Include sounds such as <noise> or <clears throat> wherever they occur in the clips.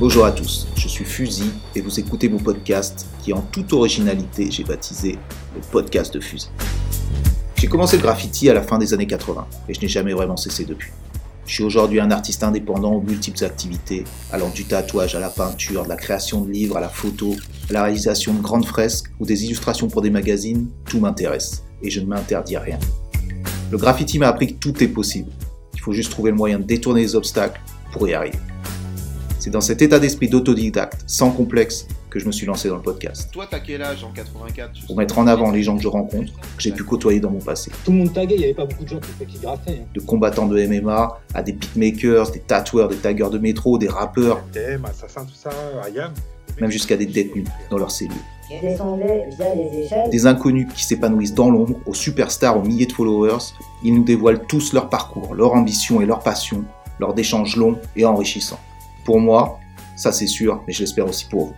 Bonjour à tous, je suis Fusil et vous écoutez mon podcast qui en toute originalité j'ai baptisé le podcast de Fusil. J'ai commencé le graffiti à la fin des années 80 et je n'ai jamais vraiment cessé depuis. Je suis aujourd'hui un artiste indépendant aux multiples activités, allant du tatouage à la peinture, de la création de livres à la photo, à la réalisation de grandes fresques ou des illustrations pour des magazines, tout m'intéresse et je ne m'interdis rien. Le graffiti m'a appris que tout est possible. Il faut juste trouver le moyen de détourner les obstacles pour y arriver. C'est dans cet état d'esprit d'autodidacte, sans complexe, que je me suis lancé dans le podcast. Toi, t'as quel âge en 84 Pour mettre en avant les gens que je rencontre, que j'ai pu côtoyer dans mon passé. Tout le monde taguait, il n'y avait pas beaucoup de gens qui, qui graffaient. hein. De combattants de MMA à des beatmakers, des tatoueurs, des taggeurs de métro, des rappeurs, TM, Assassin, tout ça, Ayam. même jusqu'à des détenus dans leurs cellules. Je descendais via les échelles. Des inconnus qui s'épanouissent dans l'ombre, aux superstars, aux milliers de followers, ils nous dévoilent tous leur parcours, leur ambition et leur passion, lors d'échanges longs et enrichissants. Pour moi, ça c'est sûr, mais je l'espère aussi pour vous.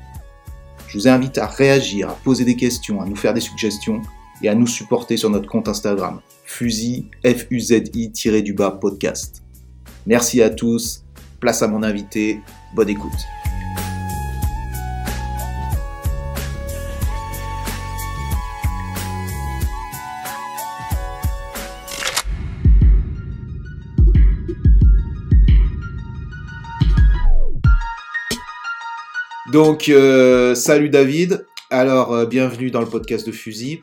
Je vous invite à réagir, à poser des questions, à nous faire des suggestions et à nous supporter sur notre compte Instagram, fusil, F-U-Z-I, du bas podcast. Merci à tous, place à mon invité, bonne écoute. Donc, euh, salut David. Alors, euh, bienvenue dans le podcast de Fusil.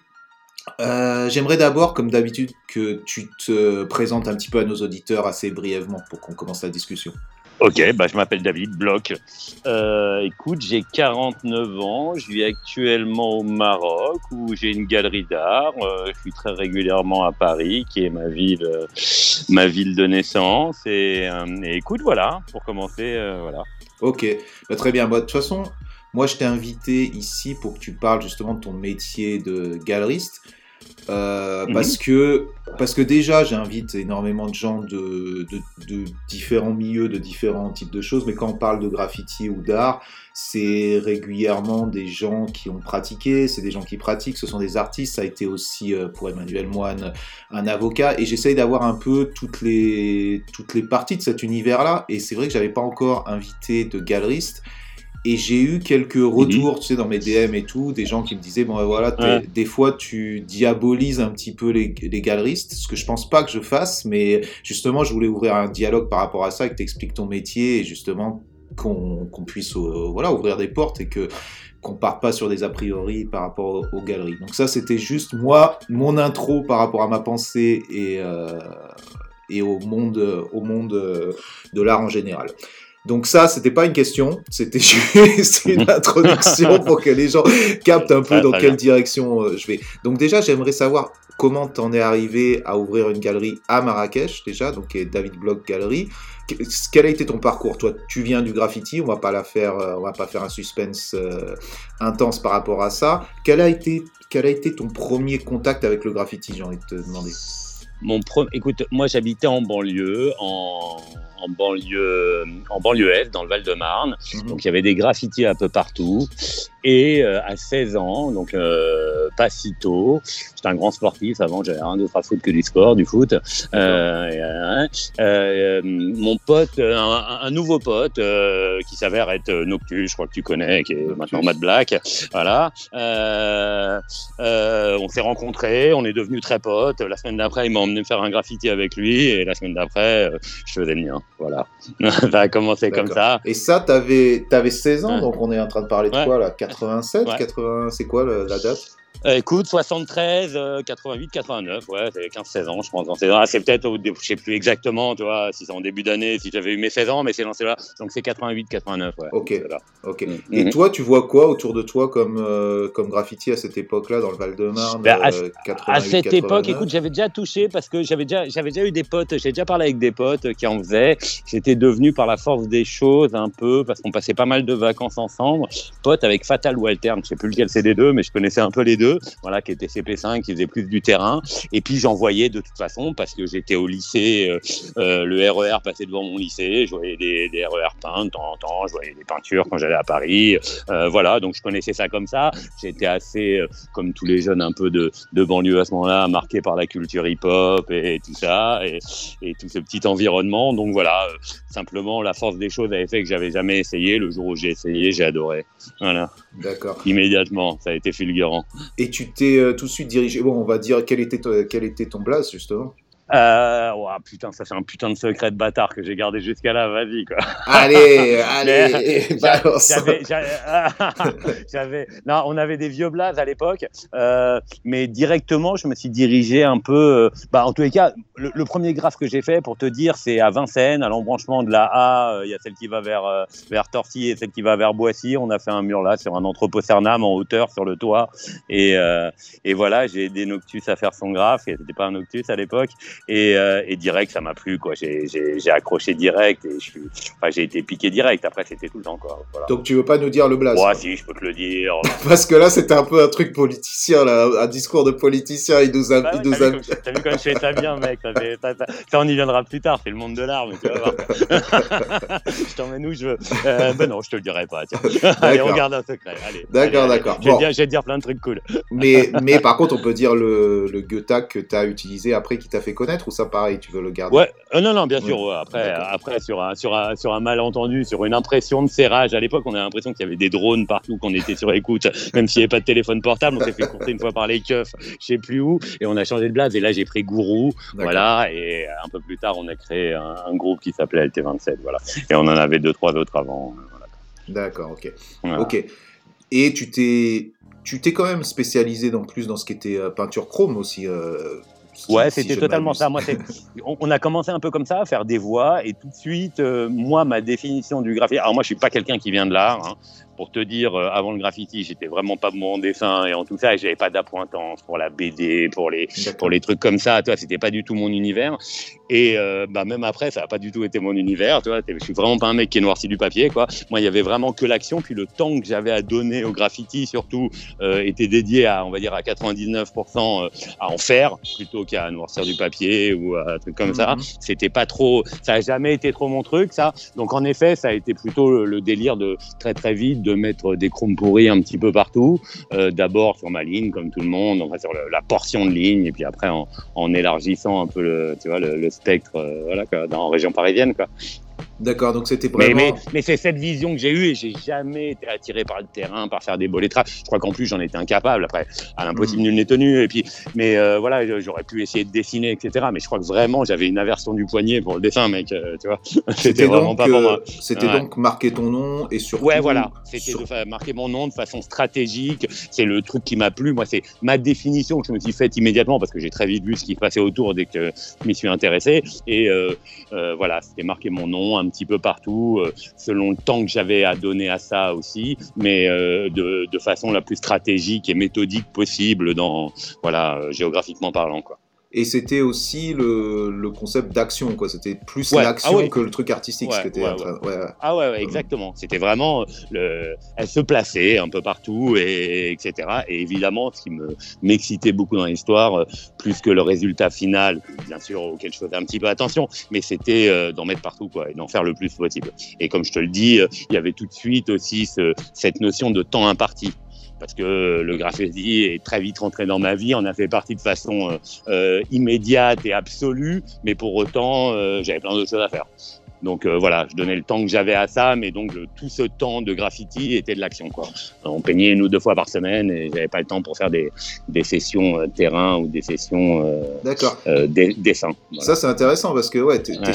Euh, J'aimerais d'abord, comme d'habitude, que tu te présentes un petit peu à nos auditeurs assez brièvement pour qu'on commence la discussion. Ok, bah, je m'appelle David Bloch. Écoute, j'ai 49 ans, je vis actuellement au Maroc où j'ai une galerie d'art. Je suis très régulièrement à Paris, qui est ma ville, ma ville de naissance. Et, et écoute, voilà, pour commencer, voilà. Ok, bah, très bien. Bah, de toute façon, moi, je t'ai invité ici pour que tu parles justement de ton métier de galeriste. Euh, Mhm. parce, que, parce que déjà, j'invite énormément de gens de, de, de différents milieux, de différents types de choses, mais quand on parle de graffiti ou d'art, c'est régulièrement des gens qui ont pratiqué, c'est des gens qui pratiquent, ce sont des artistes, ça a été aussi euh, pour Emmanuel Moine un avocat, et j'essaye d'avoir un peu toutes les, toutes les parties de cet univers-là, et c'est vrai que j'avais pas encore invité de galeriste, et j'ai eu quelques retours, tu sais, dans mes DM et tout, des gens qui me disaient, bon, ben voilà, Ouais. des fois, tu diabolises un petit peu les, les galeristes, ce que je pense pas que je fasse, mais justement, je voulais ouvrir un dialogue par rapport à ça, et que t'expliques ton métier, et justement, qu'on puisse, euh, voilà, ouvrir des portes, et que qu'on parte pas sur des a priori par rapport aux, aux galeries. Donc ça, c'était juste, moi, mon intro par rapport à ma pensée et, euh, et au monde, au monde euh, de l'art en général. Donc ça, c'était pas une question, c'était <laughs> juste une introduction <laughs> pour que les gens captent un peu dans quelle bien. direction euh, je vais. Donc déjà, j'aimerais savoir comment t'en es arrivé à ouvrir une galerie à Marrakech déjà, donc qui est David Block Gallery. Que- Quel a été ton parcours? Toi, tu viens du graffiti, on va pas la faire, euh, on va pas faire un suspense euh, intense par rapport à ça. Quel a été, quel a été ton premier contact avec le graffiti J'ai envie de te demander? Mon pre- Écoute, moi j'habitais en banlieue, en, en banlieue, en banlieue Est, dans le Val-de-Marne. Mhm. Donc il y avait des graffitis un peu partout. Et euh, à 16 ans, donc euh, pas si tôt, j'étais un grand sportif. Avant, j'avais rien d'autre à foutre que du sport, du foot. Euh, et, euh, euh, mon pote, un, un nouveau pote euh, qui s'avère être Noctus, je crois que tu connais, qui est maintenant Mad Black. Voilà. Euh, euh, on s'est rencontrés, on est devenus très potes. La semaine d'après, il m'a emmené faire un graffiti avec lui. Et la semaine d'après, je faisais le mien. Voilà. <laughs> ça a commencé comme ça. Et ça, t'avais avais 16 ans, Ouais. donc on est en train de parler de Ouais. quoi là 87 Ouais. 80 C'est quoi le- la date? Euh, écoute, 73, euh, 88, 89, ouais, c'est 15-16 ans, je pense. ans-là. C'est peut-être, je sais plus exactement, tu vois, si c'est en début d'année, si j'avais eu mes 16 ans, mais c'est ces là Donc c'est 88, 89, ouais. Ok. Ok. Mhm. Et toi, tu vois quoi autour de toi comme, euh, comme graffiti à cette époque-là, dans le Val-de-Marne Ben, à- euh, 88, À cette 89? époque, écoute, j'avais déjà touché parce que j'avais déjà, j'avais déjà eu des potes, j'ai déjà parlé avec des potes qui en faisaient. J'étais devenu par la force des choses un peu parce qu'on passait pas mal de vacances ensemble. Pote avec Fatal Waltern, je sais plus lequel c'est des deux, mais je connaissais un peu les deux. Voilà, qui était CP5, qui faisait plus du terrain. Et puis j'en voyais de toute façon parce que j'étais au lycée, euh, euh, le RER passait devant mon lycée, je voyais des, des RER peints de temps en temps, je voyais des peintures quand j'allais à Paris, euh, voilà, donc je connaissais ça comme ça. J'étais assez, comme tous les jeunes un peu de, de banlieue à ce moment-là, marqué par la culture hip-hop et, et tout ça, et, et tout ce petit environnement. Donc voilà, simplement la force des choses avait fait que j'avais jamais essayé. Le jour où j'ai essayé, j'ai adoré. Voilà, D'accord. immédiatement, ça a été fulgurant. Et tu t'es euh, tout de suite dirigé. Bon, on va dire quel était, ton- quel était ton blaze, justement? Euh, ouah, putain, ça c'est un putain de secret de bâtard que j'ai gardé jusqu'à là, vas-y quoi. <laughs> Allez, <laughs> allez, <laughs> balance. J'avais, non, on avait des vieux blazes à l'époque, euh, mais directement, je me suis dirigé un peu. euh, bah, en tous les cas, le, le premier graphe que j'ai fait, pour te dire, c'est à Vincennes, à l'embranchement de la A. euh, Il y a celle qui va vers euh, vers Torcy et celle qui va vers Boissy. On a fait un mur là sur un entrepôt Cernam en hauteur sur le toit, et euh, et voilà, j'ai aidé Noctus à faire son graphe. Et c'était pas un Noctus à l'époque, et, euh, et direct, ça m'a plu quoi. J'ai, accroché direct et je suis, enfin, j'ai été piqué direct. Après, c'était tout le temps quoi. Voilà. Donc tu veux pas nous dire le blaze Ouais, si, je peux te le dire. <laughs> Parce que là, c'était un peu un truc politicien, là, un discours de politicien. Il nous a, Bah ouais, il nous t'as, a... vu comme, t'as vu comme je bien, mec. Ça, fait- ça- ça- ça, on y viendra plus tard. C'est le monde de l'art, mais tu vas voir. <laughs> je t'emmène où je veux. Euh, ben non, je te le dirai pas. Tiens. Allez, on garde un secret. Allez. D'accord, d'accord. Je vais, Bon. je dire plein de trucs cool. mais, mais par contre, on peut dire le, le Goethe que tu as utilisé après qui t'a fait connaître ou ça pareil, tu veux le garder Ouais, euh, non, non, bien sûr. Ouais, après, après sur, un, sur, un, sur un malentendu, sur une impression de serrage. À l'époque, on avait l'impression qu'il y avait des drones partout, qu'on était sur écoute, <laughs> même s'il n'y avait pas de téléphone portable. On s'est fait courter une fois par les keufs, je sais plus où, et on a changé de blase. Et là, j'ai pris Gourou, voilà. Et un peu plus tard, on a créé un, un groupe qui s'appelait LT27, voilà. Et on en avait deux, trois autres avant. Voilà. D'accord, ok. Voilà. Ok. Et tu t'es, tu t'es quand même spécialisé dans plus dans ce qui était euh, peinture chrome aussi. euh, si- Ouais, c'était totalement ça. Moi, on, on a commencé un peu comme ça, à faire des voix, et tout de suite, euh, moi, ma définition du graffiti. Alors moi, je suis pas quelqu'un qui vient de l'art. hein. Pour te dire, euh, avant le graffiti, j'étais vraiment pas bon en dessin et en tout ça, et j'avais pas d'appointance pour la BD, pour les D'accord. pour les trucs comme ça. Toi, c'était pas du tout mon univers. Et euh, bah même après, ça a pas du tout été mon univers. Tu vois, je suis vraiment pas un mec qui est noirci du papier, quoi. Moi, il y avait vraiment que l'action, puis le temps que j'avais à donner au graffiti, surtout, euh, était dédié à, on va dire, à 99% euh, à en faire plutôt qu'à noircir du papier ou à un truc comme ça. Mhm. C'était pas trop, ça a jamais été trop mon truc, ça. Donc en effet, ça a été plutôt le, le délire de très très vite de mettre des chromes pourris un petit peu partout. Euh, D'abord sur ma ligne, comme tout le monde, enfin sur la portion de ligne, et puis après en, élargissant un peu le, tu vois, le, spectre, euh, voilà, quoi, dans région parisienne, quoi. D'accord, donc c'était Mais, vraiment. mais, mais c'est cette vision que j'ai eue et j'ai jamais été attiré par le terrain, par faire des lettrages. Je crois qu'en plus j'en étais incapable. Après, à l'impossible Mhm. nul n'est tenu. Et puis, mais euh, voilà, j'aurais pu essayer de dessiner, etc. Mais je crois que vraiment j'avais une aversion du poignet pour le dessin, mec. euh, tu vois, <laughs> c'était vraiment donc, pas pour euh, moi. C'était Ouais. donc marquer ton nom et surtout. Ouais, voilà. C'était sur- marquer mon nom de façon stratégique. C'est le truc qui m'a plu. Moi, c'est ma définition que je me suis faite immédiatement parce que j'ai très vite vu ce qui se passait autour dès que je m'y suis intéressé. Et euh, voilà, c'était marquer mon nom un petit peu partout, euh, selon le temps que j'avais à donner à ça aussi, mais euh, de, de façon la plus stratégique et méthodique possible dans, voilà, euh, géographiquement parlant, quoi. Et c'était aussi le, le concept d'action, quoi. C'était plus Ouais. l'action Ah ouais. que le truc artistique. Ouais, ce train-. Ah ouais, ouais, exactement. C'était vraiment euh, le, elle se plaçait un peu partout et etc. Et évidemment, ce qui me m'excitait beaucoup dans l'histoire, euh, plus que le résultat final, bien sûr auquel je faisais un petit peu attention, mais c'était euh, d'en mettre partout quoi et d'en faire le plus possible. Et comme je te le dis, il y avait tout de suite aussi ce, cette notion de temps imparti. Parce que le graffiti est très vite rentré dans ma vie, on a fait partie de façon euh, euh, immédiate et absolue, mais pour autant, euh, j'avais plein d'autres choses à faire. Donc euh, voilà, je donnais le temps que j'avais à ça, mais donc le- tout ce temps de graffiti était de l'action. quoi. On peignait une ou deux fois par semaine et j'avais pas le temps pour faire des, des sessions euh, terrain ou des sessions euh, D'accord. euh, dessin. Voilà. Ça, c'est intéressant parce que ouais, t'es- Ouais.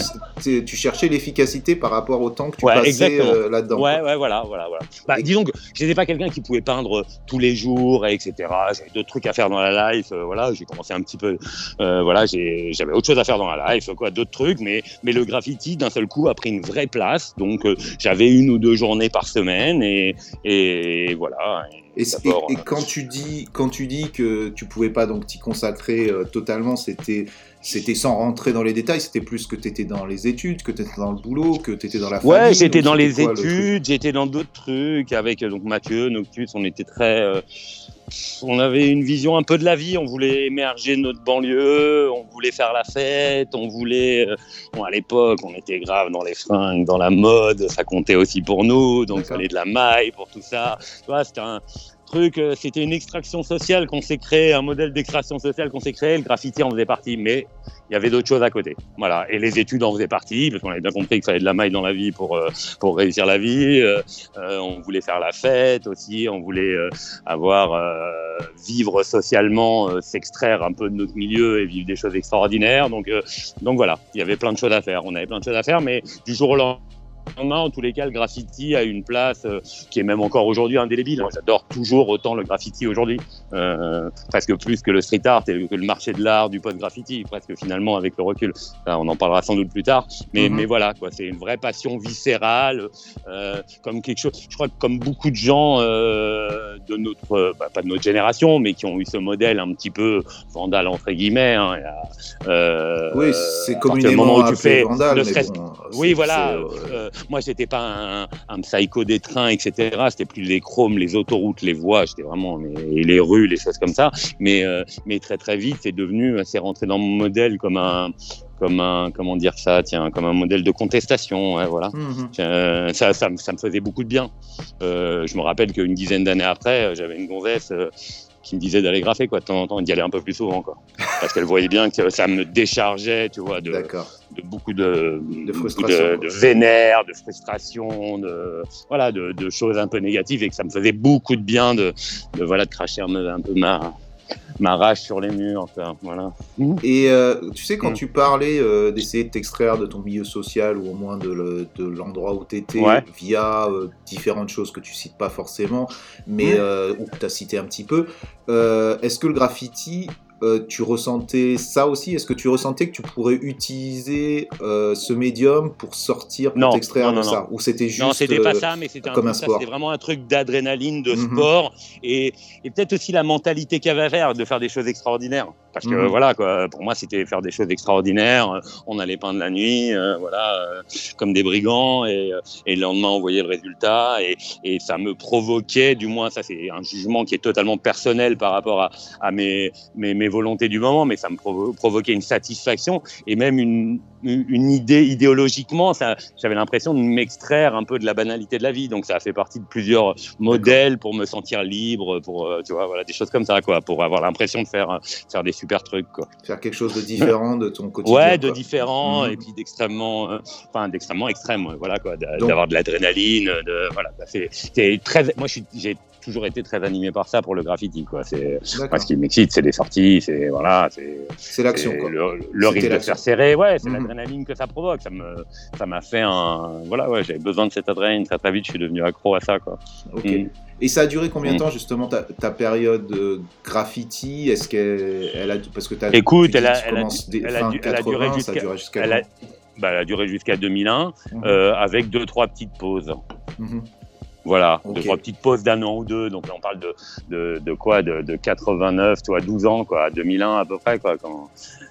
t'es- t'es- tu cherchais l'efficacité par rapport au temps que tu Ouais, passais euh, là-dedans. Ouais, quoi. ouais, voilà, voilà, voilà. Bah, Et- disons que j'étais pas quelqu'un qui pouvait peindre tous les jours, et etc. J'avais d'autres trucs à faire dans la life. euh, voilà, j'ai commencé un petit peu. euh, voilà, j'ai- j'avais autre chose à faire dans la life, quoi, d'autres trucs. Mais, mais le graffiti, d'un seul coup, a pris une vraie place. Donc, euh, j'avais une ou deux journées par semaine, et, et voilà. Et, et- d'abord, et euh, quand tu dis quand tu dis que tu pouvais pas donc t'y consacrer euh, totalement, c'était c'était sans rentrer dans les détails, c'était plus que tu étais dans les études, que tu étais dans le boulot, que tu étais dans la famille. Ouais, j'étais dans les le études, j'étais dans d'autres trucs avec donc Mathieu, Noctus, on était très. euh, on avait une vision un peu de la vie, on voulait émerger notre banlieue, on voulait faire la fête, on voulait. euh, bon, à l'époque, on était grave dans les fringues, dans la mode, ça comptait aussi pour nous, donc fallait de la maille pour tout ça. Tu vois, c'était un truc, euh, c'était une extraction sociale qu'on s'est créé, un modèle d'extraction sociale qu'on s'est créé, le graffiti en faisait partie, mais il y avait d'autres choses à côté. Voilà, et les études en faisaient partie, parce qu'on avait bien compris qu'il fallait de la maille dans la vie pour, euh, pour réussir la vie. Euh, on voulait faire la fête aussi, on voulait avoir vivre socialement, s'extraire un peu de notre milieu et vivre des choses extraordinaires. Donc, donc voilà, il y avait plein de choses à faire. On avait plein de choses à faire, mais du jour au lendemain, en tous les cas, le graffiti a une place euh, qui est même encore aujourd'hui indélébile. Moi, J'adore toujours autant le graffiti aujourd'hui, euh, presque plus que le street art et que le marché de l'art du post-graffiti, presque finalement avec le recul. On en parlera sans doute plus tard, mais, Mhm. mais voilà, quoi, c'est une vraie passion viscérale, euh, comme quelque chose. Je crois que comme beaucoup de gens euh, de notre, euh, bah, pas de notre génération, mais qui ont eu ce modèle un petit peu vandale entre guillemets. hein, Oui, c'est communément moment où tu appelé fais, vandale, ne mais serait-ce bon, oui, voilà. Euh, moi, j'étais pas un, un psycho des trains, etc. C'était plus les chromes, les autoroutes, les voies. J'étais vraiment les rues, les choses comme ça. Mais, euh, mais très très vite, c'est devenu, c'est rentré dans mon modèle comme un, comme un, comment dire ça, tiens, comme un modèle de contestation. ouais, voilà. Mhm. Euh, ça, ça, me- ça me faisait beaucoup de bien. Euh, je me rappelle qu'une dizaine d'années après, euh, j'avais une gonzesse euh, qui me disait d'aller graffer quoi, de temps en temps, et d'y aller un peu plus souvent, quoi, parce qu'elle voyait bien que ça me déchargeait, tu vois, de, beaucoup de, De frustration, de, vénère, de frustration, de voilà, de, choses un peu négatives, et que ça me faisait beaucoup de bien de, voilà, de cracher un, peu- un peu ma ma rage sur les murs, quoi, voilà. Et euh, tu sais, quand Mm. tu parlais euh, d'essayer de t'extraire de ton milieu social ou au moins de le- de l'endroit où tu étais Ouais. via euh, différentes choses que tu cites pas forcément, mais Mm. euh, ou que tu as cité un petit peu, euh, est-ce que le graffiti, euh, tu ressentais ça aussi? Est-ce que tu ressentais que tu pourrais utiliser euh, ce médium pour sortir, pour t'extraire de non, ça? Ou c'était juste. Non, c'était pas euh, ça, mais c'était un, comme un truc- sport? c'était vraiment un truc d'adrénaline, de Mhm. sport, et, et peut-être aussi la mentalité qu'il y avait à faire, de faire des choses extraordinaires. Parce que Mhm. voilà, quoi, pour moi, c'était faire des choses extraordinaires. euh, On allait peindre la nuit, euh, voilà, euh, comme des brigands, et, et le lendemain, on voyait le résultat, et, et ça me provoquait, du moins, ça c'est un jugement qui est totalement personnel par rapport à, à mes, mes, mes volontés du moment, mais ça me provo- provoquait une satisfaction et même une, une idée idéologiquement. Ça, j'avais l'impression de m'extraire un peu de la banalité de la vie. Donc ça a fait partie de plusieurs modèles pour me sentir libre, pour euh, tu vois, voilà, des choses comme ça, quoi, pour avoir l'impression de faire, faire des super trucs, quoi. Faire quelque chose de différent de ton quotidien. Ouais, de quoi. différent Mhm. et puis d'extrêmement, euh, enfin d'extrêmement extrême, voilà quoi, d'avoir de l'adrénaline, de voilà, bah, c'est, très, moi j'ai toujours été très animé par ça pour le graffiti, quoi. C'est, moi, ce qui m'excite, c'est les sorties, c'est voilà, c'est C'est l'action, quoi. Le, le risque de se faire serrer, ouais, c'est Mhm. l'adrénaline que ça provoque. Ça me, ça m'a fait un, voilà, ouais, j'avais besoin de cette adrénaline très très vite. Je suis devenu accro à ça, quoi. Ok. Mhm. Et ça a duré combien de Mm. temps justement ta, ta période euh, graffiti? Est-ce qu'elle elle a parce que t'as Écoute, tu elle a- elle a elle a elle a duré 80, ça a jusqu'à- duré quand? bah, elle a duré jusqu'à 2001, Mhm. euh, avec deux trois petites pauses. Mhm. Voilà, Ok. deux trois petites pauses d'un an ou deux. Donc là, on parle de, de, de quoi? De, de 89, tu vois, 12 ans, quoi, 2001 à peu près, quoi, quand,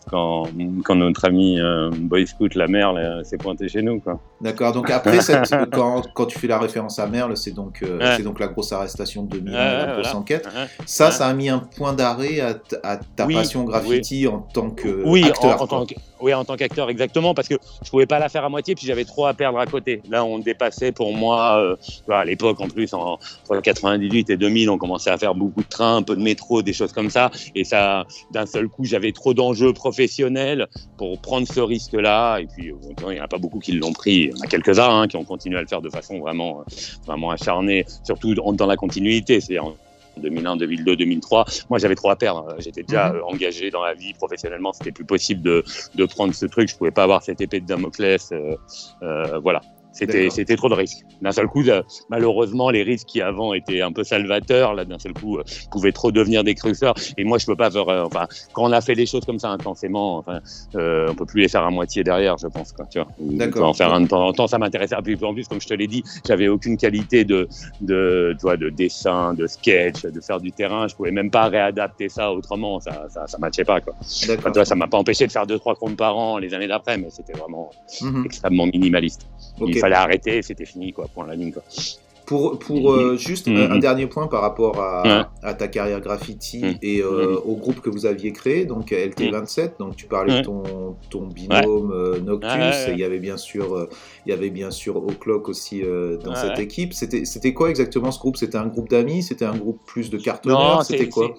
quand, quand notre ami euh, Boy Scout, la mère, là, s'est pointé chez nous. D'accord. Donc après, cette, <laughs> quand, quand tu fais la référence à Merle, c'est donc euh, Ouais. c'est donc la grosse arrestation de 2001, Ouais, la ouais, grosse voilà. enquête. Ça, ça a mis un point d'arrêt à, ta Oui, passion graffiti en tant que oui, acteur. en, tant que, oui, en tant qu'acteur, exactement, parce que je pouvais pas la faire à moitié, puis j'avais trop à perdre à côté. Là, on dépassait pour moi, euh, à l'époque, en plus, en, entre 98 et 2000, on commençait à faire beaucoup de trains, un peu de métro, des choses comme ça, et ça, d'un seul coup, j'avais trop d'enjeux professionnels pour prendre ce risque-là, et puis, euh, il n'y en a pas beaucoup qui l'ont pris, il y en a quelques-uns hein, qui ont continué à le faire de façon vraiment, euh, vraiment acharnée, surtout dans, la continuité, c'est-à-dire en 2001, 2002, 2003. Moi, j'avais trop à perdre. J'étais déjà Mhm. euh, engagé dans la vie professionnellement. C'était plus possible de, de prendre ce truc. Je pouvais pas avoir cette épée de Damoclès. euh, euh, voilà. C'était, c'était trop de risques. D'un seul coup, euh, malheureusement, les risques qui avant étaient un peu salvateurs, là, d'un seul coup, euh, pouvaient trop devenir des cruceurs. Et moi, je peux pas faire, euh, enfin, quand on a fait les choses comme ça intensément, enfin, euh, on peut plus les faire à moitié derrière, je pense, quoi, tu vois. D'accord. on peut En faire un de temps en temps, ça m'intéressait. En plus, comme je te l'ai dit, j'avais aucune qualité de, de, tu vois, de dessin, de sketch, de faire du terrain. Je pouvais même pas réadapter ça autrement. Ça, ça, ça matchait pas, quoi. Enfin, tu vois, ça m'a pas empêché de faire deux, trois comptes par an les années d'après, mais c'était vraiment Mhm. extrêmement minimaliste. Fallait arrêter, c'était fini, quoi, point la ligne, quoi. Pour, pour euh, juste Mhm. un, un dernier point par rapport à, Ouais. à ta carrière graffiti Mhm. et euh, au groupe que vous aviez créé, donc LT27, donc tu parlais de ton, ton binôme euh, Noctus, Ouais, et il y avait bien sûr, il y avait bien sûr O'Clock aussi euh, dans cette équipe. C'était c'était quoi exactement ce groupe? C'était un groupe d'amis? C'était un groupe plus de cartonneurs? C'était quoi?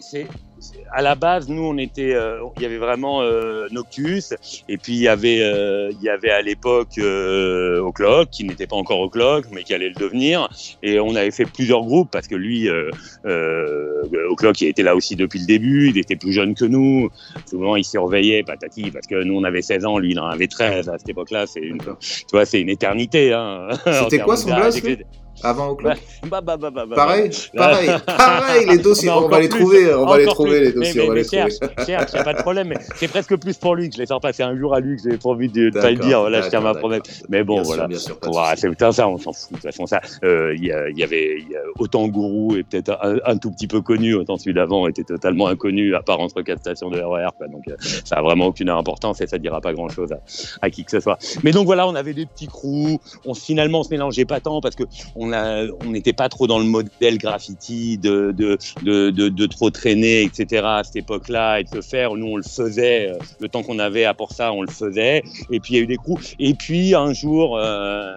À la base, nous, on était, euh, il y avait vraiment euh, Noctus, et puis il y avait, euh, il y avait à l'époque euh, O'Clock, qui n'était pas encore O'Clock, mais qui allait le devenir, et on avait fait plusieurs groupes parce que lui, euh, euh, O'Clock, il était là aussi depuis le début, il était plus jeune que nous, souvent il surveillait, patati, parce que nous on avait 16 ans, lui il en avait 13 à cette époque-là, c'est une, tu vois, c'est une éternité. Hein, <laughs> C'était quoi son lui? Avant O'Clock Bah, bah, bah, bah, bah, Pareil, bah. pareil, pareil, les dossiers, <laughs> Mais on va les plus, trouver, on va les trouver plus. les dossiers, Mais- on va mais- les mais trouver. y a pas de problème. Mais c'est presque plus pour lui que je l'ai sorti un jour à lui que j'ai pas envie de, pas le dire. Voilà, je tiens ma promesse. Mais bon, Bien voilà. c'est putain, ça, on s'en fout. De toute façon, ça, euh, il y, il y avait il y a autant Gourou et peut-être un, un tout petit peu connu, autant celui d'avant était totalement inconnu, à part entre quatre stations de RER. Quoi. Donc, euh, ça a vraiment aucune importance et ça dira pas grand-chose à, à qui que ce soit. Mais donc voilà, on avait des petits crews. On finalement, on se mélangeait pas tant parce que on on n'était pas trop dans le modèle graffiti de trop traîner, etc. à cette époque-là et de se faire. Nous, on le faisait. euh, Le temps qu'on avait à pour ça, on le faisait. Et puis il y a eu des crews. Et puis un jour, euh,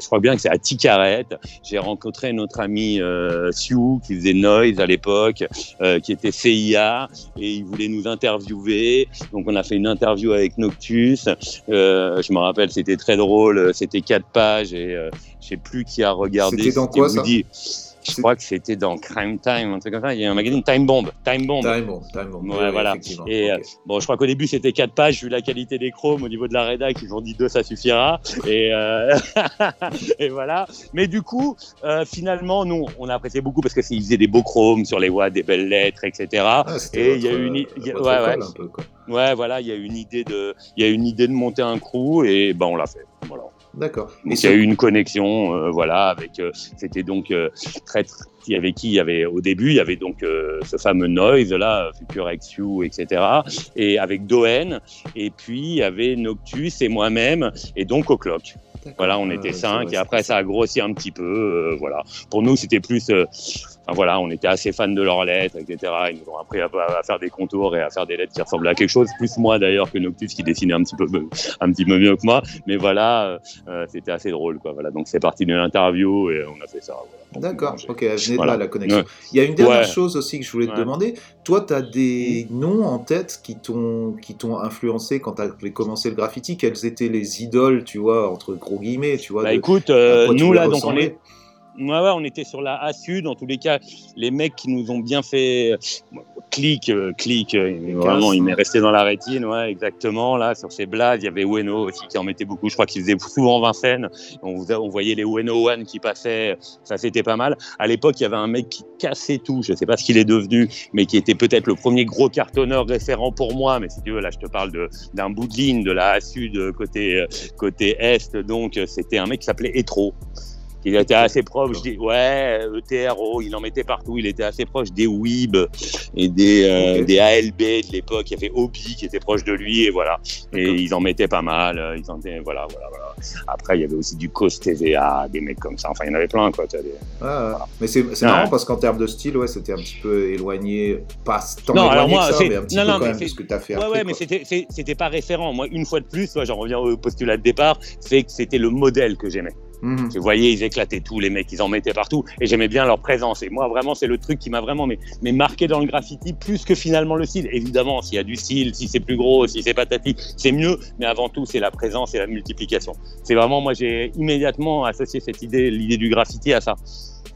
je crois bien que c'est à Ticarette, j'ai rencontré notre ami euh, Sioux qui faisait Noise à l'époque, euh, qui était CIA et il voulait nous interviewer. Donc on a fait une interview avec Noctus. Je me rappelle, c'était très drôle. C'était quatre pages et je sais plus qui a regardé. C'était dans quoi, ça Woody. Je crois que c'était dans Crime Time, un truc comme ça. Il y a un magazine Time Bomb. Time Bomb. Time bomb, time bomb. Ouais, Oui, voilà. Et, Ok. Bon, je crois qu'au début c'était quatre pages, vu la qualité des chromes au niveau de la rédac, ils ont dit deux, ça suffira. Et, euh, <laughs> et voilà. Mais du coup, euh, finalement, nous, on a apprécié beaucoup parce que c'est- ils faisaient des beaux chromes sur les watts, des belles lettres, etc. Ah, et il y a une- euh, il y a- votre ouais, école, ouais. un peu, quoi. Ouais, voilà, il y a eu une idée de, il y a une idée de monter un crew et ben on l'a fait. Voilà. D'accord. Et Donc il y a eu une connexion, euh, voilà, avec. euh, c'était donc euh, très. tr- Il y avait qui Il y avait au début, il y avait donc euh, ce fameux Noise là, Future XU, etc. Et avec Doen. Et puis il y avait Noctus et moi-même et donc O'Clock. Voilà, on était c'est cinq et après ça a grossi un petit peu. euh, voilà. Pour nous, c'était plus. Euh, enfin, voilà, on était assez fans de leurs lettres, etc. Ils nous ont appris à, à faire des contours et à faire des lettres qui ressemblaient à quelque chose. Plus moi d'ailleurs que Noctus qui dessinait un petit peu, <laughs> un petit peu mieux que moi. Mais voilà, euh, euh, c'était assez drôle, quoi. Voilà, donc c'est parti d'une interview et on a fait ça. voilà. D'accord, j'ai- ok, de Voilà. là la connexion. Ouais. Il y a une dernière Ouais. chose aussi que je voulais te Ouais. demander. Toi, tu as des noms en tête qui t'ont qui t'ont influencé quand tu as commencé le graffiti? Quelles étaient les idoles, tu vois, entre gros guillemets, tu vois Bah de- écoute, euh, nous là, donc on est, Ouais, ouais, on était sur la A Sud. En tous les cas, les mecs qui nous ont bien fait euh, clic, euh, clic, euh, vraiment, il m'est resté dans la rétine, ouais, exactement. Là, sur ces blagues, il y avait Ueno aussi qui en mettait beaucoup. Je crois qu'il faisait souvent Vincennes. On, voyait les Ueno One qui passaient. Ça, c'était pas mal. À l'époque, il y avait un mec qui cassait tout. Je sais pas ce qu'il est devenu, mais qui était peut-être le premier gros cartonneur référent pour moi. Mais si tu veux, là, je te parle d'un bout de ligne de la A Sud euh, côté, côté Est. Donc, c'était un mec qui s'appelait Etro. Il était assez proche des ouais ETRO, il en mettait partout. Il était assez proche des Weeb et des euh, Ok. des ALB de l'époque. Il y avait Obi qui était proche de lui et voilà. Et ils en mettaient pas mal. euh, Ils en étaient, voilà voilà voilà. Après il y avait aussi du Cos TVA, des mecs comme ça. Enfin il y en avait plein quoi. des- Ah, ouais. Mais c'est c'est Ouais. marrant parce qu'en termes de style, ouais, c'était un petit peu éloigné, pas tant Non, éloigné moi, que ça, mais un petit non, peu non, quand même de ce que tu as fait Ouais, après. ouais, mais c'était, pas référent. Moi, une fois de plus, j'en reviens au postulat de départ, c'est que c'était le modèle que j'aimais. Mhm. Tu voyais, ils éclataient tous les mecs, ils en mettaient partout, et j'aimais bien leur présence. Et moi, vraiment, c'est le truc qui m'a vraiment mais, mais marqué dans le graffiti, plus que finalement le style. Évidemment, s'il y a du style, si c'est plus gros, si c'est patati, c'est mieux, mais avant tout, c'est la présence et la multiplication. C'est vraiment, moi, j'ai immédiatement associé cette idée, l'idée du graffiti à ça.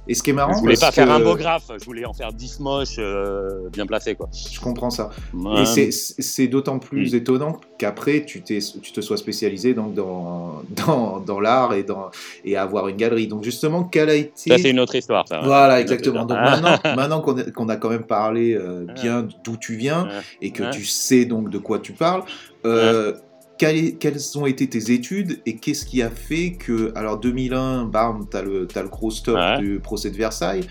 Et ce qui est marrant, Je voulais pas parce faire que- un beau graphe, je voulais en faire 10 moches euh, bien placés. Quoi. Je comprends ça. Ouais. Et c'est- d'autant plus Mm. étonnant qu'après, tu, te sois spécialisé donc dans, dans, dans l'art et, dans, et à avoir une galerie. Donc justement, quelle a été... Ça, c'est une autre histoire. Ça. Voilà, une exactement. Donc maintenant, maintenant qu'on a, quand même parlé euh, bien d'où tu viens Ouais. et que tu sais donc de quoi tu parles, euh, quelles, ont été tes études et qu'est-ce qui a fait que, alors 2001, bam, t'as le, t'as le gros stop Ouais. du procès de Versailles.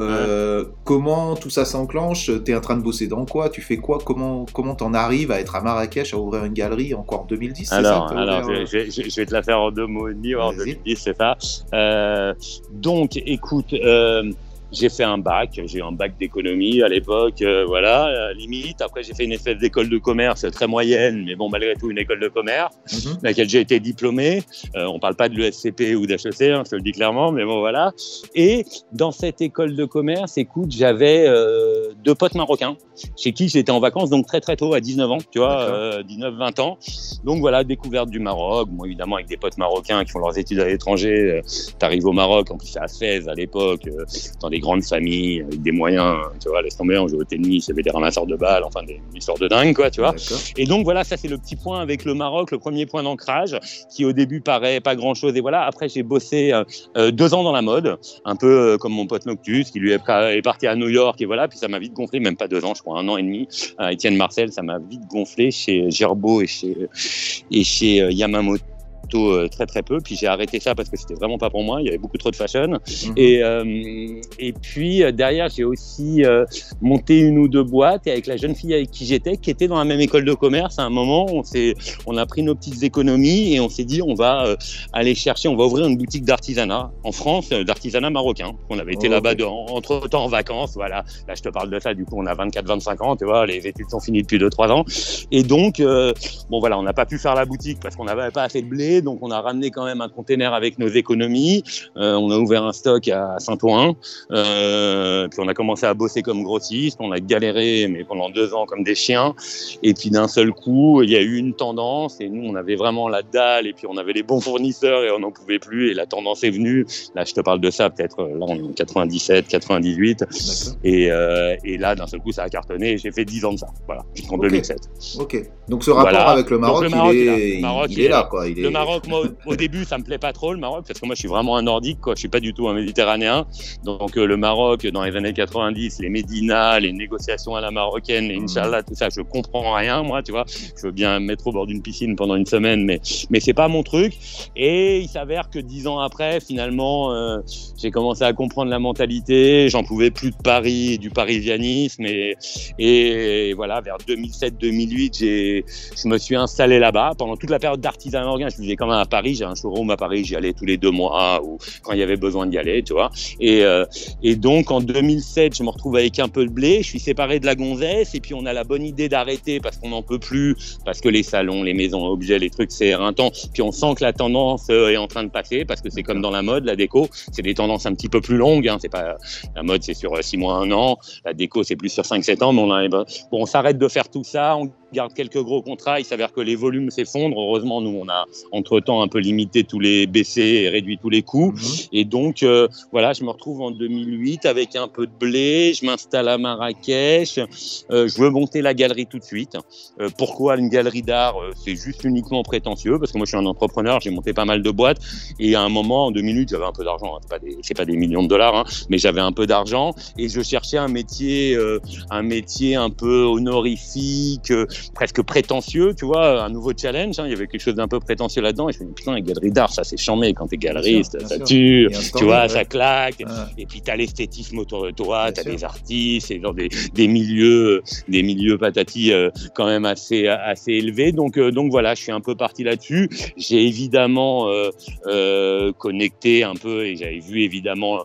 Euh, Comment tout ça s'enclenche? T'es en train de bosser dans quoi? Tu fais quoi? Comment comment t'en arrives à être à Marrakech à ouvrir une galerie encore en 2010 c'est Alors, ça, alors ouvert, je, je- je vais te la faire en deux mots et demi, en Vas-y. 2010, c'est ça. Euh, donc, écoute, euh, j'ai fait un bac, j'ai eu un bac d'économie à l'époque, euh, voilà, euh, limite. Après, j'ai fait une espèce d'école de commerce très moyenne, mais bon, malgré tout, une école de commerce, Mhm. laquelle j'ai été diplômé. Euh, on parle pas de l'ESCP ou d'HEC, hein, je te le dis clairement, mais bon, voilà. Et dans cette école de commerce, écoute, j'avais euh, deux potes marocains chez qui j'étais en vacances, donc très très tôt, à 19 ans, tu vois, D'accord. euh, 19-20 ans. Donc voilà, découverte du Maroc. Bon, évidemment, avec des potes marocains qui font leurs études à l'étranger. Euh, T'arrives au Maroc, en plus à Fès à l'époque, euh, dans des grandes familles, avec des moyens, tu vois, laisse tomber, on jouait au tennis, il y avait des ramasseurs de balles, enfin des une histoire de dingue, quoi, tu vois. Et donc voilà, ça c'est le petit point avec le Maroc, le premier point d'ancrage, qui au début paraît pas grand-chose. Et voilà, après j'ai bossé euh, euh, deux ans dans la mode, un peu euh, comme mon pote Noctus, qui lui est, parti à New York, et voilà, puis ça m'a vite gonflé, même pas deux ans, je crois, un an et demi, à Étienne Marcel, ça m'a vite gonflé chez Gerbeau et chez, et chez Yamamoto. Euh, très très peu puis j'ai arrêté ça parce que c'était vraiment pas pour moi il y avait beaucoup trop de fashion Mhm. et, euh, et puis euh, derrière, j'ai aussi euh, monté une ou deux boîtes et avec la jeune fille avec qui j'étais, qui était dans la même école de commerce, à un moment, on, on a pris nos petites économies et on s'est dit, on va euh, aller chercher, on va ouvrir une boutique d'artisanat en France, d'artisanat marocain. On avait été Oh, là-bas entre temps en vacances, voilà. Là, je te parle de ça, du coup, on a 24-25 ans, tu vois, les études sont finies depuis 2-3 ans. Et donc, bon voilà, on n'a pas pu faire la boutique parce qu'on n'avait pas assez de blé, donc on a ramené quand même un container avec nos économies. Euh, on a ouvert un stock à Saint-Ouen, euh, puis on a commencé à bosser comme grossiste. On a galéré, mais pendant deux ans comme des chiens. Et puis d'un seul coup, il y a eu une tendance, et nous, on avait vraiment la dalle, et puis on avait les bons fournisseurs, et on n'en pouvait plus. Et la tendance est venue. Là, je te parle de ça, peut-être euh, là, on est en 97, 98. D'accord. Et, euh, et là, d'un seul coup, ça a cartonné. J'ai fait 10 ans de ça, voilà, jusqu'en Ok. 2007. Ok. Donc ce rapport Voilà. avec le Donc, Maroc, le Maroc, il il est là. est, il est quoi. Il est... Le Maroc, moi, au début, ça me plaît pas trop, le Maroc, parce que moi, je suis vraiment un nordique, quoi. Je suis pas du tout un méditerranéen. Donc, euh, le Maroc, dans les années 90, les médinas, les négociations à la marocaine, les Mhm. Inch'Allah, tout ça, je comprends rien, moi, tu vois. Je veux bien me mettre au bord d'une piscine pendant une semaine, mais, mais c'est pas mon truc. Et il s'avère que dix ans après, finalement, euh, j'ai commencé à comprendre la mentalité. J'en pouvais plus de Paris, du parisianisme. Et, et voilà, vers 2007-2008, j'ai, je me suis installé là-bas pendant toute la période d'artisanat organ. Je quand même à Paris. J'ai un showroom à Paris. J'y allais tous les deux mois ou quand il y avait besoin d'y aller, tu vois. Et, euh, donc, en 2007, je me retrouve avec un peu de blé. Je suis séparé de la gonzesse. Et puis, on a la bonne idée d'arrêter parce qu'on n'en peut plus, parce que les salons, les maisons objets, les trucs, c'est éreintant. Puis, on sent que la tendance euh, est en train de passer parce que c'est comme dans la mode, la déco. C'est des tendances un petit peu plus longues. Hein. C'est pas, la mode, c'est sur 6 mois, 1 an. La déco, c'est plus sur 5-7 ans. Mais on, bon, on s'arrête de faire tout ça. On garde quelques gros contrats. Il s'avère que les volumes s'effondrent. Heureusement, nous, on a entre-temps un peu limité tous les BC et réduit tous les coûts. Mhm. Et donc, euh, voilà, je me retrouve en 2008 avec un peu de blé. Je m'installe à Marrakech. Euh, je veux monter la galerie tout de suite. Euh, pourquoi une galerie d'art C'est juste uniquement prétentieux? Parce que moi, je suis un entrepreneur. J'ai monté pas mal de boîtes. Et à un moment, en 2008, j'avais un peu d'argent. hein. C'est pas des, c'est pas des millions de dollars, hein, mais j'avais un peu d'argent et je cherchais un métier, un métier un peu honorifique, presque prétentieux, tu vois, un nouveau challenge. hein. Il y avait quelque chose d'un peu prétentieux là-dedans. Et je me dis, putain, une galerie d'art, ça c'est chambé quand t'es galeriste, bien ça sûr. tue, tu vois, ouais. ça claque. Et puis t'as l'esthétisme autour de toi, t'as des artistes, et dans des, des milieux, des milieux patati euh, quand même assez assez élevés. Donc euh, donc voilà, je suis un peu parti là-dessus. J'ai évidemment euh, connecté un peu et j'avais vu évidemment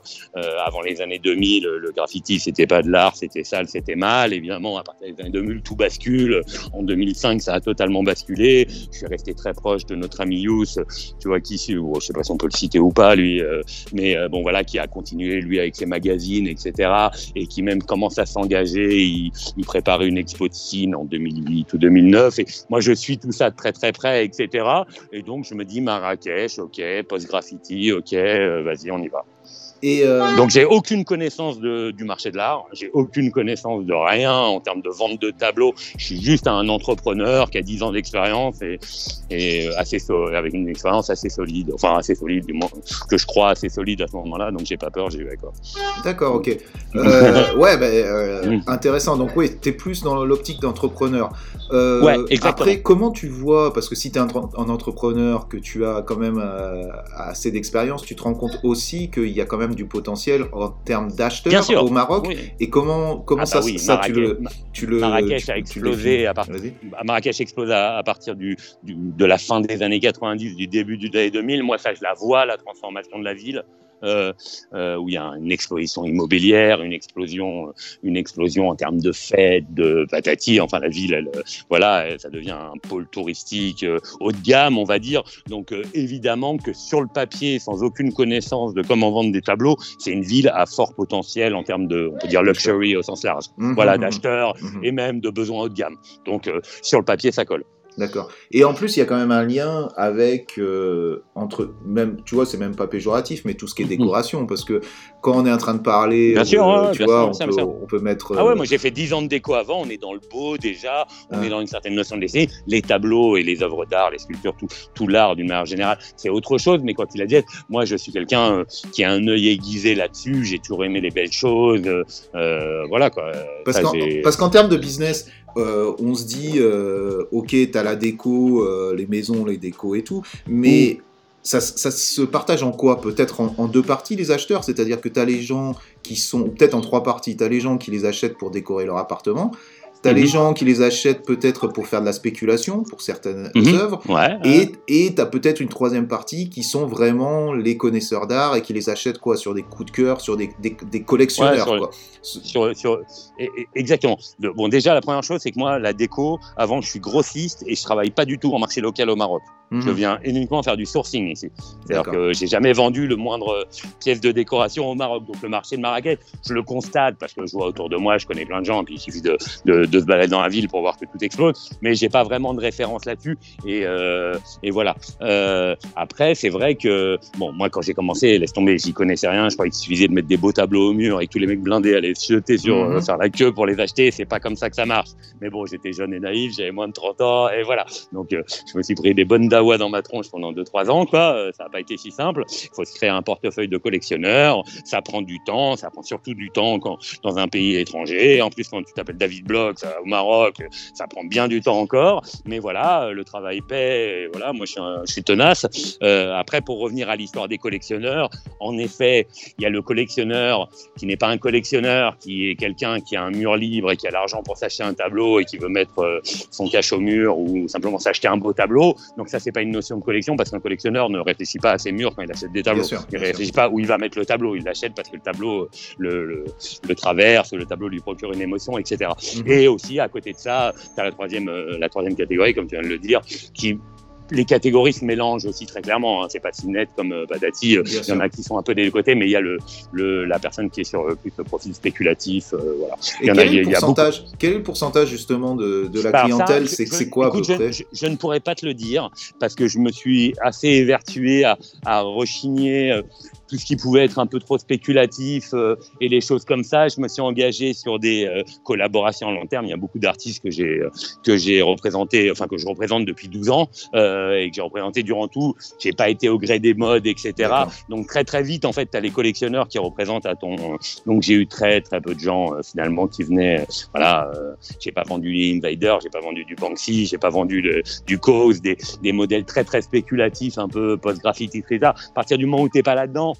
avant les années 2000 le graffiti c'était pas de l'art, c'était sale, c'était mal. Évidemment à partir des années 2000 tout bascule. En 2005 ça a totalement basculé. Je suis resté très proche de notre ami Youss, tu vois qui ou je sais pas si on peut le citer ou pas lui, euh, mais euh, bon voilà qui a continué lui avec ses magazines etc et qui même commence à s'engager. Il, prépare une expo de Cine en 2008 ou 2009 et moi je suis tout ça de très très près etc. Et donc je me dis Marrakech, ok, post graffiti, ok, euh, vas-y on y va. Et euh, Donc j'ai aucune connaissance de, du marché de l'art, j'ai aucune connaissance de rien en termes de vente de tableaux. Je suis juste un entrepreneur qui a 10 ans d'expérience et, et assez so- avec une expérience assez solide, enfin assez solide du moins que je crois assez solide à ce moment-là. Donc j'ai pas peur, j'y vais quoi. D'accord, ok. <laughs> Euh, ouais, bah, euh, Mm. intéressant. Donc oui, t'es plus dans l'optique d'entrepreneur. Euh, Ouais, exactement. Après, comment tu vois, parce que si t'es un, un entrepreneur, que tu as quand même assez d'expérience, tu te rends compte aussi qu'il y a quand même du potentiel en termes d'acheteurs au Maroc. Oui. Et comment, comment Ah ça, bah oui, ça tu le, Marrakech- tu le, Marrakech tu- a explosé définis à partir- Vas-y. à Marrakech explose à, à partir du, du- de la fin des années 90, du début du années 2000. Moi, ça, je la vois, la transformation de la ville, euh, euh, où il y a une explosion immobilière, une explosion, une explosion en termes de fêtes, de patati. Enfin, la ville, elle, euh, voilà, ça devient un pôle touristique haut de gamme, on va dire. Donc, évidemment que sur le papier, sans aucune connaissance de comment vendre des tableaux, c'est une ville à fort potentiel en termes de, on peut dire, luxury au sens large. Mhm, Voilà, mhm, d'acheteurs mhm. et même de besoins haut de gamme. Donc, sur le papier, ça colle. D'accord. Et en plus, il y a quand même un lien avec euh, entre même, tu vois, c'est même pas péjoratif, mais tout ce qui est décoration, parce que quand on est en train de parler. Bien sûr, euh, ouais, tu bien vois, sûr, on, peut, ça. on peut mettre. Ah ouais, euh, moi j'ai fait 10 ans de déco avant, on est dans le beau déjà, on Ouais. est dans une certaine notion de dessin. Les tableaux et les œuvres d'art, les sculptures, tout, tout l'art d'une manière générale, c'est autre chose, mais quoi qu'il advienne, moi je suis quelqu'un euh, qui a un œil aiguisé là-dessus, j'ai toujours aimé les belles choses, voilà quoi. Qu'en, parce qu'en termes de business, euh, on se dit, euh, ok, t'as la déco, euh, les maisons, les décos et tout, mais ça, ça se partage en quoi? Peut-être en, en deux parties, les acheteurs, c'est-à-dire que t'as les gens qui sont, ou peut-être en trois parties, t'as les gens qui les achètent pour décorer leur appartement, t'as Mhm. les gens qui les achètent peut-être pour faire de la spéculation, pour certaines Mhm. œuvres, Ouais, et et t'as peut-être une troisième partie qui sont vraiment les connaisseurs d'art et qui les achètent quoi sur des coups de cœur, sur des, des, des collectionneurs Ouais, sur- quoi. sur, sur, et- et- exactement. Bon, déjà, la première chose, c'est que moi, la déco, avant, je suis grossiste et je travaille pas du tout en marché local au Maroc. Je Mhm. viens uniquement faire du sourcing ici. C'est-à-dire que j'ai jamais vendu le moindre pièce de décoration au Maroc. Donc le marché de Marrakech, je le constate parce que je vois autour de moi, je connais plein de gens, puis il suffit de, de, de se balader dans la ville pour voir que tout explose. Mais j'ai pas vraiment de référence là-dessus. Et, euh, et voilà. Euh, après, c'est vrai que bon, moi quand j'ai commencé, laisse tomber, j'y connaissais rien. Je croyais qu'il suffisait de mettre des beaux tableaux au mur et que tous les mecs blindés allaient se jeter sur Mhm. euh, faire la queue pour les acheter. C'est pas comme ça que ça marche. Mais bon, j'étais jeune et naïf, j'avais moins de 30 ans et voilà. Donc je me suis pris des bonnes dawas dans ma tronche pendant 2-3 ans, quoi. Euh, ça n'a pas été si simple. Il faut se créer un portefeuille de collectionneur. Ça prend du temps. Ça prend surtout du temps quand, dans un pays étranger. En plus, quand tu t'appelles David Bloch ça, au Maroc, ça prend bien du temps encore. Mais voilà, euh, le travail paie. Voilà, moi, je suis, tenace. Euh, après, pour revenir à l'histoire des collectionneurs, en effet, il y a le collectionneur qui n'est pas un collectionneur, qui est quelqu'un qui a un mur libre et qui a l'argent pour s'acheter un tableau et qui veut mettre euh, son cache au mur ou simplement s'acheter un beau tableau. Donc ça, c'est pas une notion de collection parce qu'un collectionneur ne réfléchit pas à ses murs quand il achète des tableaux. Bien sûr, il bien réfléchit pas où il va mettre le tableau. Il l'achète parce que le tableau le, le, le traverse, le tableau lui procure une émotion, etc. Mhm. Et aussi, à côté de ça, tu as la troisième, euh, la troisième catégorie, comme tu viens de le dire, qui les catégories se mélangent aussi très clairement. Hein. C'est pas si net comme euh, Badati. Euh, Bien Il y en a qui sont un peu des deux côtés, mais il y a le, le, la personne qui est sur euh, plus le profil spéculatif. euh, voilà. Et Il y en quel, a- est le pourcentage, quel est le pourcentage justement de, de la Bah, clientèle? C'est quoi écoute, à peu je, près? je, je ne pourrais pas te le dire parce que je me suis assez évertué à, à rechigner tout ce qui pouvait être un peu trop spéculatif euh, et les choses comme ça. Je me suis engagé sur des euh, collaborations à long terme. Il y a beaucoup d'artistes que j'ai euh, que j'ai représentés, enfin que je représente depuis 12 ans et que j'ai représenté durant tout. J'ai pas été au gré des modes, etc. Donc très très vite, en fait, tu as les collectionneurs qui représentent à ton. Donc j'ai eu très très peu de gens finalement qui venaient. voilà, j'ai pas vendu les Invader, j'ai pas vendu du Banksy, j'ai pas vendu le, du Cause, des, des modèles très très spéculatifs, un peu post-graffiti, etc. À partir du moment où t'es pas là-dedans,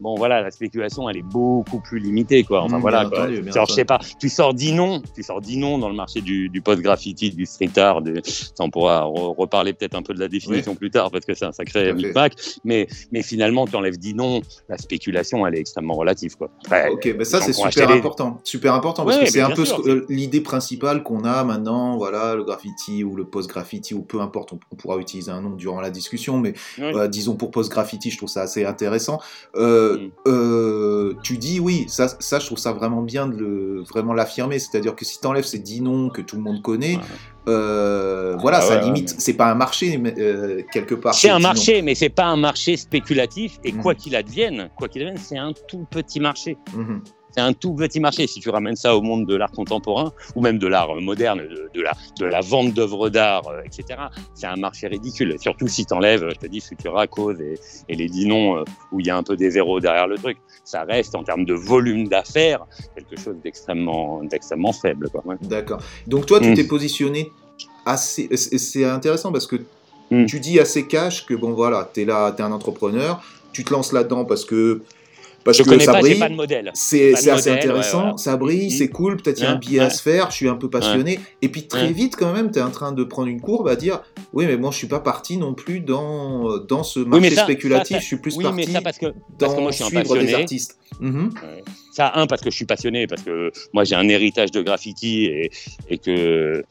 bon voilà, la spéculation elle est beaucoup plus limitée, quoi. Enfin Mmh, voilà, quoi. entendu, je sais pas, tu sors dix noms, tu sors dans le marché du, du post-graffiti, du street art, de, ça, on pourra re- reparler peut-être un peu de la définition plus tard parce que c'est un sacré micmac, mais, mais finalement, tu enlèves dix noms, la spéculation elle est extrêmement relative, quoi. Après, Ok, ben ça c'est super important, super important parce Ouais, que c'est un peu l'idée principale qu'on a maintenant, voilà, le graffiti ou le post-graffiti ou peu importe, on, on pourra utiliser un nom durant la discussion, mais Oui. euh, disons pour post-graffiti, je trouve ça assez intéressant. Euh, Mm. euh, tu dis oui, ça, ça je trouve ça vraiment bien de le, vraiment l'affirmer, c'est-à-dire que si tu enlèves ces 10 noms que tout le monde connaît, euh, voilà, Ah ça ouais, limite, ouais. c'est pas un marché, quelque part. C'est un marché, mais c'est pas un marché spéculatif. Et Mhm. quoi qu'il advienne, quoi qu'il advienne, c'est un tout petit marché. Mhm. C'est un tout petit marché. Si tu ramènes ça au monde de l'art contemporain ou même de l'art moderne, de, de la, de la vente d'œuvres d'art, euh, etc., c'est un marché ridicule. Et surtout si tu enlèves, je te dis, Futura, Cause et, et les dix noms euh, où il y a un peu des zéros derrière le truc. Ça reste, en termes de volume d'affaires, quelque chose d'extrêmement, faible. Ouais. D'accord. Donc toi, tu Mm. t'es positionné assez. C'est intéressant parce que Mm. tu dis assez cash que bon voilà, t'es là, t'es un entrepreneur, tu te lances là-dedans parce que parce Je que connais ça pas, brille. pas de modèle. C'est assez modèle, ouais, intéressant, voilà. ça brille, Mm. c'est cool, peut-être il y a un Ouais, billet à ouais. se faire, je suis un peu passionné. Et puis très Ouais. vite quand même, tu es en train de prendre une courbe à dire oui mais moi je suis pas parti non plus dans, dans ce marché ça- spéculatif, ça, je suis plus Oui, parti mais ça parce que, parce que dans moi je suis un suivre des artistes. Mhm. Ça, un, parce que je suis passionné, parce que moi j'ai un héritage de graffiti et, et que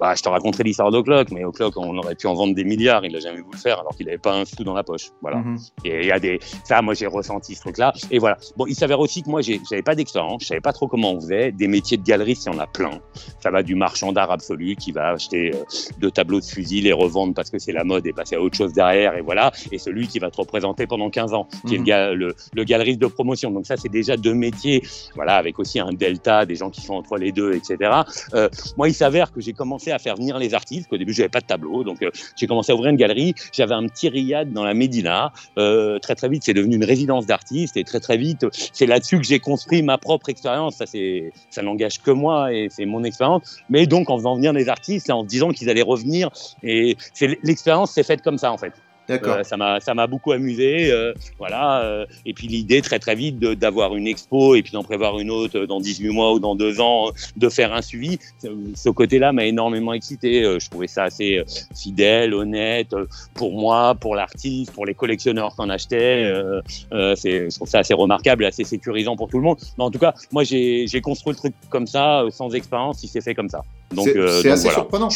bah, je te raconterai l'histoire d'Oclock, mais O'Clock, on aurait pu en vendre des milliards, il a jamais voulu le faire alors qu'il n'avait pas un sou dans la poche. Voilà. Mhm. Et il y a des. Ça, moi j'ai ressenti ce truc-là. Et voilà. Bon, il s'avère aussi que moi j'avais pas d'expérience, je savais pas trop comment on faisait. Des métiers de galeriste, il y en a plein. Ça va du marchand d'art absolu qui va acheter euh, deux tableaux de fusil, les revendre parce que c'est la mode et passer à autre chose derrière, et voilà. Et celui qui va te représenter pendant 15 ans, qui est le, Mhm. le galeriste de promotion. Donc ça, c'est déjà deux métiers, voilà, avec aussi un delta, des gens qui sont entre les deux, etc. Euh, moi, il s'avère que j'ai commencé à faire venir les artistes. qu'au début, j'avais pas de tableau, donc euh, j'ai commencé à ouvrir une galerie. J'avais un petit riad dans la Médina. Euh, très très vite, c'est devenu une résidence d'artistes et très très vite, c'est là-dessus que j'ai construit ma propre expérience. Ça, c'est, ça n'engage que moi et c'est mon expérience. Mais donc, en faisant venir des artistes en disant qu'ils allaient revenir, et c'est l'expérience s'est faite comme ça en fait. D'accord. Euh, ça m'a ça m'a beaucoup amusé euh, voilà euh, et puis l'idée très très vite d'avoir une expo et puis d'en prévoir une autre dans 18 mois ou dans deux ans de faire un suivi ce- côté-là m'a énormément excité je trouvais ça assez fidèle honnête pour moi pour l'artiste pour les collectionneurs qui en achetaient c'est je trouve ça assez remarquable assez sécurisant pour tout le monde mais en tout cas moi j'ai construit le truc comme ça sans expérience il s'est fait comme ça donc C'est- assez voilà. surprenant.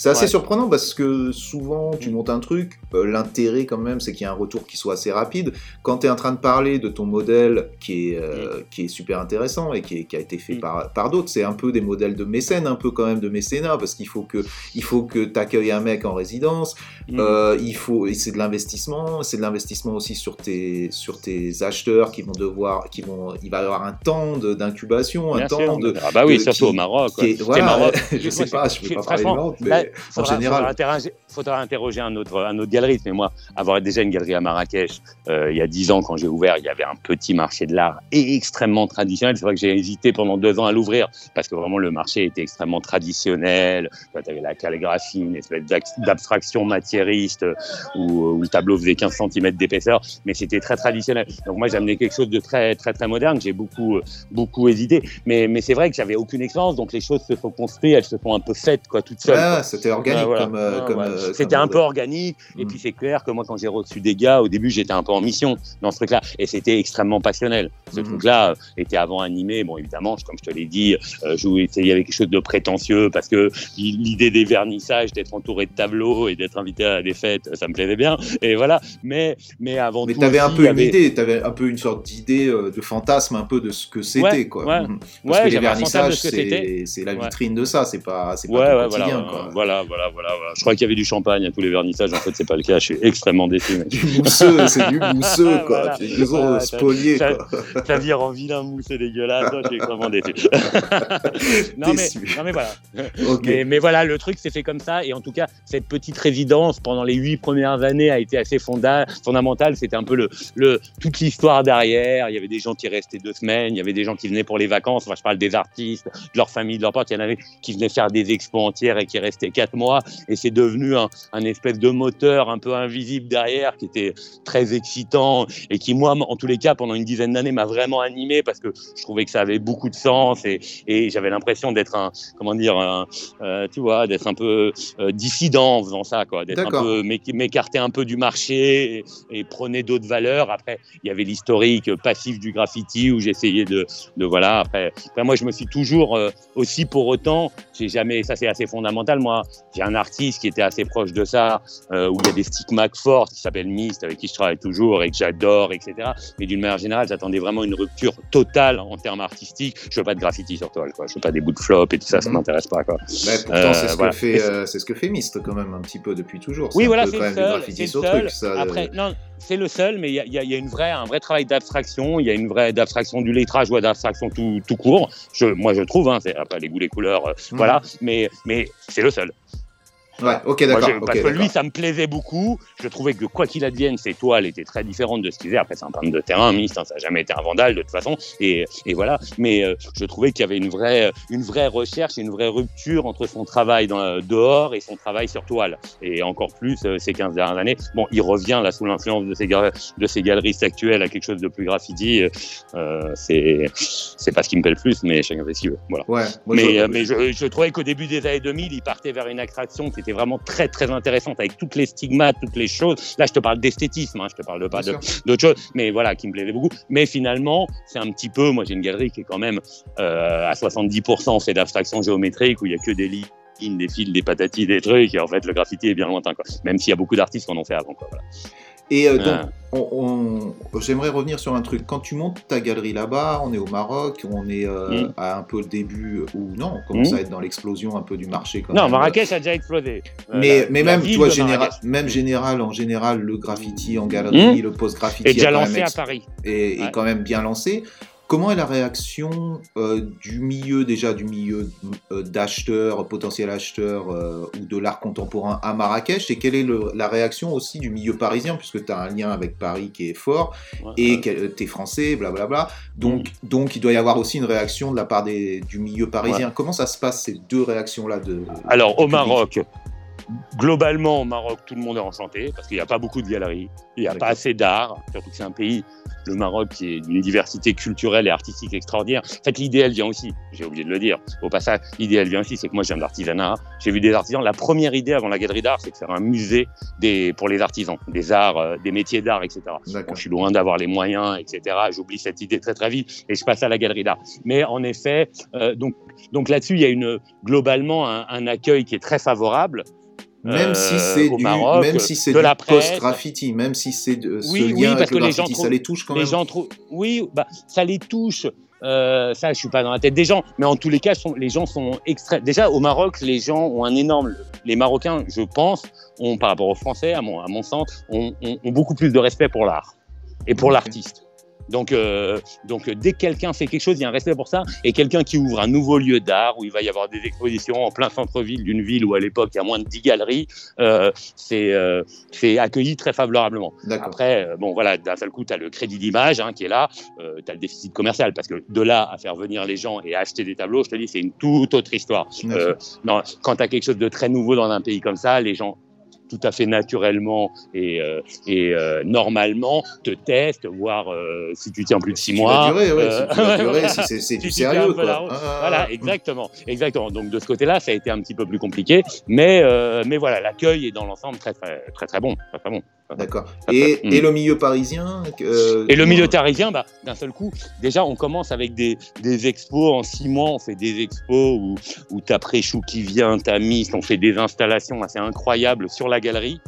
C'est assez Ouais. surprenant parce que souvent tu montes un truc, euh, l'intérêt quand même c'est qu'il y a un retour qui soit assez rapide. Quand tu es en train de parler de ton modèle qui est, euh, qui est super intéressant et qui, est- qui a été fait Mm. par, par d'autres, c'est un peu des modèles de mécène, un peu quand même de mécénat parce qu'il faut que il faut que tu accueilles un mec en résidence, Mm. euh, il faut et c'est de l'investissement, c'est de l'investissement aussi sur tes sur tes acheteurs qui vont devoir qui vont il va y avoir un temps d'incubation, un Bien temps sûr. de ah bah oui, de- surtout qui- au Maroc. qui est- voilà, Maroc. <laughs> je sais pas, je peux je- pas parler de mais là, en général. Faudra interroger un autre, un autre galeriste. Mais moi, avoir déjà une galerie à Marrakech, euh, il y a dix ans, quand j'ai ouvert, il y avait un petit marché de l'art extrêmement traditionnel. C'est vrai que j'ai hésité pendant deux ans à l'ouvrir parce que vraiment le marché était extrêmement traditionnel. Tu avais la calligraphie, une espèce d'abstraction matiériste euh, où, où le tableau faisait 15 cm d'épaisseur, mais c'était très traditionnel. Donc moi, j'ai amené quelque chose de très, très, très moderne. J'ai beaucoup, euh, beaucoup hésité. Mais, mais c'est vrai que j'avais aucune expérience, donc les choses se sont construites, elles se sont un peu faites, quoi, toutes seules. Ah, c'était organique voilà. comme, euh, comme, ouais. Euh, C'était un peu organique. Et Mm. puis c'est clair que moi, quand j'ai reçu des gars, au début, j'étais un peu en mission dans ce truc-là. Et c'était extrêmement passionnel. Ce Mhm. truc-là euh, était avant animé. Bon, évidemment, comme je te l'ai dit, euh, je voulais essayer avec quelque chose de prétentieux parce que l'idée des vernissages, d'être entouré de tableaux et d'être invité à des fêtes, ça me plaisait bien. Et voilà. Mais, mais avant Mais tout. tu avais un peu il y une avait- idée, tu avais un peu une sorte d'idée, euh, de fantasme un peu de ce que c'était, Ouais, quoi. ouais. Mhm. Parce Ouais, que les vernissages, ce c'est c'est la vitrine de ça, c'est pas, c'est pas Ouais, voilà, quotidien, euh, quoi. voilà, voilà, voilà, voilà. Je crois qu'il y avait du champagne à tous les vernissages. En fait, c'est pas le cas. Je suis extrêmement déçu. mais- Du mousseux, c'est du mousseux, quoi. Voilà. Ils nous ont t'as- quoi. En vilain moussé dégueulasse, toi, je suis extrêmement déçu. non, mais, non, mais voilà. Mais, mais voilà, le truc s'est fait comme ça. Et en tout cas, cette petite résidence pendant les huit premières années a été assez fonda fondamentale. C'était un peu le, le, toute l'histoire derrière. Il y avait des gens qui restaient deux semaines. Il y avait des gens qui venaient pour les vacances. Enfin, je parle des artistes, de leur famille, de leurs potes. Il y en avait qui venaient faire des expos entières et qui restaient quatre mois. Et c'est devenu un, un espèce de moteur un peu invisible derrière qui était très excitant et qui, moi, en tous les cas, pendant une dizaine d'années, m'a vraiment animé parce que je trouvais que ça avait beaucoup de sens et, et j'avais l'impression d'être un, comment dire, un, euh, tu vois, d'être un peu euh, dissident en faisant ça, quoi, d'être un peu, m'éc- m'écarter un peu du marché et, et prôner d'autres valeurs. Après, il y avait l'historique passif du graffiti où j'essayais de, de, voilà. Après, après, moi, je me suis toujours euh, aussi pour autant, j'ai jamais, ça c'est assez fondamental, moi, moi. J'ai un artiste qui était assez proche de ça, euh, où il y a des stigmates forts, qui s'appelle Mist, avec qui je travaille toujours et que j'adore, etc. Mais d'une manière générale, j'attendais vraiment une rupture totale en termes artistiques. Je veux pas de graffiti sur toile, quoi. Je veux pas des bouts de flop et tout ça, ça Mhm. m'intéresse pas, quoi. Pourtant, Euh, c'est ce, voilà. que fait, euh, ce que fait Myst quand même un petit peu depuis toujours. Oui, voilà, c'est le seul. graffiti c'est sur le seul. truc. Ça, euh, Après, non, c'est le seul, mais il y a, il y a- il y a une vraie, un vrai travail d'abstraction. Il y a une vraie d'abstraction du lettrage ou d'abstraction tout, tout court. Je, moi, je trouve. Hein, c'est après les goûts, les couleurs, euh, Mhm. voilà. Mais, mais c'est le seul. Ouais, ok, d'accord. parce que lui, ça me plaisait beaucoup. Je trouvais que quoi qu'il advienne, ses toiles étaient très différentes de ce qu'il faisait. Après, c'est un peintre de terrain, Mist, hein, ça n'a jamais été un vandale de toute façon. Et, et voilà. Mais euh, je trouvais qu'il y avait une vraie, une vraie recherche une vraie rupture entre son travail dans, dehors et son travail sur toile. Et encore plus euh, ces 15 dernières années. Bon, il revient là sous l'influence de ses, de ses galeristes actuels à quelque chose de plus graffiti. Euh, c'est, c'est pas ce qui me plaît le plus, mais chacun fait ce qu'il veut. Voilà. Ouais, Mais, je- euh, mais je, je trouvais qu'au début des années 2000, il partait vers une attraction qui était vraiment très très intéressante avec toutes les stigmates, toutes les choses. Là, je te parle d'esthétisme, hein, je te parle de pas d'autres choses, mais voilà, qui me plaisait beaucoup. Mais finalement, c'est un petit peu, moi j'ai une galerie qui est quand même euh, à 70% fait d'abstraction géométrique où il y a que des lignes, des fils, des patatis, des trucs, et en fait le graffiti est bien lointain, quoi. Même s'il y a beaucoup d'artistes qui en ont fait avant, quoi. Voilà. Et euh, donc, Ah. on, on- j'aimerais revenir sur un truc. Quand tu montes ta galerie là-bas, on est au Maroc, on est euh, Mm. à un peu le début, ou non, on commence Mm. à être dans l'explosion un peu du marché. Quand Non, même. Marrakech a déjà explosé. Euh, Mais, même, tu vois, général, même général, en général, le graffiti en galerie, le post-graffiti est déjà lancé à Paris. est, est quand même bien lancé. Comment est la réaction euh, du milieu déjà du milieu euh, d'acheteurs, potentiels acheteurs euh, ou de l'art contemporain à Marrakech? Et quelle est le- la réaction aussi du milieu parisien puisque tu as un lien avec Paris qui est fort Ouais, et ouais. tu es français, blablabla. Donc, Mm. donc il doit y avoir aussi une réaction de la part des, du milieu parisien. Comment ça se passe ces deux réactions-là de Alors, au Maroc, globalement, au Maroc, tout le monde est enchanté parce qu'il n'y a pas beaucoup de galeries, il n'y a pas assez d'art, surtout que c'est un pays, le Maroc, qui est d'une diversité culturelle et artistique extraordinaire. En fait, l'idée, elle vient aussi, j'ai oublié de le dire. Au passage, l'idée, elle vient aussi, c'est que moi, je viens de l'artisanat. J'ai vu des artisans. La première idée avant la galerie d'art, c'est de faire un musée des, pour les artisans, des arts, euh, des métiers d'art, etc. Bon, je suis loin d'avoir les moyens, etc. J'oublie cette idée très très vite et je passe à la galerie d'art. Mais en effet, euh, donc, donc là-dessus, il y a une, globalement un, un accueil qui est très favorable. Même euh, si c'est au du, Maroc, même si c'est de du la presse. post-graffiti, même si c'est de- ce Oui, oui, lien parce avec le que les gens ça trouvent- les touche quand les même. gens trouvent, oui, bah, ça les touche. Euh, ça, je suis pas dans la tête des gens, mais en tous les cas, sont- les gens sont extraits. Déjà, au Maroc, les gens ont un énorme. Les Marocains, je pense, ont par rapport aux Français, à mon, à mon sens, ont, ont- ont beaucoup plus de respect pour l'art et pour l'artiste. Donc, euh, donc, euh, dès que quelqu'un fait quelque chose, il y a un respect pour ça. Et quelqu'un qui ouvre un nouveau lieu d'art où il va y avoir des expositions en plein centre-ville d'une ville où à l'époque il y a moins de 10 galeries, euh, c'est euh, accueilli très favorablement. Après, bon, voilà, d'un seul coup, tu as le crédit d'image hein, qui est là, tu as le déficit commercial, parce que de là à faire venir les gens et à acheter des tableaux, je te dis, c'est une toute autre histoire. Non, quand tu as quelque chose de très nouveau dans un pays comme ça, les gens tout à fait naturellement et, euh, et euh, normalement te testent, voir euh, si tu tiens plus de six Si mois. durer, ouais, si tu durer, <laughs> si c'est- Si sérieux, la. Ah, Voilà, ah. exactement, exactement. Donc de ce côté-là, ça a été un petit peu plus compliqué, mais mais voilà, l'accueil est dans l'ensemble très très très très bon, très très bon. D'accord. Et, et le milieu parisien Et le milieu parisien, bah, d'un seul coup, déjà, on commence avec des, des expos. En six mois, on fait des expos où, où t'as Préchou qui vient, t'as Mist, on fait des installations assez incroyables sur la galerie.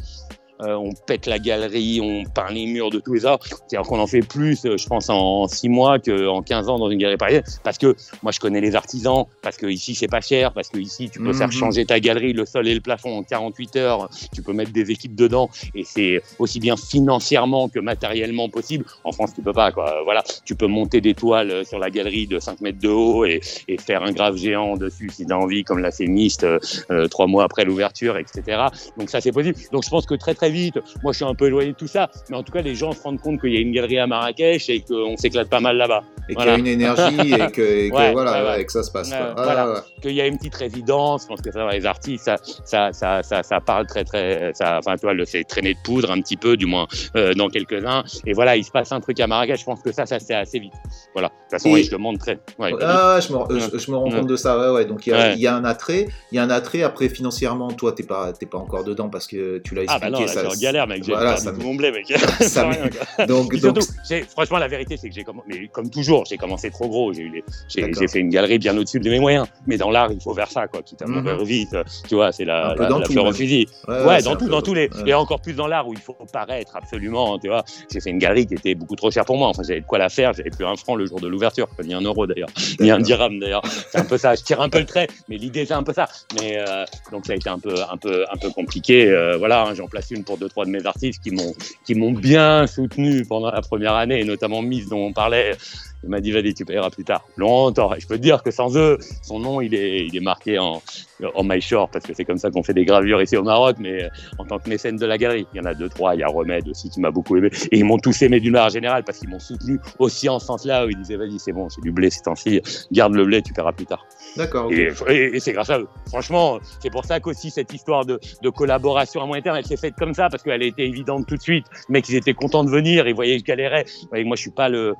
Euh, on pète la galerie, on peint les murs de tous les arts. C'est-à-dire qu'on en fait plus, euh, je pense, en six mois qu'en 15 ans dans une galerie parisienne. Parce que moi, je connais les artisans, parce que ici, c'est pas cher, parce que ici, tu peux Mhm. faire changer ta galerie, le sol et le plafond en 48 heures. Tu peux mettre des équipes dedans et c'est aussi bien financièrement que matériellement possible. En France, tu peux pas, quoi. Voilà, tu peux monter des toiles euh, sur la galerie de 5 mètres de haut et, et faire un grave géant dessus si tu as envie, comme l'a fait Mist euh, trois mois après l'ouverture, etc. Donc ça, c'est possible. Donc je pense que très très vite, moi je suis un peu éloigné de tout ça, mais en tout cas, les gens se rendent compte qu'il y a une galerie à Marrakech et qu'on s'éclate pas mal là-bas. Et qu'il y a une énergie et que, et que <laughs> Ouais, voilà, ouais, ouais. ouais, et que ça se passe. Quoi. Ah, voilà. qu'il y a une petite résidence. Je pense que ça, les artistes, ça, ça, ça, ça, ça parle très, très. Ça, enfin, tu vois, le fait traîner de poudre un petit peu, du moins euh, dans quelques-uns. Et voilà, il se passe un truc à Marrakech. Je pense que ça, ça c'est assez vite. Voilà. De toute façon, Et- oui, je le montre très. Ah, je, me, je, je me rends compte de ça, ouais, ouais. Donc il y, a, Ouais. il y a un attrait, il y a un attrait. Après, financièrement, toi, t'es pas, t'es pas encore dedans parce que tu l'as Ah, bah expliqué, ça ça- en galère, mec. J'ai voilà, perdu tout mon blé, mec. <laughs> ça rien. <laughs> Donc, surtout, franchement, la vérité, c'est que j'ai commencé, mais comme toujours, j'ai commencé trop gros. J'ai les- fait une galerie bien au-dessus de mes moyens. Mais dans l'art, il faut vers ça, quoi. Quitte à Mhm. mourir vite, tu vois, c'est la, la, la fleur au fusil. ouais, dans tout, dans tous les. Et encore plus dans l'art où il faut paraître absolument, tu vois. J'ai fait une galerie qui était beaucoup trop chère pour moi. Enfin, j'avais de quoi la faire. J'avais plus un franc le jour de l'ouverture, ni un euro d'ailleurs, ni un dirham d'ailleurs. C'est un peu ça. Je tire un peu le trait, mais l'idée c'est un peu ça. Mais euh, donc ça a été un peu, un peu, un peu compliqué. Euh, voilà, hein, j'en place une deux, trois de mes artistes qui m'ont, qui m'ont bien soutenu pendant la première année, et notamment Miss dont on parlait. Il m'a dit, vas-y, tu payeras plus tard. Longtemps. Et je peux te dire que sans eux, son nom, il est, il est marqué en, en my shore, parce que c'est comme ça qu'on fait des gravures ici au Maroc, mais euh, en tant que mécène de la galerie. Il y en a deux, trois. Il y a Remède aussi qui m'a beaucoup aimé. Et ils m'ont tous aimé d'une manière générale parce qu'ils m'ont soutenu aussi en ce sens-là où ils disaient, vas-y, c'est bon, c'est du blé ces temps-ci. Garde le blé, tu paieras plus tard. D'accord. Et, et- et c'est grâce à eux. Franchement, c'est pour ça qu'aussi cette histoire de, de collaboration à moyen terme, elle s'est faite comme ça parce qu'elle était évidente tout de suite. Les mecs, ils étaient contents de venir, ils voyaient que je galérais. Vous voyez, moi, je suis pas le,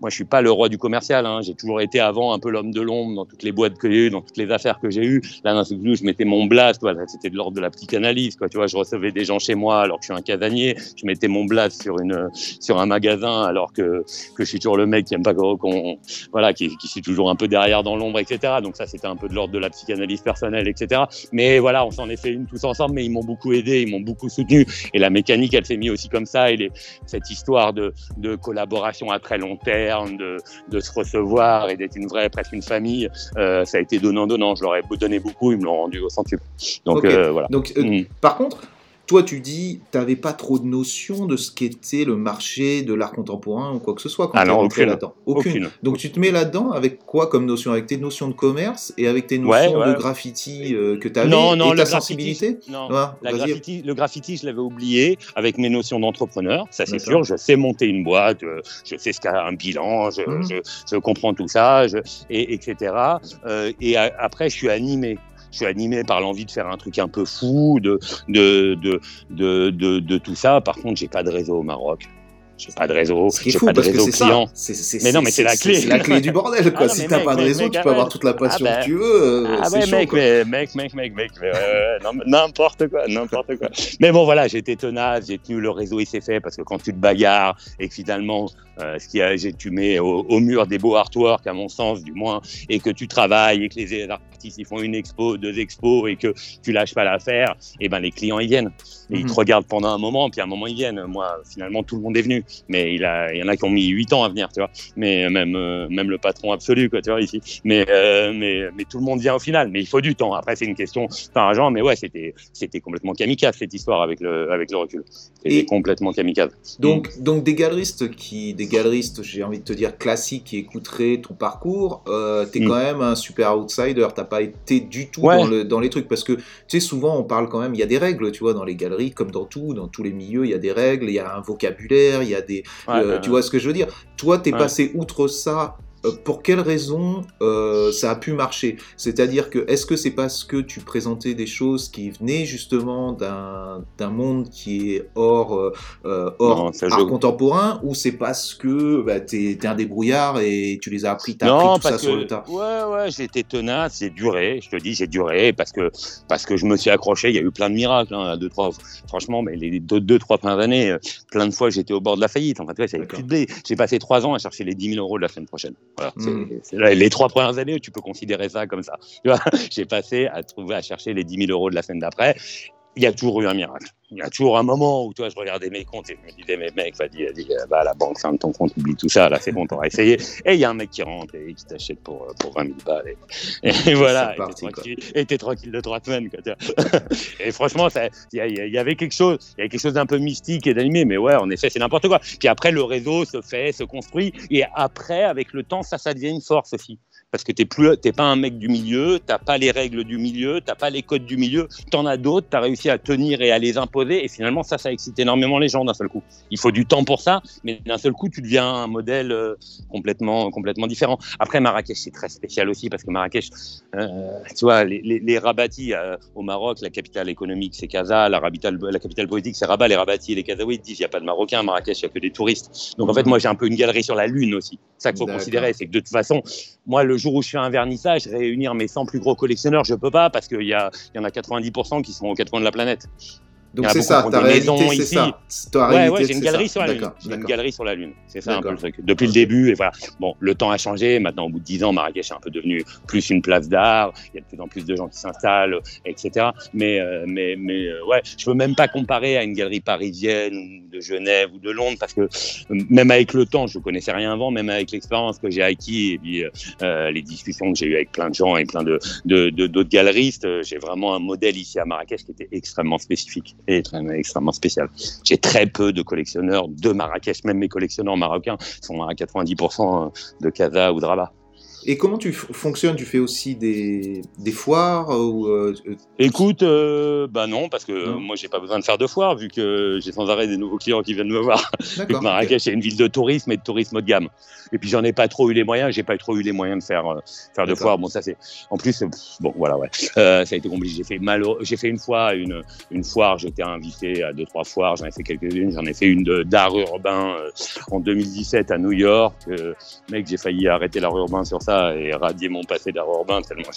moi, je suis pas le roi du commercial. Hein. J'ai toujours été avant un peu l'homme de l'ombre dans toutes les boîtes que j'ai eues, dans toutes les affaires que j'ai eues. Là, d'un seul coup, je mettais mon blast. C'était de l'ordre de la psychanalyse. Quoi. Tu vois, je recevais des gens chez moi alors que je suis un casanier. Je mettais mon blast sur une, sur un magasin alors que, que je suis toujours le mec qui aime pas qu'on, voilà, qui, qui suis toujours un peu derrière dans l'ombre, etc. Donc ça, c'était un peu de l'ordre de la psychanalyse personnelle, etc. Mais voilà, on s'en est fait une tous ensemble, mais ils m'ont beaucoup aidé, ils m'ont beaucoup soutenu. Et la mécanique, elle s'est mise aussi comme ça. Et cette histoire de, de collaboration à très long terme, de, de se recevoir et d'être une vraie, presque une famille, euh, ça a été donnant-donnant. Je leur ai donné beaucoup, ils me l'ont rendu au centuple. Donc euh, voilà. Donc, euh, Mm. par contre, toi, tu dis, tu n'avais pas trop de notion de ce qu'était le marché de l'art contemporain ou quoi que ce soit quand Ah aucune. là-dedans. Aucune. Aucune. Donc, tu te mets là-dedans avec quoi comme notion? Avec tes notions de commerce et avec tes notions ouais. de graffiti euh, que tu avais Non, non, et ta graffiti, sensibilité? Non, la graffiti, le graffiti, je l'avais oublié avec mes notions d'entrepreneur, ça c'est sûr. Je sais monter une boîte, euh, je sais ce qu'a un bilan, je, je, je comprends tout ça, je, et, etc. Euh, et a- après, je suis animé. Je suis animé par l'envie de faire un truc un peu fou, de, de, de, de, de, de tout ça. Par contre, j'ai pas de réseau au Maroc. J'ai pas de réseau, j'ai pas de réseau client. Mais non, mais c'est la clé. C'est la clé du bordel, quoi. Ah si t'as pas de réseau, tu peux ah avoir toute la passion Ah que tu veux. euh, Ah ouais, mec, mec, mec, mec, mec, n'importe quoi, n'importe quoi. Mais bon, voilà, été tenace, j'ai tenu le réseau, il s'est fait parce que quand tu te bagarres et que finalement, euh, ce qui a, tu mets au, au mur des beaux artworks, à mon sens, du moins, et que tu travailles et que les artistes ils font une expo, deux expos et que tu lâches pas l'affaire, et ben les clients ils viennent. Et ils Mhm. te regardent pendant un moment, puis à un moment ils viennent. Moi, finalement, tout le monde est venu, mais il, a, il y en a qui ont mis huit ans à venir, tu vois. Mais même, euh, même le patron absolu, quoi, tu vois, ici. Mais, euh, mais, mais tout le monde vient au final. Mais il faut du temps. Après, c'est une question d'argent. Mais ouais, c'était, c'était complètement kamikaze, cette histoire, avec le, avec le recul. C'était Et- complètement kamikaze. Donc, donc des galeristes qui, des galeristes, j'ai envie de te dire classiques, qui écouteraient ton parcours, euh, t'es Mm. quand même un super outsider. T'as pas été du tout Ouais. dans, le, dans les trucs parce que tu sais souvent on parle quand même, il y a des règles, tu vois, dans les galeries comme dans tout, dans tous les milieux, il y a des règles, il y a un vocabulaire, il y a des, Ouais, euh, tu vois ce que je veux dire? Toi, t'es passé outre ça. Euh, Pour quelle raison euh, ça a pu marcher? C'est-à-dire que est-ce que c'est parce que tu présentais des choses qui venaient justement d'un monde qui est hors euh, hors Non, ça art joue. contemporain ou c'est parce que bah, t'es es un débrouillard et tu les as appris, appris Non, tout ça parce sur que le tas? ouais, ouais, été tenace, j'ai duré. Je te dis, j'ai duré parce que parce que je me suis accroché. Il y a eu plein de miracles, hein, deux trois. Franchement, mais les deux, deux trois premières années, plein de fois, j'étais au bord de la faillite. En fait, ouais, ça D'accord. plus de blé. J'ai passé trois ans à chercher les 10 000 euros de la semaine prochaine. Voilà, c'est- les trois premières années, tu peux considérer ça comme ça. Tu vois, <laughs> j'ai passé à trouver à chercher les 10 000 euros de la semaine d'après. Il y a toujours eu un miracle. Il y a toujours un moment où toi, je regardais mes comptes et je me disais, mais mec, vas-y, vas-y, euh, va à la banque, ferme ton compte, oublie tout ça, là, c'est bon, t'auras <laughs> essayé. Et il y a un mec qui rentre et qui t'achète pour, euh, pour 20 000 balles. Et, <laughs> et voilà, et t'es tranquille, et t'es tranquille de trois semaines, quoi, <laughs> et franchement, il y, y avait quelque chose, il y avait quelque chose d'un peu mystique et d'animé, mais ouais, en effet, c'est n'importe quoi. Puis après, le réseau se fait, se construit, et après, avec le temps, ça, ça devient une force aussi parce que t'es plus, t'es pas un mec du milieu, t'as pas les règles du milieu, t'as pas les codes du milieu, t'en as d'autres, t'as réussi à tenir et à les imposer, et finalement ça, ça excite énormément les gens d'un seul coup. Il faut du temps pour ça, mais d'un seul coup tu deviens un modèle euh, complètement, complètement différent. Après Marrakech c'est très spécial aussi parce que Marrakech, euh, tu vois, les, les, les Rabatis euh, au Maroc, la capitale économique c'est Casa, la capitale, la capitale politique c'est Rabat, les Rabatis et les Kazaouis disent il y a pas de Marocains à Marrakech, il y a que des touristes. Donc en fait moi j'ai un peu une galerie sur la lune aussi. Ça qu'il faut considérer, c'est que de toute façon moi, le jour où je fais un vernissage, réunir mes 100 plus gros collectionneurs, je peux pas parce qu'il y, y en a 90% qui sont aux quatre coins de la planète. Donc c'est ça, ta réalité, c'est ici. ça. Ta Ouais, ouais, j'ai une galerie sur la Lune. J'ai une galerie sur la Lune. C'est ça un peu le truc. Depuis le début, et voilà. Bon, le temps a changé. Maintenant, au bout de 10 ans, Marrakech est un peu devenu plus une place d'art. Il y a de plus en plus de gens qui s'installent, etc. Mais, euh, mais, mais euh, ouais, je peux même pas comparer à une galerie parisienne ou de Genève ou de Londres parce que euh, même avec le temps, je connaissais rien avant, même avec l'expérience que j'ai acquis et puis euh, euh, les discussions que j'ai eues avec plein de gens et plein de de- de- d'autres galeristes, j'ai vraiment un modèle ici à Marrakech qui était extrêmement spécifique très- extrêmement spécial. J'ai très peu de collectionneurs de Marrakech, même mes collectionneurs marocains sont à 90% de Casa ou de. Et comment tu fonctionnes? Tu fais aussi des, des foires ou euh, euh, Écoute, euh, bah non, parce que Non. moi j'ai pas besoin de faire de foire vu que j'ai sans arrêt des nouveaux clients qui viennent me voir. Vu que Marrakech est une ville de tourisme et de tourisme haut de gamme. Et puis j'en ai pas trop eu les moyens, j'ai pas trop eu les moyens de faire euh, faire de D'accord. foire. Bon ça c'est en plus euh, pff, bon voilà ouais. Ça a été compliqué. J'ai fait malheureux- j'ai fait une fois une une foire, j'étais invité à deux trois foires, j'en ai fait quelques-unes, j'en ai fait une d'art urbain en 2017 à New York. Mec, j'ai failli arrêter l'art urbain sur ça et radier mon passé d'art urbain tellement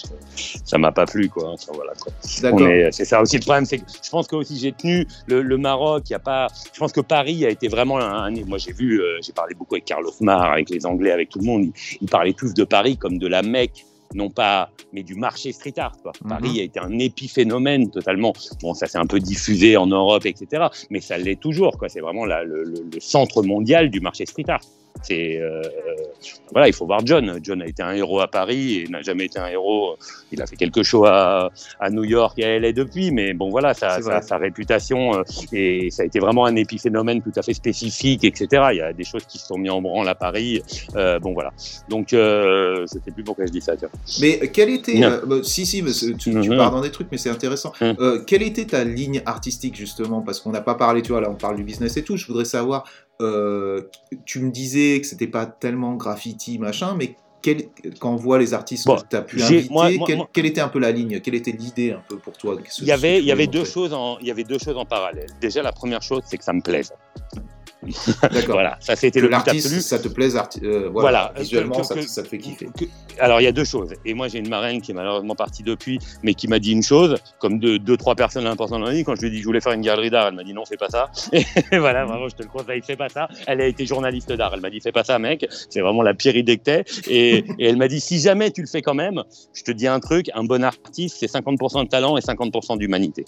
ça m'a pas plu quoi. Enfin, voilà quoi. D'accord. On est- C'est ça aussi le problème, c'est que je pense que aussi j'ai tenu le, le Maroc. Il y a pas. Je pense que Paris a été vraiment un. un- moi j'ai vu, euh, j'ai parlé beaucoup avec Carlos Mar, avec les Anglais, avec tout le monde. Ils, ils parlaient tous de Paris comme de la Mecque. Non pas, mais du marché street art. Quoi. Mhm. Paris a été un épiphénomène totalement. Bon, ça s'est un peu diffusé en Europe, etc. Mais ça l'est toujours. Quoi. C'est vraiment la- le, le- le centre mondial du marché street art. C'est euh, voilà, il faut voir John. John a été un héros à Paris et n'a jamais été un héros. Il a fait quelque chose à, à New York et à LA depuis, mais bon voilà, sa, réputation euh, et ça a été vraiment un épiphénomène tout à fait spécifique, etc. Il y a des choses qui se sont mis en branle à Paris. Euh, bon voilà. Donc euh, je sais plus pourquoi je dis ça. tiens. Mais quelle était. Euh, bah, si, si, mais tu, tu Mhm. pars dans des trucs, mais c'est intéressant. Euh, quelle était ta ligne artistique, justement? Parce qu'on n'a pas parlé, tu vois, là, on parle du business et tout. Je voudrais savoir. Euh, tu me disais que c'était pas tellement graffiti, machin, mais quel- quand on voit les artistes Bon, que tu as pu inviter, moi- moi- quelle, moi- quelle était un peu la ligne? Quelle était l'idée un peu pour toi Il y avait, il y deux choses en, il y avait deux choses en parallèle. Déjà la première chose, c'est que ça me plaise. <laughs> D'accord. Voilà, ça c'était le but l'artiste, absolu. ça te plaise, euh, voilà, Voilà, visuellement, que- ça, te- que- ça te fait kiffer. que- alors il y a deux choses. Et moi j'ai une marraine qui est malheureusement partie depuis, mais qui m'a dit une chose, comme deux, deux trois personnes importantes dans la vie. Quand je lui ai dit que je voulais faire une galerie d'art, elle m'a dit non, fais pas ça. Et <laughs> voilà, vraiment, je te le conseille, fais pas ça. Elle a été journaliste d'art. Elle m'a dit fais pas ça, mec. C'est vraiment la pire idée que t'aies. Et, et elle m'a dit si jamais tu le fais quand même, je te dis un truc, un bon artiste, c'est 50% de talent et 50% d'humanité.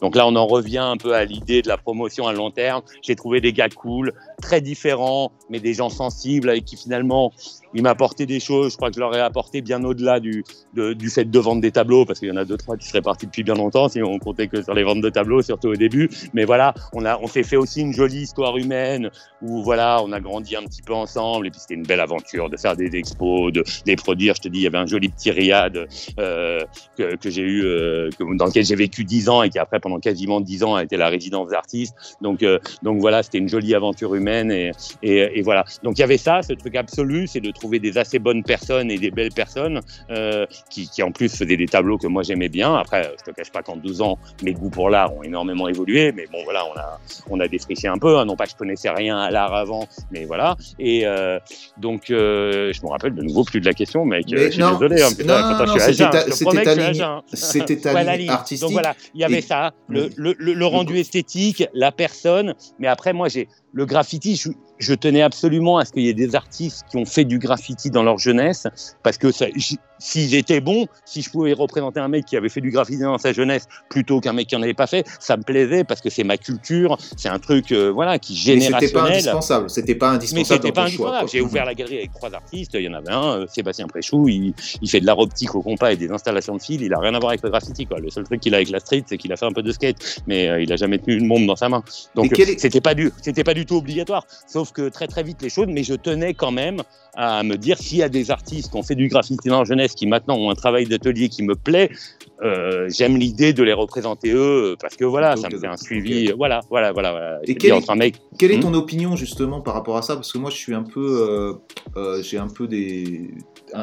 Donc là, on en revient un peu à l'idée de la promotion à long terme. J'ai trouvé des gars cool, cool très différents, mais des gens sensibles avec qui finalement ils m'apportaient des choses. Je crois que je leur ai apporté bien au-delà du, du fait de vendre des tableaux, parce qu'il y en a deux trois qui seraient partis depuis bien longtemps si on comptait que sur les ventes de tableaux, surtout au début. Mais voilà, on a, on s'est fait aussi une jolie histoire humaine où voilà, on a grandi un petit peu ensemble et puis c'était une belle aventure de faire des expos, de les produire. Je te dis, il y avait un joli petit riad euh, que, j'ai eu, euh, dans lequel j'ai vécu dix ans et qui après pendant quasiment dix ans a été la résidence d'artiste. Donc euh, donc voilà, c'était une jolie aventure humaine et, et, et voilà. Donc il y avait ça, ce truc absolu, c'est de trouver des assez bonnes personnes et des belles personnes euh, qui, qui en plus faisaient des tableaux que moi j'aimais bien. Après, je te cache pas qu'en 12 ans, mes goûts pour l'art ont énormément évolué, mais bon voilà, on a on a défriché un peu. hein. Non pas que je connaissais rien à l'art avant, mais voilà. Et euh, donc euh, je me rappelle de nouveau plus de la question, mec. Mais je suis non, désolé. Hein, putain, non, non, je suis c'était à jeun, ta- je te c'était ta jeun. Ta ligne artistique. Donc voilà, il y avait Et- ça, le, le, le- le rendu esthétique, la personne. Mais après, moi, j'ai le graffiti. Je, tenais absolument à ce qu'il y ait des artistes qui ont fait du graffiti dans leur jeunesse, parce que ça- j- s'ils étaient bons, si je pouvais représenter un mec qui avait fait du graffiti dans sa jeunesse plutôt qu'un mec qui en avait pas fait, ça me plaisait parce que c'est ma culture, c'est un truc, euh, voilà, qui Mais c'était pas générationnel. indispensable. C'était pas Mais indispensable c'était dans pas indispensable. J'ai ouvert la galerie avec trois artistes. Il y en avait un, euh, Sébastien Préchou. Il, il fait de l'art optique au compas et des installations de fil. Il a rien à voir avec le graffiti. Quoi. Le seul truc qu'il a avec la street, c'est qu'il a fait un peu de skate, mais euh, il a jamais tenu une bombe dans sa main. Donc quel c'était pas du, c'était pas du tout obligatoire. Sauf que très très vite les choses. Mais je tenais quand même à me dire s'il y a des artistes qui ont fait du graffiti dans la jeunesse, qui maintenant ont un travail d'atelier qui me plaît. euh, J'aime l'idée de les représenter eux parce que voilà, ça me fait un suivi. Voilà, voilà, voilà. Et quel est- mec Quelle est Hmm. ton opinion justement par rapport à ça? Parce que moi, je suis un peu, euh, euh, j'ai un peu des,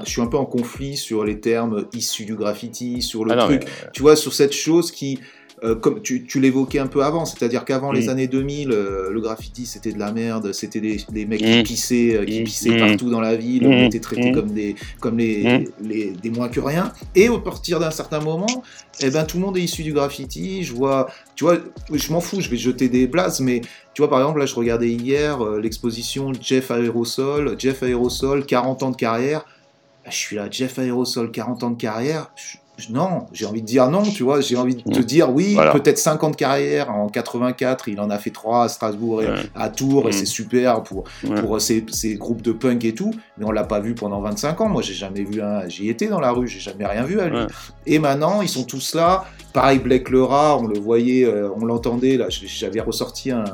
je suis un peu en conflit sur les termes issus du graffiti, sur le Ah non, truc, tu vois, sur cette chose qui, euh, comme tu, tu l'évoquais un peu avant, c'est-à-dire qu'avant les Mm. années 2000, euh, le graffiti c'était de la merde, c'était des, des mecs Mm. qui pissaient, euh, qui Mm. pissaient Mm. partout dans la ville, Mm. on était traités Mm. comme des, comme les, Mm. les- des moins que rien. Et au partir d'un certain moment, eh ben tout le monde est issu du graffiti. Je vois, tu vois, je m'en fous, je vais jeter des blases, mais tu vois par exemple là, je regardais hier euh, l'exposition Jeff Aerosol, Jeff Aerosol, 40 ans de carrière. Je suis là, Jeff Aerosol, 40 ans de carrière. Je- non, j'ai envie de dire non, tu vois. J'ai envie de te Mm. dire oui, Voilà. peut-être 50 de carrière. En 84, il en a fait 3 à Strasbourg et Ouais. à Tours, et Mm. c'est super pour, Ouais. pour ces, ces groupes de punk et tout. Mais on l'a pas vu pendant 25 ans. Moi, j'ai jamais vu un. J'y étais dans la rue, j'ai jamais rien vu à lui. Ouais. Et maintenant, ils sont tous là. Pareil, Blake le rat, on le voyait, euh, on l'entendait. Là, j'avais ressorti un,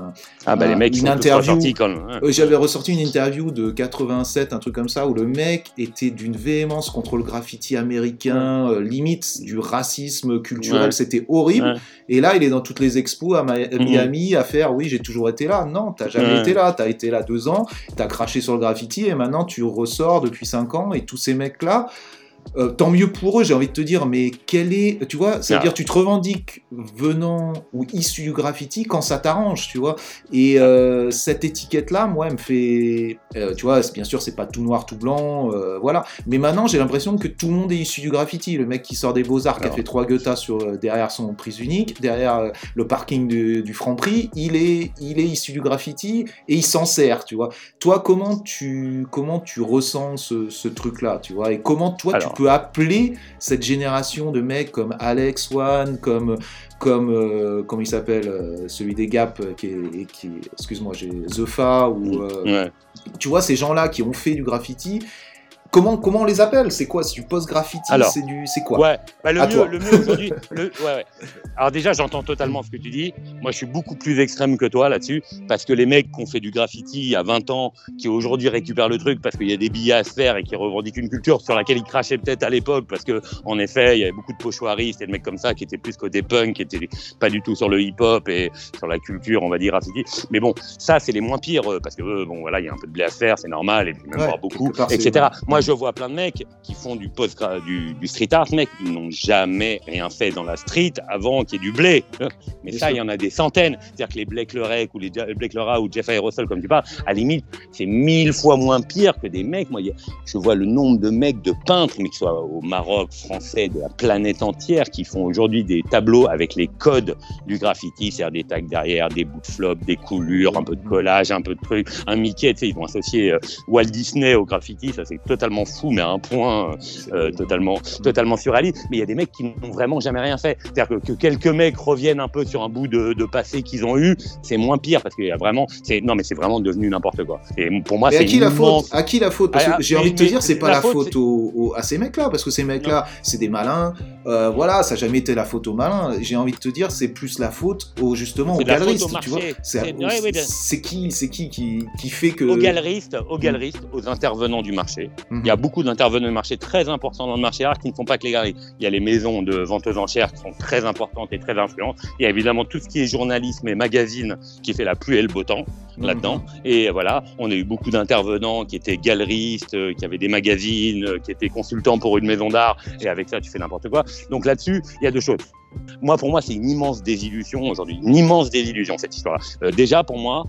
Ah bah les mecs une interview. euh, J'avais ressorti une interview de 87, un truc comme ça, où le mec était d'une véhémence contre le graffiti américain, euh, limite du racisme culturel, Ouais. c'était horrible. Ouais. Et là, il est dans toutes les expos à, à Miami à faire, oui, j'ai toujours été là. Non, t'as jamais été là. T'as été là deux ans, t'as craché sur le graffiti, et maintenant tu ressors depuis cinq ans, et tous ces mecs-là, euh, tant mieux pour eux, j'ai envie de te dire, mais quel est, tu vois, c'est-à-dire Ah. tu te revendiques venant ou issu du graffiti quand ça t'arrange, tu vois. Et euh, cette étiquette-là, moi, elle me fait, euh, tu vois, bien sûr, c'est pas tout noir, tout blanc, euh, voilà. Mais maintenant, j'ai l'impression que tout le monde est issu du graffiti. Le mec qui sort des Beaux-Arts, qui a Alors. fait trois Goethe sur, euh, derrière son prise unique, derrière le parking du, du Franprix, il est, il est issu du graffiti et il s'en sert, tu vois. Toi, comment tu, comment tu ressens ce, ce truc-là, tu vois, et comment toi Alors. tu peux appeler cette génération de mecs comme Alex One, comme, comme, euh, comment il s'appelle, euh, celui des Gap, euh, qui est, qui excuse-moi, j'ai The Fa, ou, euh, Ouais. tu vois, ces gens-là qui ont fait du graffiti, comment, comment on les appelle? C'est quoi? C'est du post-graffiti? C'est du, c'est quoi? Ouais, bah, le, À mieux, toi. le mieux aujourd'hui. <laughs> le- ouais, ouais. Alors, déjà, j'entends totalement ce que tu dis. Moi, je suis beaucoup plus extrême que toi là-dessus. Parce que les mecs qui ont fait du graffiti à 20 ans, qui aujourd'hui récupèrent le truc parce qu'il y a des billets à se faire et qui revendiquent une culture sur laquelle ils crachaient peut-être à l'époque. Parce que, en effet, il y avait beaucoup de pochoiristes et de mecs comme ça qui étaient plus côté punk, qui étaient pas du tout sur le hip-hop et sur la culture, on va dire, graffiti. Mais bon, ça, c'est les moins pires. euh, Parce que, eux, bon, voilà, il y a un peu de blé à faire, c'est normal. Et puis, même Ouais, pas beaucoup, etc. Moi, je vois plein de mecs qui font du post du, du street art, mec, ils n'ont jamais rien fait dans la street avant qu'il y ait du blé. <laughs> Mais ça, il y en a des centaines. C'est-à-dire que les Blake Lerec ou les Blake Lera ou Jeff Aerosol, comme tu parles, à la limite, c'est mille fois moins pire que des mecs. Moi, je vois le nombre de mecs, de peintres, mais que ce soit au Maroc, français, de la planète entière, qui font aujourd'hui des tableaux avec les codes du graffiti, c'est-à-dire des tags derrière, des bouts de flop, des coulures, un peu de collage, un peu de trucs, un Mickey, tu sais, ils vont associer euh, Walt Disney au graffiti, ça c'est totalement fou, mais à un point euh, totalement, totalement surréaliste. Mais il y a des mecs qui n'ont vraiment jamais rien fait. C'est-à-dire que, que quelques mecs reviennent un peu sur un bout de, de passé qu'ils ont eu, c'est moins pire parce qu'il y a vraiment, c'est non mais c'est vraiment devenu n'importe quoi. Et pour moi, à c'est qui la immense. faute À qui la faute? Parce Ah, que j'ai envie de te dire, c'est pas la faute, à ces mecs-là, parce que ces mecs-là, c'est des malins. Euh, voilà, ça n'a jamais été la faute aux malins. J'ai envie de te dire, c'est plus la faute aux justement aux galeristes, au tu marché. vois. C'est qui, c'est qui qui qui fait que Aux galeristes, aux galeristes, aux intervenants du marché. Mhm. Il y a beaucoup d'intervenants du marché très importants dans le marché art qui ne font pas que les galeries. Il y a les maisons de ventes aux enchères qui sont très importantes et très influentes. Il y a évidemment tout ce qui est journalisme et magazine qui fait la pluie et le beau temps Mhm. là-dedans. Et voilà, on a eu beaucoup d'intervenants qui étaient galeristes, euh, qui avaient des magazines, euh, qui étaient consultants pour une maison d'art. Et avec ça, tu fais n'importe quoi. Donc là-dessus, il y a deux choses. Moi, pour moi, c'est une immense désillusion aujourd'hui, une immense désillusion cette histoire. Euh, déjà, pour moi,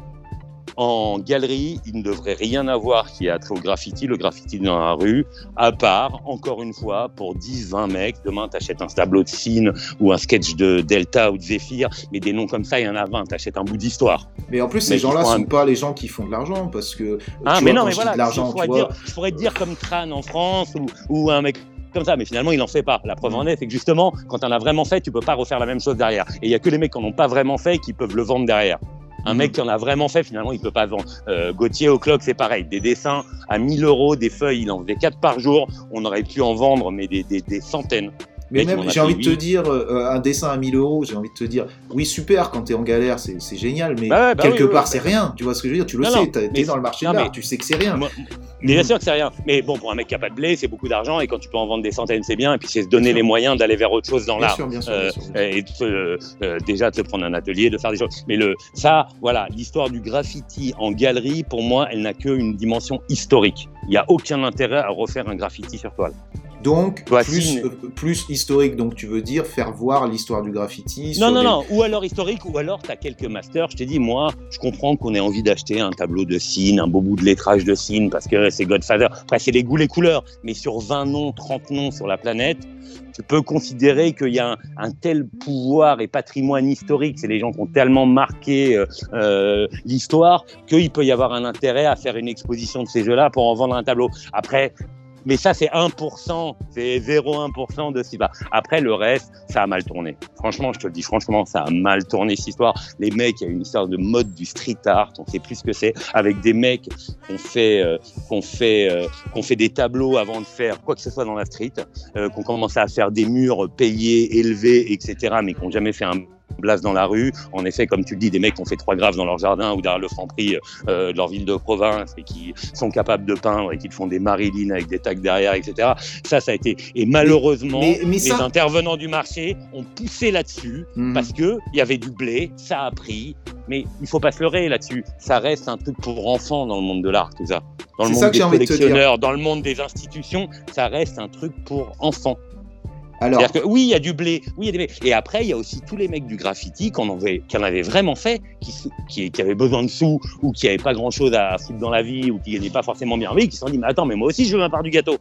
en galerie, il ne devrait rien avoir qui a trait au graffiti, le graffiti dans la rue, à part, encore une fois, pour 10, 20 mecs. Demain, t'achètes un tableau de Cine ou un sketch de Delta ou de Zephyr, mais des noms comme ça, il y en a 20. T'achètes un bout d'histoire. Mais en plus, ces gens-là font sont un- pas les gens qui font de l'argent, parce que Ah, tu mais vois, non, mais voilà, l'argent, je, pourrais vois. dire, je pourrais te dire comme Tran en France ou, ou un mec comme ça, mais finalement, il n'en fait pas. La preuve en est, c'est que justement, quand on a vraiment fait, tu peux pas refaire la même chose derrière. Et il y a que les mecs qui n'en ont pas vraiment fait qui peuvent le vendre derrière. Un mec qui en a vraiment fait, finalement, il peut pas vendre. Euh, Gauthier au clock, c'est pareil. Des dessins à 1000 euros, des feuilles, il en faisait 4 par jour. On aurait pu en vendre, mais des, des, des centaines. Mais même, j'ai envie de te dire, euh, un dessin à 1000 euros, j'ai envie de te dire, oui, super, quand t'es en galère, c'est c'est génial, mais Bah ouais, bah quelque oui, part, oui. c'est rien. Tu vois ce que je veux dire Tu le Non, sais, t'es mais dans le marché non, de l'art, mais- tu sais que c'est rien. Moi- Mais bien sûr que c'est rien. Mais bon, pour un mec qui a pas de blé, c'est beaucoup d'argent. Et quand tu peux en vendre des centaines, c'est bien. Et puis, c'est se donner Bien sûr. les moyens d'aller vers autre chose dans Bien l'art. sûr, bien sûr, Euh, bien sûr, bien sûr. et euh, déjà de se prendre un atelier, de faire des choses. Mais le, ça, voilà, l'histoire du graffiti en galerie, pour moi, elle n'a qu'une dimension historique. Il n'y a aucun intérêt à refaire un graffiti sur toile. Donc, Toi, plus, si, mais- euh, plus historique, donc tu veux dire faire voir l'histoire du graffiti. Non, non, non. Ou alors historique, ou alors tu as quelques masters. Je t'ai dit, moi, je comprends qu'on ait envie d'acheter un tableau de Cine, un beau bout de lettrage de Cine, parce que c'est Godfather. Après, c'est les goûts, les couleurs. Mais sur 20 noms, 30 noms sur la planète, tu peux considérer qu'il y a un, un tel pouvoir et patrimoine historique, c'est les gens qui ont tellement marqué euh, euh, l'histoire, qu'il peut y avoir un intérêt à faire une exposition de ces jeux-là pour en vendre un tableau. Après, mais ça, c'est 1%, c'est 0,1% de ce qui va. Après, le reste, ça a mal tourné. Franchement, je te le dis, franchement, ça a mal tourné cette histoire. Les mecs, il y a une histoire de mode du street art, on sait plus ce que c'est, avec des mecs qu'on fait, euh, qu'on fait, euh, qu'on fait des tableaux avant de faire quoi que ce soit dans la street, euh, qu'on commençait à faire des murs payés, élevés, etc., mais qui n'ont jamais fait un blast dans la rue. En effet, comme tu le dis, des mecs qui ont fait trois graves dans leur jardin ou derrière le franc-prix euh, de leur ville de province et qui sont capables de peindre et qui font des Marilyn avec des tags derrière, etc. Ça, ça a été. Et malheureusement, mais- mais les ça- intervenants du marché ont poussé là-dessus Mhm. parce que il y avait du blé, ça a pris. Mais il faut pas se leurrer là-dessus. Ça reste un truc pour enfants dans le monde de l'art, tout ça. Dans le monde des de collectionneurs, dans le monde des institutions, ça reste un truc pour enfants. Alors, C'est-à-dire que oui, il y a du blé, oui, il y a des mecs. Et après, il y a aussi tous les mecs du graffiti qui en avaient, qui en avaient vraiment fait, qui, qui, qui avaient besoin de sous ou qui n'avaient pas grand-chose à foutre dans la vie ou qui gagnaient pas forcément bien vie, qui se sont dit, mais attends, mais moi aussi, je veux ma part du gâteau.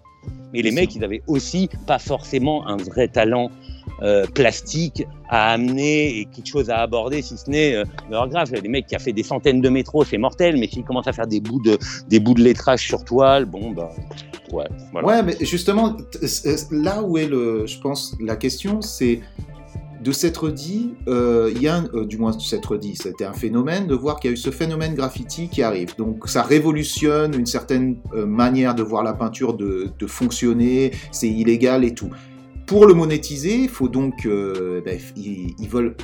Mais les mecs, ils avaient aussi pas forcément un vrai talent euh, plastique à amener et quelque chose à aborder, si ce n'est euh, leur grave. Des mecs qui a fait des centaines de métros, c'est mortel, mais s'ils commencent à faire des bouts de, des bouts de lettrage sur toile, bon, bah, ouais. Ouais, mais justement, t- c- là où est le, je pense, la question, c'est de s'être dit, euh, y a, euh, du moins de s'être dit, c'était un phénomène, de voir qu'il y a eu ce phénomène graffiti qui arrive. Donc ça révolutionne une certaine euh, manière de voir la peinture de fonctionner, c'est illégal et tout. Pour le monétiser, il faut donc, euh, ben, ils, ils veulent,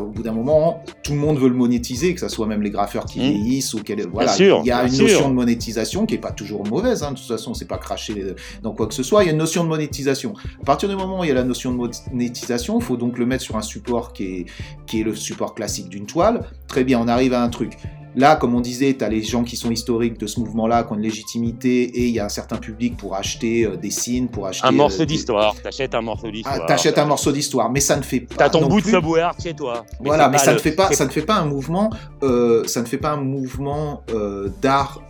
au bout d'un moment, tout le monde veut le monétiser, que ce soit même les graffeurs qui Mmh. vieillissent ou quel, voilà, sûr, il y a une sûr. notion de monétisation qui est pas toujours mauvaise. Hein, de toute façon, c'est pas cracher dans quoi que ce soit. Il y a une notion de monétisation. À partir du moment où il y a la notion de monétisation, il faut donc le mettre sur un support qui est, qui est le support classique d'une toile. Très bien, on arrive à un truc. Là, comme on disait, tu as les gens qui sont historiques de ce mouvement-là, qui ont une légitimité, et il y a un certain public pour acheter euh, des signes, pour acheter... Un euh, morceau des- d'histoire, t'achètes un morceau Ah, d'histoire. T'achètes un morceau d'histoire, mais ça ne fait pas... T'as ton non bout de plus- Subway Art chez toi. voilà, mais ça le- ne fait pas, ça ne fait pas un mouvement, euh, ça ne fait pas un mouvement d'art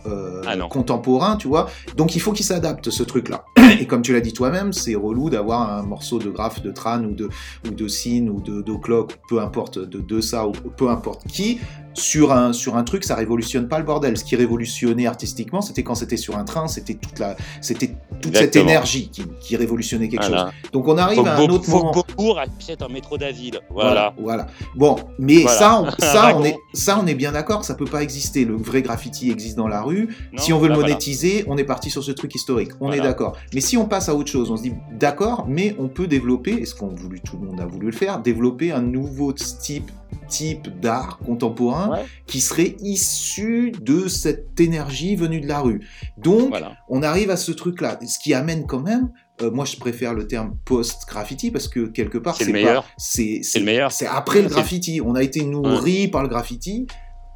Ah contemporain, tu vois. Donc il faut qu'il s'adapte ce truc-là. Et comme tu l'as dit toi-même, c'est relou d'avoir un morceau de graphe de Tran ou de ou de Sin ou de d'Oclock, peu importe de, de ça ou peu importe qui. Sur un, sur un truc, ça révolutionne pas le bordel. Ce qui révolutionnait artistiquement, c'était quand c'était sur un train, c'était toute la, c'était toute cette énergie qui, qui révolutionnait quelque Voilà. chose. Donc on arrive Faut à un Beau- autre moment. Beaubourg achète un métro d'asile. Voilà. Voilà. Bon, mais Voilà. ça, on, <laughs> ça, on est, ça, on est bien d'accord, ça peut pas exister. Le vrai graffiti existe dans la rue. Non si on veut le voilà. monétiser, on est parti sur ce truc historique. On Voilà. est d'accord. Mais si on passe à autre chose, on se dit d'accord, mais on peut développer, et ce qu'on voulu, tout le monde a voulu le faire, développer un nouveau type type d'art contemporain Ouais. qui serait issu de cette énergie venue de la rue. Donc, Voilà. on arrive à ce truc-là, ce qui amène quand même. euh, moi, je préfère le terme post-graffiti parce que quelque part, C'est le meilleur. C'est le meilleur. c'est après le graffiti. On a été nourri par le graffiti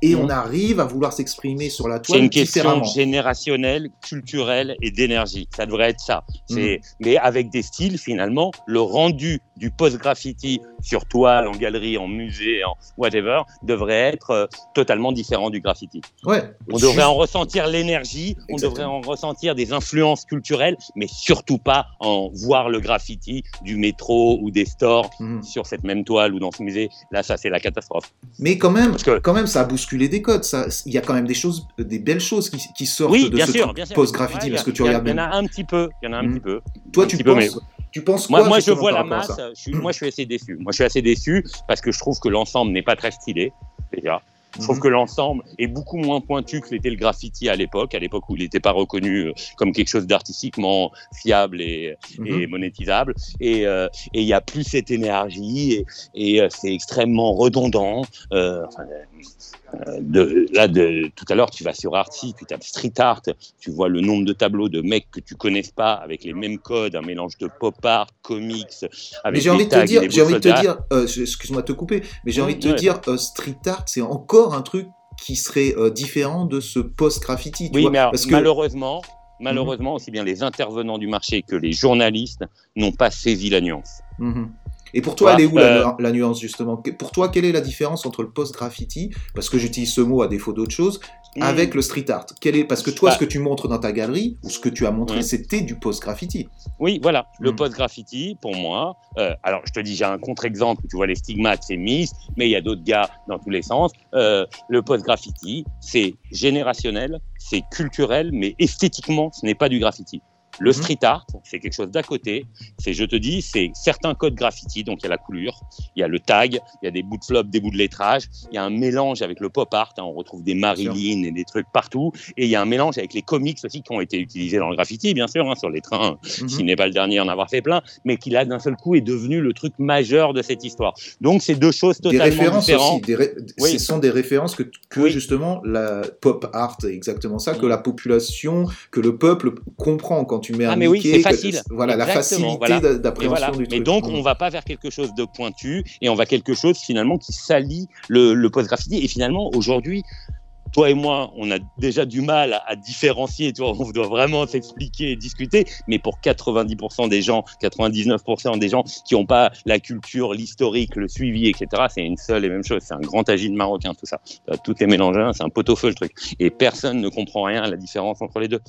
et Mhm. on arrive à vouloir s'exprimer sur la C'est toile une question générationnelle, culturelle et d'énergie. Ça devrait être ça. C'est, Mm. mais avec des styles finalement, le rendu du post-graffiti sur toile, en galerie, en musée, en whatever, devrait être euh, totalement différent du graffiti. Ouais. On Juste- devrait en ressentir l'énergie, on devrait en ressentir des influences culturelles, mais surtout pas en voir le graffiti du métro ou des stores Mhm. sur cette même toile ou dans ce musée. Là, ça, c'est la catastrophe. Mais quand même, Parce que- quand même, ça a bousculé des codes. Ça, il y a quand même des choses, des belles choses qui, qui sortent Oui, de bien ce post-graffiti Ouais, parce il y que tu regardes Il y en a un petit peu. Il y en a un petit peu. Toi, un tu petit peu, penses, tu penses quoi Moi, moi je vois la masse. ça Je suis, moi, je suis assez déçu. Moi, je suis assez déçu parce que je trouve que l'ensemble n'est pas très stylé déjà. Je trouve Mhm. que l'ensemble est beaucoup moins pointu que l'était le graffiti à l'époque, à l'époque où il n'était pas reconnu euh, comme quelque chose d'artistiquement fiable et, Mhm. et monétisable. Et euh, et il y a plus cette énergie et, et, euh, c'est extrêmement redondant. Euh, enfin, euh, de, là, de, tout à l'heure, tu vas sur Artsy, tu tapes street art, tu vois le nombre de tableaux de mecs que tu connaisses pas avec les mêmes codes, un mélange de pop art, comics, avec Mais j'ai envie de te dire, j'ai envie de te dire, euh, excuse-moi de te couper, mais j'ai Mhm, envie de te ouais. dire, euh, street art, c'est encore un truc qui serait euh, différent de ce post-graffiti. Oui, vois, mais alors, parce que malheureusement, malheureusement, aussi bien les intervenants du marché que les journalistes n'ont pas saisi la nuance. Mhm. Et pour toi, Ouais, elle est où la, euh, la nuance justement? Pour toi, quelle est la différence entre le post-graffiti, parce que j'utilise ce mot à défaut d'autre chose, Hmm. avec le street art? Quelle est... Parce que toi, Bah. ce que tu montres dans ta galerie, ou ce que tu as montré, Hmm. c'était du post-graffiti. Oui, voilà, le Mm. post-graffiti, pour moi, euh, alors je te dis, j'ai un contre-exemple, tu vois, les stigmates, c'est Miss, mais il y a d'autres gars dans tous les sens. Euh, le post-graffiti, c'est générationnel, c'est culturel, mais esthétiquement, ce n'est pas du graffiti. Le Mhm. street art, c'est quelque chose d'à côté. C'est, je te dis, c'est certains codes graffiti. Donc, il y a la coulure, il y a le tag, il y a des bouts de flop, des bouts de lettrage. Il y a un mélange avec le pop art. hein, on retrouve des Marilyn et des trucs partout. Et il y a un mélange avec les comics aussi qui ont été utilisés dans le graffiti, bien sûr, hein, sur les trains Mhm. qui n'est pas le dernier à en avoir fait plein, mais qui là d'un seul coup est devenu le truc majeur de cette histoire. Donc c'est deux choses Des totalement références différentes. aussi. Des ré- Oui. Ce sont des références que, que Oui. justement la pop art, exactement ça, que Mm. la population, que le peuple comprend quand tu mets un Ah mais oui, c'est que- facile. Voilà, la facilité voilà. d'a- Et d'appréhension voilà. du Mais truc. donc Mm. on va pas vers quelque chose de pointu et on va quelque chose finalement qui salit le, le post-graffiti. Et finalement aujourd'hui, toi et moi, on a déjà du mal à, à différencier. Tu vois, on doit vraiment s'expliquer et discuter. Mais pour 90% des gens, 99% des gens qui n'ont pas la culture, l'historique, le suivi, etc., c'est une seule et même chose. C'est un grand agile marocain, tout ça. Tout est mélangé, hein, c'est un pot-au-feu le truc. Et personne ne comprend rien à la différence entre les deux.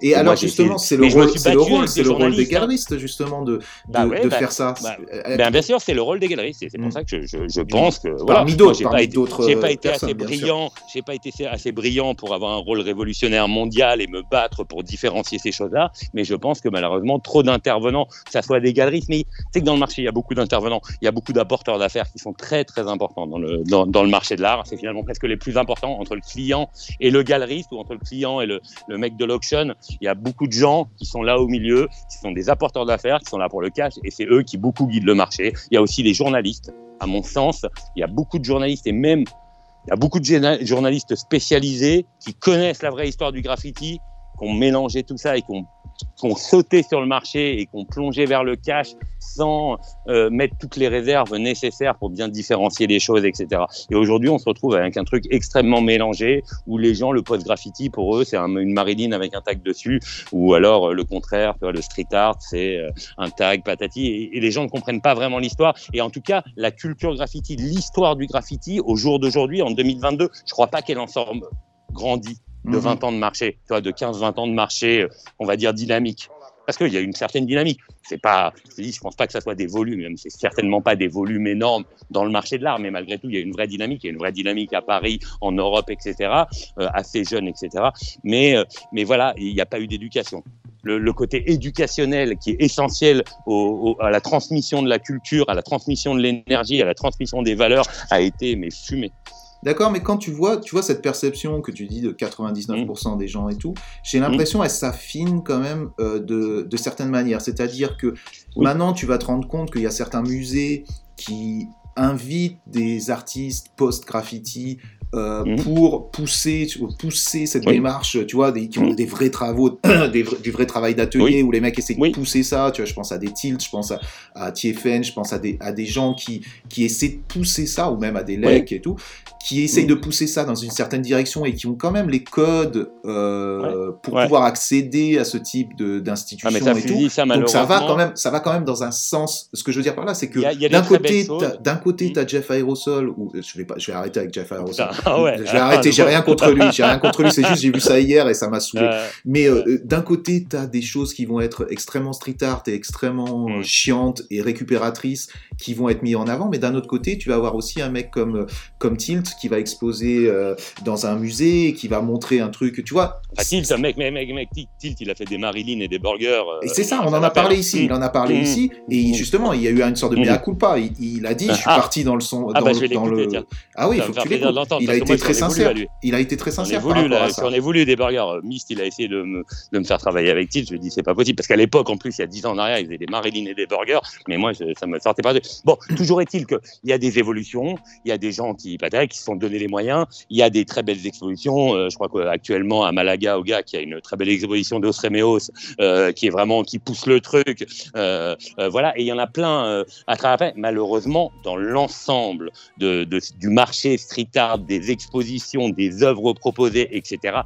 Et Moi, alors justement, c'est le rôle, c'est le rôle, c'est des le rôle des hein. galeristes justement de, de, Bah ouais, de bah, faire ça. bah, Euh, Ben, bien sûr, c'est le rôle des galeristes. C'est pour Mm. ça que je, je, je pense que voilà. Parmi d'autres, j'ai pas été, d'autres, j'ai pas euh, été personnes, assez brillant. J'ai pas été assez brillant pour avoir un rôle révolutionnaire mondial et me battre pour différencier ces choses-là. Mais je pense que malheureusement, trop d'intervenants, que ça soit des galeristes, mais sais que dans le marché, il y a beaucoup d'intervenants, il y a beaucoup d'apporteurs d'affaires qui sont très très importants dans le dans, dans le marché de l'art. C'est finalement presque les plus importants entre le client et le galeriste ou entre le client et le, le mec de l'auction. Il y a beaucoup de gens qui sont là au milieu, qui sont des apporteurs d'affaires, qui sont là pour le cash, et c'est eux qui beaucoup guident le marché. Il y a aussi les journalistes. À mon sens, il y a beaucoup de journalistes et même il y a beaucoup de journalistes spécialisés qui connaissent la vraie histoire du graffiti, qui ont mélangé tout ça et qui ont, qui ont sauté sur le marché et qui ont plongé vers le cash sans euh, mettre toutes les réserves nécessaires pour bien différencier les choses, etc. Et aujourd'hui, on se retrouve avec un truc extrêmement mélangé où les gens, le post-graffiti, pour eux, c'est un- une Marilyn avec un tag dessus, ou alors euh, le contraire, le street art, c'est euh, un tag patati, et, les gens ne comprennent pas vraiment l'histoire. Et en tout cas, la culture graffiti, l'histoire du graffiti, au jour d'aujourd'hui, en 2022, je crois pas qu'elle en sort grandie de Mhm. 20 ans de marché, tu vois, de 15-20 ans de marché, euh, on va dire dynamique. Parce qu'il y a une certaine dynamique. C'est pas, je je pense pas que ça soit des volumes, même c'est certainement pas des volumes énormes dans le marché de l'art, mais malgré tout, il y a une vraie dynamique. Il y a une vraie dynamique à Paris, en Europe, etc., euh, assez jeune, etc. Mais, euh, mais voilà, il n'y a pas eu d'éducation. Le, le côté éducationnel qui est essentiel au- au- à la transmission de la culture, à la transmission de l'énergie, à la transmission des valeurs a été mais fumé. D'accord, mais quand tu vois, tu vois cette perception que tu dis de 99% des gens et tout, j'ai l'impression elle s'affine quand même euh, de, de certaines manières. C'est-à-dire que Oui. maintenant tu vas te rendre compte qu'il y a certains musées qui invitent des artistes post-graffiti euh, Mhm. pour pousser, pousser cette Oui. démarche, tu vois, des, qui ont Mhm. des vrais travaux, <clears throat> des, vrais- du vrai travail d'atelier où les mecs essaient Oui. de pousser ça. Tu vois, je pense à des tilts, je pense à, à TFN, je pense à des, à des gens qui, qui essaient de pousser ça, ou même à des lecs et tout, qui essayent de pousser ça dans une certaine direction et qui ont quand même les codes euh, pour Ouais. pouvoir accéder à ce type d'institution Ah, et tout. ça Donc ça va quand même, ça va quand même dans un sens. Ce que je veux dire par là, c'est que d'un côté, t'as- d'un côté, Mhm. t'as Jeff Aerosol ou je vais pas, je vais arrêter avec Jeff Aerosol. Putain, ah ouais. Je vais arrêter. J'ai rien contre lui. J'ai rien contre lui. C'est juste j'ai vu ça hier et ça m'a saoulé. Euh, Mais euh, euh, d'un côté, tu as des choses qui vont être extrêmement street art et extrêmement Mm. euh, chiantes et récupératrices qui vont être mis en avant. Mais d'un autre côté, tu vas avoir aussi un mec comme, comme Tilt qui va exposer euh, dans un musée, qui va montrer un truc, tu vois. Enfin, Tilt, mec, mec, mec, mec, Tilt, il a fait des Marilyn et des burgers. euh, Et c'est ça, on en a parlé ici, il en a parlé Mm. ici, et justement, il y a eu une sorte de Mm. mea culpa. Il, a dit, je suis Ah. parti dans le son, Ah bah, je vais l'écouter. Ah oui, il Ça faut que tu l'écoutes. Il a été très sincère. Il a été très sincère ça. j'en ai voulu des burgers. Euh, Myst, il a essayé de me, faire travailler avec Tilt. Je lui ai dit, c'est pas possible. Parce qu'à l'époque, en plus, il y a 10 ans en arrière, ils faisaient des Marilyn et des burgers. Mais moi, ça me sortait pas de. Bon, toujours est-il qu'il y a des évolutions. Il y a des gens qui, se sont donné les moyens. Il y a des très belles expositions. Euh, je crois qu'actuellement, à Malaga, au gars, qui a une très belle exposition d'Osremeos, euh, qui est vraiment, qui pousse le truc. Euh, voilà. Et il y en a plein à travers. Malheureusement, dans l'ensemble de, du marché street art, des expositions, des œuvres proposées, etc.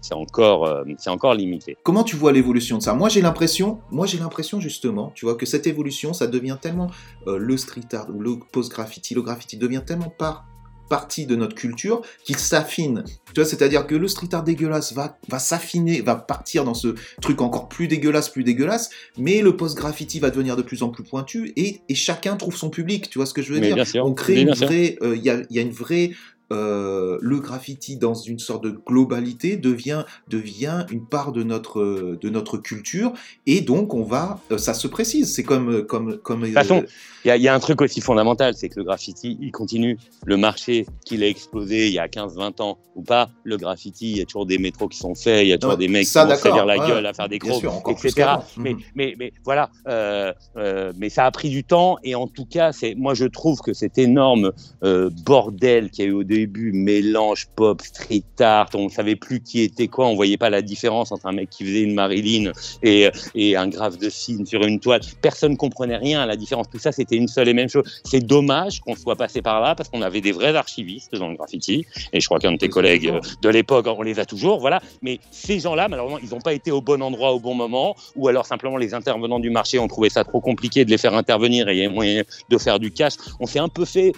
c'est encore, c'est encore limité. Comment tu vois l'évolution de ça? Moi, j'ai l'impression, moi j'ai l'impression justement, tu vois, que cette évolution, ça devient tellement le street art ou le post-graffiti, le graffiti devient tellement par partie de notre culture qu'il s'affine. Tu vois, c'est-à-dire que le street art dégueulasse va, va s'affiner, va partir dans ce truc encore plus dégueulasse, plus dégueulasse, mais le post-graffiti va devenir de plus en plus pointu et, et, chacun trouve son public. Tu vois ce que je veux Mais dire? On crée une vraie, euh, il y, a, il y a une vraie euh, le graffiti dans une sorte de globalité devient devient une part de notre euh, de notre culture et donc on va euh, ça se précise c'est comme euh, comme comme toute façon, Il y, a, il y a un truc aussi fondamental, c'est que le graffiti, il continue. Le marché, qu'il a explosé il y a 15-20 ans ou pas, le graffiti, il y a toujours des métros qui sont faits, il y a toujours des mecs ça, qui vont se la ouais, gueule à faire des plus etc. Mais, Mhm. mais, mais voilà, euh, euh, mais ça a pris du temps et en tout cas, c'est, moi je trouve que cet énorme euh, bordel qu'il y a eu au début, mélange pop, street art, on ne savait plus qui était quoi, on voyait pas la différence entre un mec qui faisait une Marilyn et, et un graphe de signe sur une toile. Personne comprenait rien à la différence. Tout ça, c'était une seule et même chose. C'est dommage qu'on soit passé par là parce qu'on avait des vrais archivistes dans le graffiti. Et je crois qu'un de tes collègues euh, de l'époque, on les a toujours, voilà. Mais ces gens-là, malheureusement, ils n'ont pas été au bon endroit au bon moment, ou alors simplement les intervenants du marché ont trouvé ça trop compliqué de les faire intervenir et il y a moyen de faire du cash. On s'est un peu fait,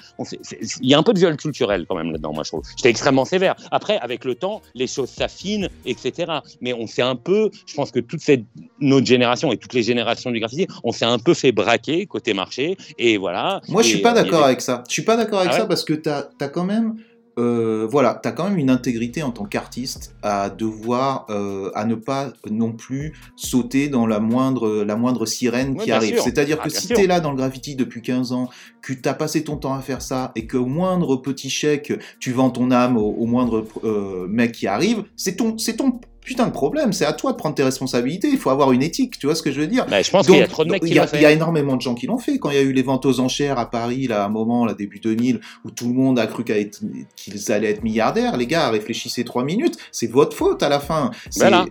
il y a un peu de viol culturel quand même là-dedans, moi je trouve. J'étais extrêmement sévère. Après, avec le temps, les choses s'affinent, etc. Mais on s'est un peu, je pense que toute cette notre génération et toutes les générations du graffiti, on s'est un peu fait braquer côté marché, et voilà. Moi, je suis Et, pas euh, d'accord avec ça. Je suis pas d'accord avec Ah ça parce que tu as, quand même. Euh, voilà, tu as quand même une intégrité en tant qu'artiste à devoir, euh, à ne pas non plus sauter dans la moindre, la moindre sirène qui arrive. C'est-à-dire Ah, que si tu es là dans le graffiti depuis 15 ans, que tu as passé ton temps à faire ça et que au moindre petit chèque, tu vends ton âme au, au moindre euh, mec qui arrive, c'est ton, c'est ton putain de problème. C'est à toi de prendre tes responsabilités. Il faut avoir une éthique. Tu vois ce que je veux dire? Bah, je pense qu'il y a trop de mecs donc, qui il y, a- l'ont fait. il y a énormément de gens qui l'ont fait. Quand il y a eu les ventes aux enchères à Paris, là, à un moment, là, début 2000, où tout le monde a cru qu'ils allaient être milliardaires, les gars, réfléchissez trois minutes. C'est votre faute à la fin. C'est Voilà.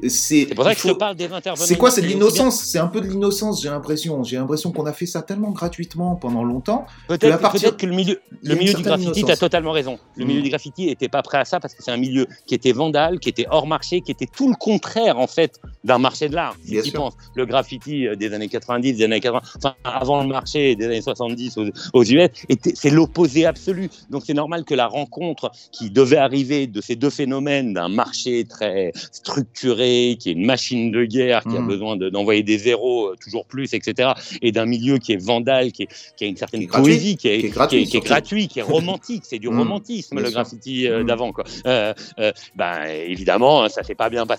pour ça que faut- je te parle des intervenants. c'est quoi? C'est de l'innocence. C'est un peu de l'innocence, j'ai l'impression. J'ai l'impression qu'on a fait ça tellement gratuitement pendant longtemps. Peut-être partir- que le milieu, le milieu du graffiti, tu as totalement raison. Le milieu du graffiti n'était pas prêt à ça parce que c'est un milieu qui était vandale, qui était hors marché, qui était tout le contraire en fait d'un marché de l'art. Si penses, le graffiti euh, des années 90, des années 80, enfin avant le marché des années 70 aux, aux US, c'est l'opposé absolu. Donc c'est normal que la rencontre qui devait arriver de ces deux phénomènes, d'un marché très structuré, qui est une machine de guerre, qui a Mm. besoin de- d'envoyer des zéros euh, toujours plus, etc., et d'un milieu qui est vandal, qui, est- qui a une certaine Qui poésie, qui est, Qui est gratuit, qui est- gratuit, qui romantique, c'est du <laughs> Mm. romantisme le graffiti euh, Mm. d'avant. quoi. Euh, euh, ben, évidemment, ça s'est pas bien passé.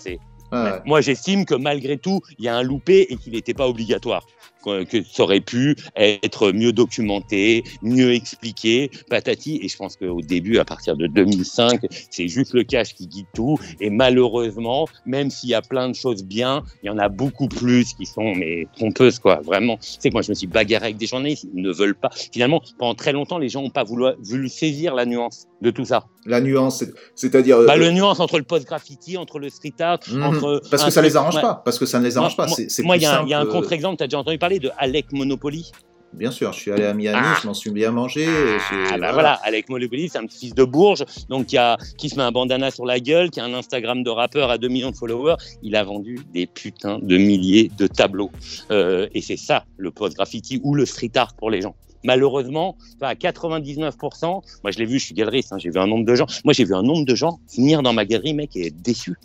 Ouais. Moi, j'estime que malgré tout, il y a un loupé et qu'il n'était pas obligatoire. Que, que ça aurait pu être mieux documenté, mieux expliqué, patati. Et je pense qu'au début, à partir de 2005, c'est juste le cash qui guide tout. Et malheureusement, même s'il y a plein de choses bien, il y en a beaucoup plus qui sont mais trompeuses, quoi. Vraiment. C'est que moi, je me suis bagarré avec des journalistes, ils ne veulent pas. Finalement, pendant très longtemps, les gens n'ont pas voulu, voulu saisir la nuance de tout ça. La nuance, c'est- c'est-à-dire. Bah, euh, le nuance entre le post-graffiti, entre le street art, mhm. entre. Parce que ça les truc- arrange ouais. pas. Parce que ça ne les arrange Moi- pas. C'est Moi, il y, a un- contre-exemple, tu as déjà entendu parler de Alec Monopoly? Bien sûr, je suis allé à Miami, Ah. je m'en suis bien mangé. Ah, bah voilà, Alec Monopoly, c'est un petit fils de Bourges, donc qui, a, qui se met un bandana sur la gueule, qui a un Instagram de rappeur à 2 millions de followers. Il a vendu des putains de milliers de tableaux. Euh, et c'est ça, le post-graffiti ou le street art pour les gens. Malheureusement, à 99%, moi je l'ai vu, je suis galeriste, hein, j'ai vu un nombre de gens. Moi j'ai vu un nombre de gens venir dans ma galerie, mec, et être déçus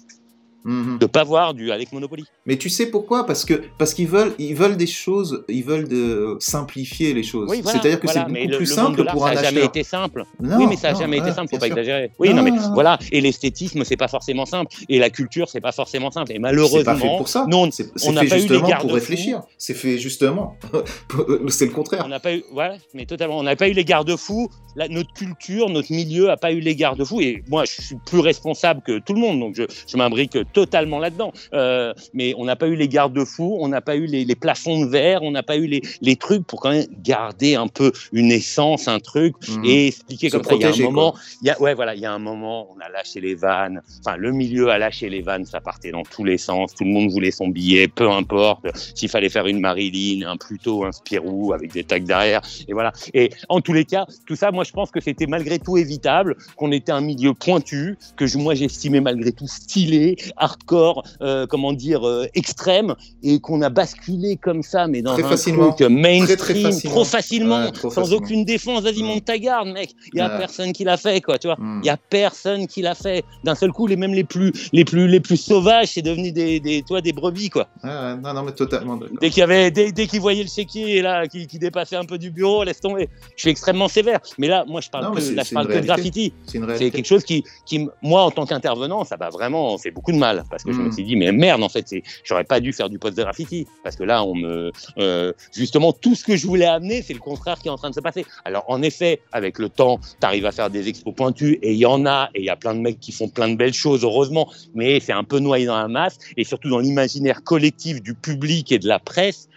Mhm. de pas voir du Alec Monopoly. Mais tu sais pourquoi? Parce que parce qu'ils veulent ils veulent des choses, ils veulent de simplifier les choses. Oui, voilà, C'est-à-dire que voilà, c'est beaucoup le, plus le simple pour un ça n'a jamais acheteur. été simple. Non, oui, mais ça n'a non, jamais été simple, faut pas sûr. exagérer. Oui, Non, non, mais non, non. voilà. Et l'esthétisme, c'est pas forcément simple. Et la culture, c'est pas forcément simple. Et malheureusement, pas fait pour ça. nous, on- C'est fait pas eu les justement pour garde-fous. réfléchir. C'est fait justement. <laughs> c'est le contraire. on n'a pas eu, voilà, mais totalement, on n'a pas eu les garde-fous. Notre culture, notre milieu a pas eu les garde-fous. Et moi, je suis plus responsable que tout le monde, donc je, je m'imbrique totalement là-dedans. Euh, mais on n'a pas eu les garde-fous, on n'a pas eu les, les, plafonds de verre, on n'a pas eu les, les, trucs pour quand même garder un peu une essence, un truc Mhm. et expliquer Se comme ça. Il y a un moment, il y a, ouais, voilà, il y a un moment, on a lâché les vannes. Enfin, le milieu a lâché les vannes, ça partait dans tous les sens. Tout le monde voulait son billet, peu importe s'il fallait faire une Marilyn, un Pluto, un Spirou avec des tags derrière. Et voilà. Et en tous les cas, tout ça, moi, je pense que c'était malgré tout évitable, qu'on était un milieu pointu, que je- moi, j'estimais malgré tout stylé, hardcore, euh, comment dire, euh, extrême, et qu'on a basculé comme ça, mais dans Très un facilement. truc mainstream, Très, très facilement. trop facilement, Ouais, trop sans facilement. aucune défense. Vas-y, Mm. monte ta garde, mec. Il y a Ouais. personne qui l'a fait, quoi, tu vois. Il y a personne qui l'a fait. D'un seul coup, les même les plus, les plus, les plus sauvages, c'est devenu des, des, toi, des brebis, quoi. Non, non, mais totalement. Dès qu'il y avait, dès, dès qu'ils voyaient le chéquier là, qui, qui dépassait un peu du bureau, laisse tomber. Je suis extrêmement sévère. Mais là, moi, je parle Non, que, là, je parle que de graffiti. C'est quelque chose qui, qui, moi, en tant qu'intervenant, ça m'a vraiment fait beaucoup de mal parce que je me Mm. suis dit, mais merde, en fait, c'est, j'aurais pas dû faire du post de graffiti parce que là, on me, euh, justement, tout ce que je voulais amener, c'est le contraire qui est en train de se passer. Alors, en effet, avec le temps, tu arrives à faire des expos pointus et il y en a et il y a plein de mecs qui font plein de belles choses, heureusement, mais c'est un peu noyé dans la masse et surtout dans l'imaginaire collectif du public et de la presse.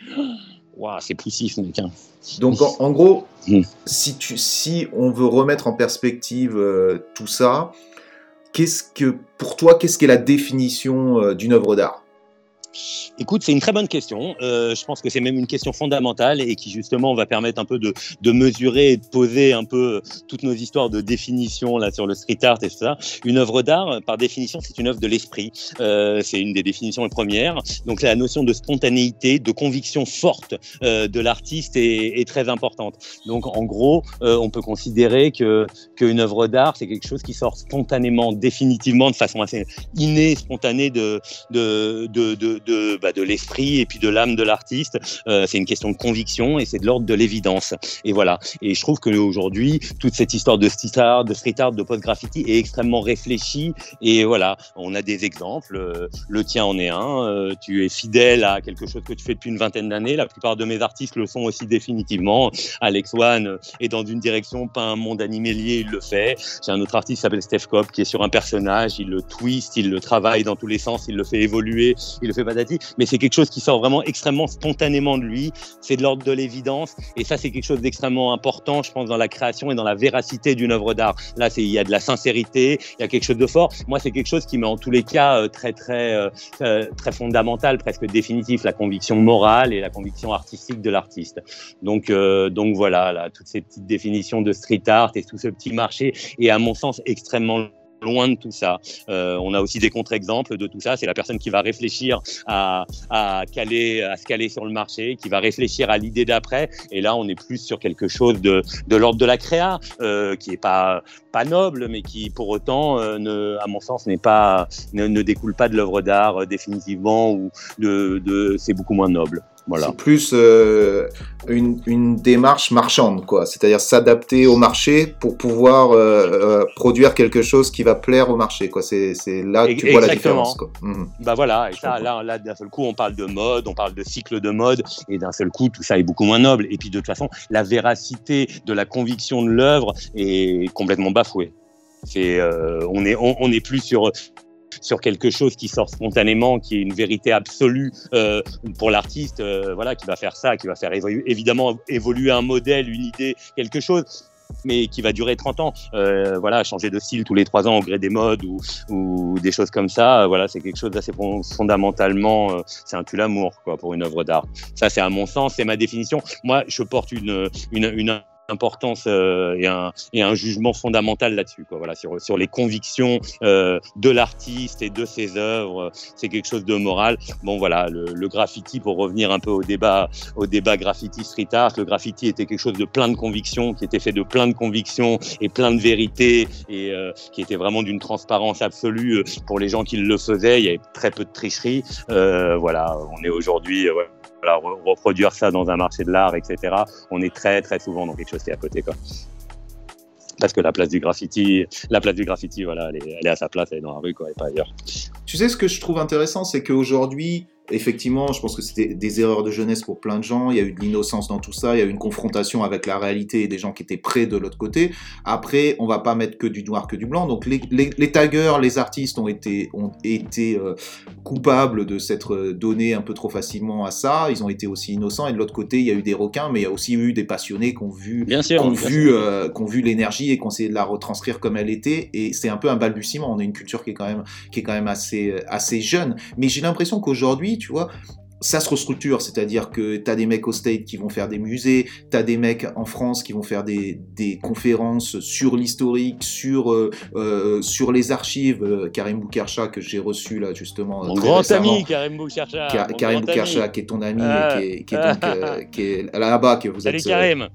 Waouh, c'est poussif, mec. hein. Donc en, en gros, Mm. si, tu, si on veut remettre en perspective euh, tout ça, qu'est-ce que pour toi, qu'est-ce qu'est la définition euh, d'une œuvre d'art? Écoute, c'est une très bonne question. Euh, je pense que c'est même une question fondamentale et qui justement va permettre un peu de, mesurer et de poser un peu toutes nos histoires de définition là sur le street art et tout ça. Une œuvre d'art, par définition, c'est une œuvre de l'esprit. Euh, c'est une des définitions les premières. Donc la notion de spontanéité, de conviction forte euh, de l'artiste est, très importante. Donc en gros, euh, on peut considérer que qu'une œuvre d'art, c'est quelque chose qui sort spontanément, définitivement, de façon assez innée, spontanée de, de, de, bah, de l'esprit et puis de l'âme de l'artiste. Euh, c'est une question de conviction et c'est de l'ordre de l'évidence. Et voilà. Et je trouve qu'aujourd'hui, toute cette histoire de street art, de street art, de post-graffiti est extrêmement réfléchie. Et voilà, on a des exemples. Euh, Le tien en est un. Euh, tu es fidèle à quelque chose que tu fais depuis une vingtaine d'années. La plupart de mes artistes le sont aussi définitivement. Alex One est dans une direction, pas un monde animalier, il le fait. J'ai un autre artiste qui s'appelle Steph Cobb qui est sur un personnage, il le twist, il le travaille dans tous les sens, il le fait évoluer, il le fait Mais c'est quelque chose qui sort vraiment extrêmement spontanément de lui. C'est de l'ordre de l'évidence. Et ça, c'est quelque chose d'extrêmement important, je pense, dans la création et dans la véracité d'une œuvre d'art. Là, il y a de la sincérité, il y a quelque chose de fort. Moi, c'est quelque chose qui m'est en tous les cas euh, très, très, euh, euh, très fondamental, presque définitif, la conviction morale et la conviction artistique de l'artiste. Donc, donc voilà, là, toutes ces petites définitions de street art et tout ce petit marché est, à mon sens, extrêmement loin de tout ça. Euh, on a aussi des contre-exemples de tout ça. C'est la personne qui va réfléchir à, à, caler, à se caler sur le marché, qui va réfléchir à l'idée d'après. Et là, on est plus sur quelque chose de, de l'ordre de la créa, euh, qui est pas pas noble, mais qui pour autant, euh, ne, à mon sens, n'est pas ne, ne découle pas de l'œuvre d'art euh, définitivement ou de, de c'est beaucoup moins noble. Voilà. C'est plus euh, une, une démarche marchande, quoi. C'est-à-dire s'adapter au marché pour pouvoir euh, euh, produire quelque chose qui va plaire au marché, quoi. C'est là que tu vois la différence, quoi. Mhm. Bah voilà, et ça, là, là d'un seul coup, on parle de mode, on parle de cycle de mode, et d'un seul coup, tout ça est beaucoup moins noble. Et puis, de toute façon, la véracité de la conviction de l'œuvre est complètement bafouée. C'est, euh, on est, on, on est plus sur sur quelque chose qui sort spontanément, qui est une vérité absolue euh, pour l'artiste, euh, voilà, qui va faire ça, qui va faire évoluer, évidemment évoluer un modèle, une idée, quelque chose mais qui va durer 30 ans. Euh, voilà, changer de style tous les trois ans au gré des modes ou, ou des choses comme ça. euh, voilà, c'est quelque chose d'assez fon- fondamentalement, euh, c'est un tue l'amour quoi pour une œuvre d'art. Ça, c'est à mon sens, c'est ma définition. Moi, je porte une, une, une importance euh, et, un, et un jugement fondamental là-dessus quoi. Voilà sur, sur les convictions euh, de l'artiste et de ses œuvres c'est quelque chose de moral. Bon voilà le, le graffiti pour revenir un peu au débat au débat graffiti street art le graffiti était quelque chose de plein de convictions qui était fait de plein de convictions et plein de vérités et euh, qui était vraiment d'une transparence absolue euh, pour les gens qui le faisaient. Il y avait très peu de tricherie. Euh, voilà on est aujourd'hui euh, reproduire ça dans un marché de l'art, etc. On est très très souvent dans quelque chose qui est à côté, quoi. Parce que la place du graffiti, la place du graffiti, voilà, elle est, elle est à sa place, elle est dans la rue, quoi, et pas ailleurs. Tu sais, ce que je trouve intéressant, c'est qu'aujourd'hui, effectivement, je pense que c'était des erreurs de jeunesse pour plein de gens. Il y a eu de l'innocence dans tout ça. Il y a eu une confrontation avec la réalité et des gens qui étaient près de l'autre côté. Après, on va pas mettre que du noir que du blanc. Donc les, les, les taggers, les artistes ont été, ont été euh, coupables de s'être donnés un peu trop facilement à ça. Ils ont été aussi innocents. Et de l'autre côté, il y a eu des requins, mais il y a aussi eu des passionnés qui ont vu, Bien sûr. qui ont bien vu, sûr. euh, qui ont vu l'énergie et qui ont essayé de la retranscrire comme elle était. Et c'est un peu un balbutiement. On a une culture qui est quand même, qui est quand même assez, assez jeune. Mais j'ai l'impression qu'aujourd'hui, tu vois, ça se restructure, c'est-à-dire que tu as des mecs au State qui vont faire des musées, tu as des mecs en France qui vont faire des, des conférences sur l'historique, sur, euh, euh, sur les archives. Euh, Karim Boukercha, que j'ai reçu là justement. Mon grand récemment. ami, Karim. Ka- mon Karim ami. qui est ton ami, Ah. et qui est, qui est <laughs> donc euh, qui est là-bas, que vous Salut êtes. Karim.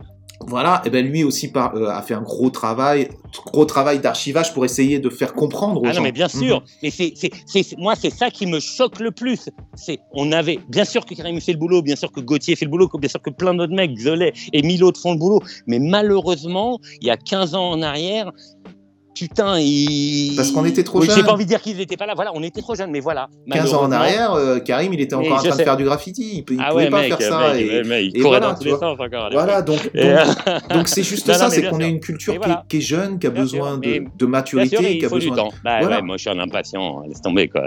Voilà, et ben lui aussi par- euh, a fait un gros travail, gros travail d'archivage pour essayer de faire comprendre aux Ah gens. non, mais bien sûr. Mhm. Mais c'est, c'est, c'est, moi, c'est ça qui me choque le plus. C'est, on avait, bien sûr que Karim fait le boulot, bien sûr que Gauthier fait le boulot, bien sûr que plein d'autres mecs, Zolet et mille autres font le boulot. Mais malheureusement, il y a 15 ans en arrière, putain, ils... Parce qu'on était trop Oui, J'ai jeunes. pas envie de dire qu'ils n'étaient pas là. Voilà, on était trop jeunes, mais voilà. 15 ans en arrière, euh, Karim, il était encore en train de faire du graffiti. Il, il Ah pouvait ouais, pas mec, faire ça. mec, et- mec, il et courait voilà, dans tous les sens encore. Voilà, donc <laughs> donc- c'est juste Non, ça, c'est qu'on a une culture qui, voilà. est, qui est jeune, qui a Bien besoin sûr, de, maturité, sûr, qui il a du temps. Bah Voilà. ouais, moi je suis un impatient, laisse tomber quoi.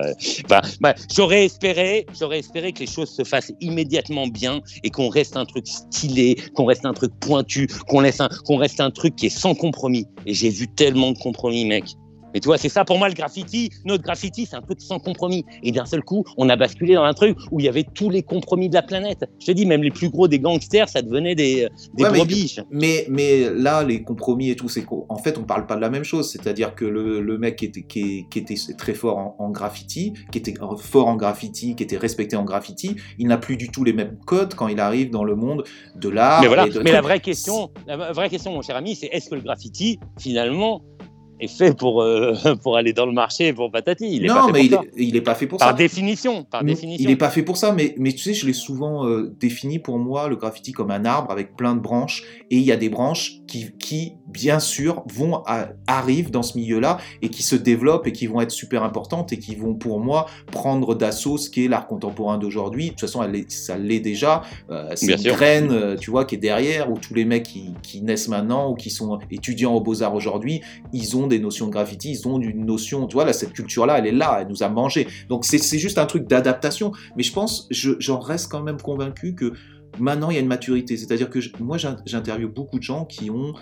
Enfin, bah, j'aurais espéré, j'aurais espéré que les choses se fassent immédiatement bien et qu'on reste un truc stylé, qu'on reste un truc pointu, qu'on laisse qu'on reste un truc qui est sans compromis. Et j'ai vu tellement de compromis, mec. Mais tu vois, c'est ça pour moi le graffiti. Notre graffiti, c'est un truc sans compromis. Et d'un seul coup, on a basculé dans un truc où il y avait tous les compromis de la planète. Je te dis, même les plus gros des gangsters, ça devenait des, des Ouais, mais- brebis. Mais, mais là, les compromis et tout, c'est qu'en fait, on parle pas de la même chose. C'est-à-dire que le, le mec qui était, qui, qui était très fort en, en graffiti, qui était fort en graffiti, qui était respecté en graffiti, il n'a plus du tout les mêmes codes quand il arrive dans le monde de l'art. Mais voilà. et de Mais la vraie question, la vraie question, mon cher ami, c'est est-ce que le graffiti, finalement, est fait pour, euh, <laughs> pour aller dans le marché pour patati Il est non, pas fait mais il pour ça. est, il est pas fait pour Par ça. définition, par définition. Il n'est pas fait pour ça, mais, mais tu sais, je l'ai souvent euh, défini pour moi, le graffiti, comme un arbre avec plein de branches. Et il y a des branches qui, qui bien sûr, vont à- arrivent dans ce milieu-là et qui se développent et qui vont être super importantes et qui vont, pour moi, prendre d'assaut ce qu'est l'art contemporain d'aujourd'hui. De toute façon, elle est- ça l'est déjà. Euh, c'est une sûr. graine, euh, tu vois, qui est derrière, où tous les mecs qui, qui naissent maintenant ou qui sont étudiants aux Beaux-Arts aujourd'hui, ils ont des notions de graffiti, ils ont une notion, tu vois, cette culture-là, elle est là, elle nous a mangé. Donc c'est juste un truc d'adaptation. Mais je pense, je- j'en reste quand même convaincu que maintenant, il y a une maturité. C'est-à-dire que moi, j'in- j'interviewe beaucoup de gens qui ont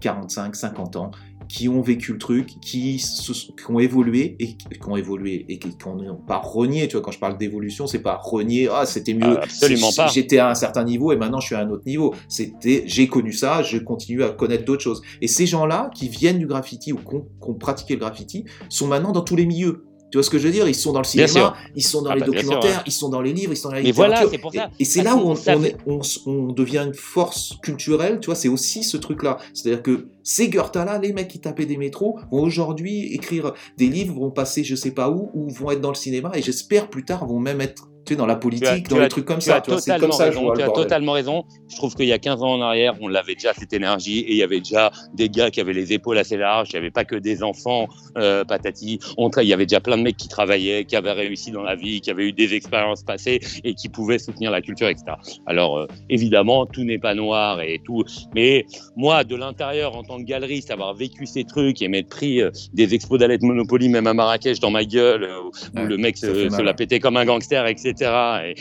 45, 50 ans, qui ont vécu le truc, qui, se sont- qui ont évolué et qui ont évolué et qui n'ont pas renié. Tu vois, quand je parle d'évolution, c'est pas renier. Ah, c'était mieux. Ah, absolument pas. J'étais à un certain niveau et maintenant je suis à un autre niveau. C'était, j'ai connu ça, je continue à connaître d'autres choses. Et ces gens-là qui viennent du graffiti ou qui ont, qui ont pratiqué le graffiti sont maintenant dans tous les milieux. Tu vois ce que je veux dire? Ils sont dans le cinéma, ils sont dans Ah les bah, sûr, documentaires, ils sont dans les livres, ils sont dans la Mais voilà, littérature. c'est pour ça. Et, et c'est Ça, là où on, ça on fait- est- on s- on devient une force culturelle, tu vois, c'est aussi ce truc-là. C'est-à-dire que ces Goethe-là, les mecs qui tapaient des métros, vont aujourd'hui écrire des livres, vont passer je sais pas où, ou vont être dans le cinéma, et j'espère plus tard vont même être tu sais, dans la politique, as- dans les trucs comme ça. c'est totalement comme ça que je raison, vois tu as totalement raison. Je trouve qu'il y a 15 ans en arrière, on l'avait déjà cette énergie et il y avait déjà des gars qui avaient les épaules assez larges. Il n'y avait pas que des enfants euh, patati. On il y avait déjà plein de mecs qui travaillaient, qui avaient réussi dans la vie, qui avaient eu des expériences passées et qui pouvaient soutenir la culture, etc. Alors euh, évidemment, tout n'est pas noir et tout. Mais moi, de l'intérieur, en tant que galeriste, avoir vécu ces trucs et m'être pris euh, des expos d'Alette Monopoly, même à Marrakech, dans ma gueule, euh, où, Ouais, le mec se, se la pétait comme un gangster, etc. Et,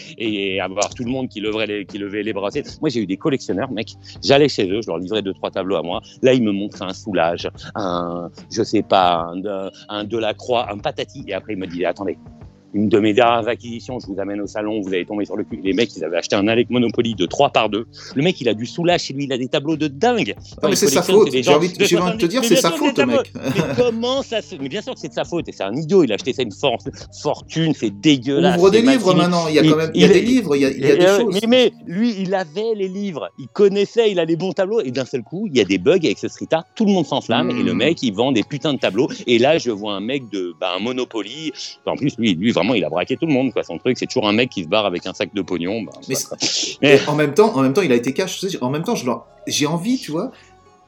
et avoir tout le monde qui levait les, bras. Moi, j'ai eu des collectionneurs, mec. J'allais chez eux, je leur livrais deux, trois tableaux à moi. Là, ils me montraient un soulage, un, je sais pas, un, de- un Delacroix, un patati. Et après, ils me disaient, attendez, une de mes dernières acquisitions, je vous amène au salon, vous allez tomber sur le cul. Les mecs, ils avaient acheté un Alec Monopoly de 3 par 2. Le mec, il a du soulage chez lui, il a des tableaux de dingue. Ah, mais c'est sa faute. J'ai envie, de- envie te 70. dire, c'est sa faute, mec. Mais comment ça se... Mais bien sûr que c'est de sa faute. Et c'est un idiot. Il a acheté ça une for- fortune, c'est dégueulasse. Ouvre des livres maintenant. Il y a quand même, il y a des livres, il y a, il y a Et, des euh, choses. Mais, lui, il avait les livres, il connaissait, il a les bons tableaux, et d'un seul coup, il y a des bugs avec ce street art, tout le monde s'enflamme, Mm. et le mec, il vend des putains de tableaux. Et là, je vois un mec de bah, un Monopoly. En plus, lui, lui, vraiment, il a braqué tout le monde. Quoi. Son truc, c'est toujours un mec qui se barre avec un sac de pognon. bah, Mais voilà. <laughs> Mais- en même temps, en même temps, il a été cash. En même temps, j'ai envie, tu vois.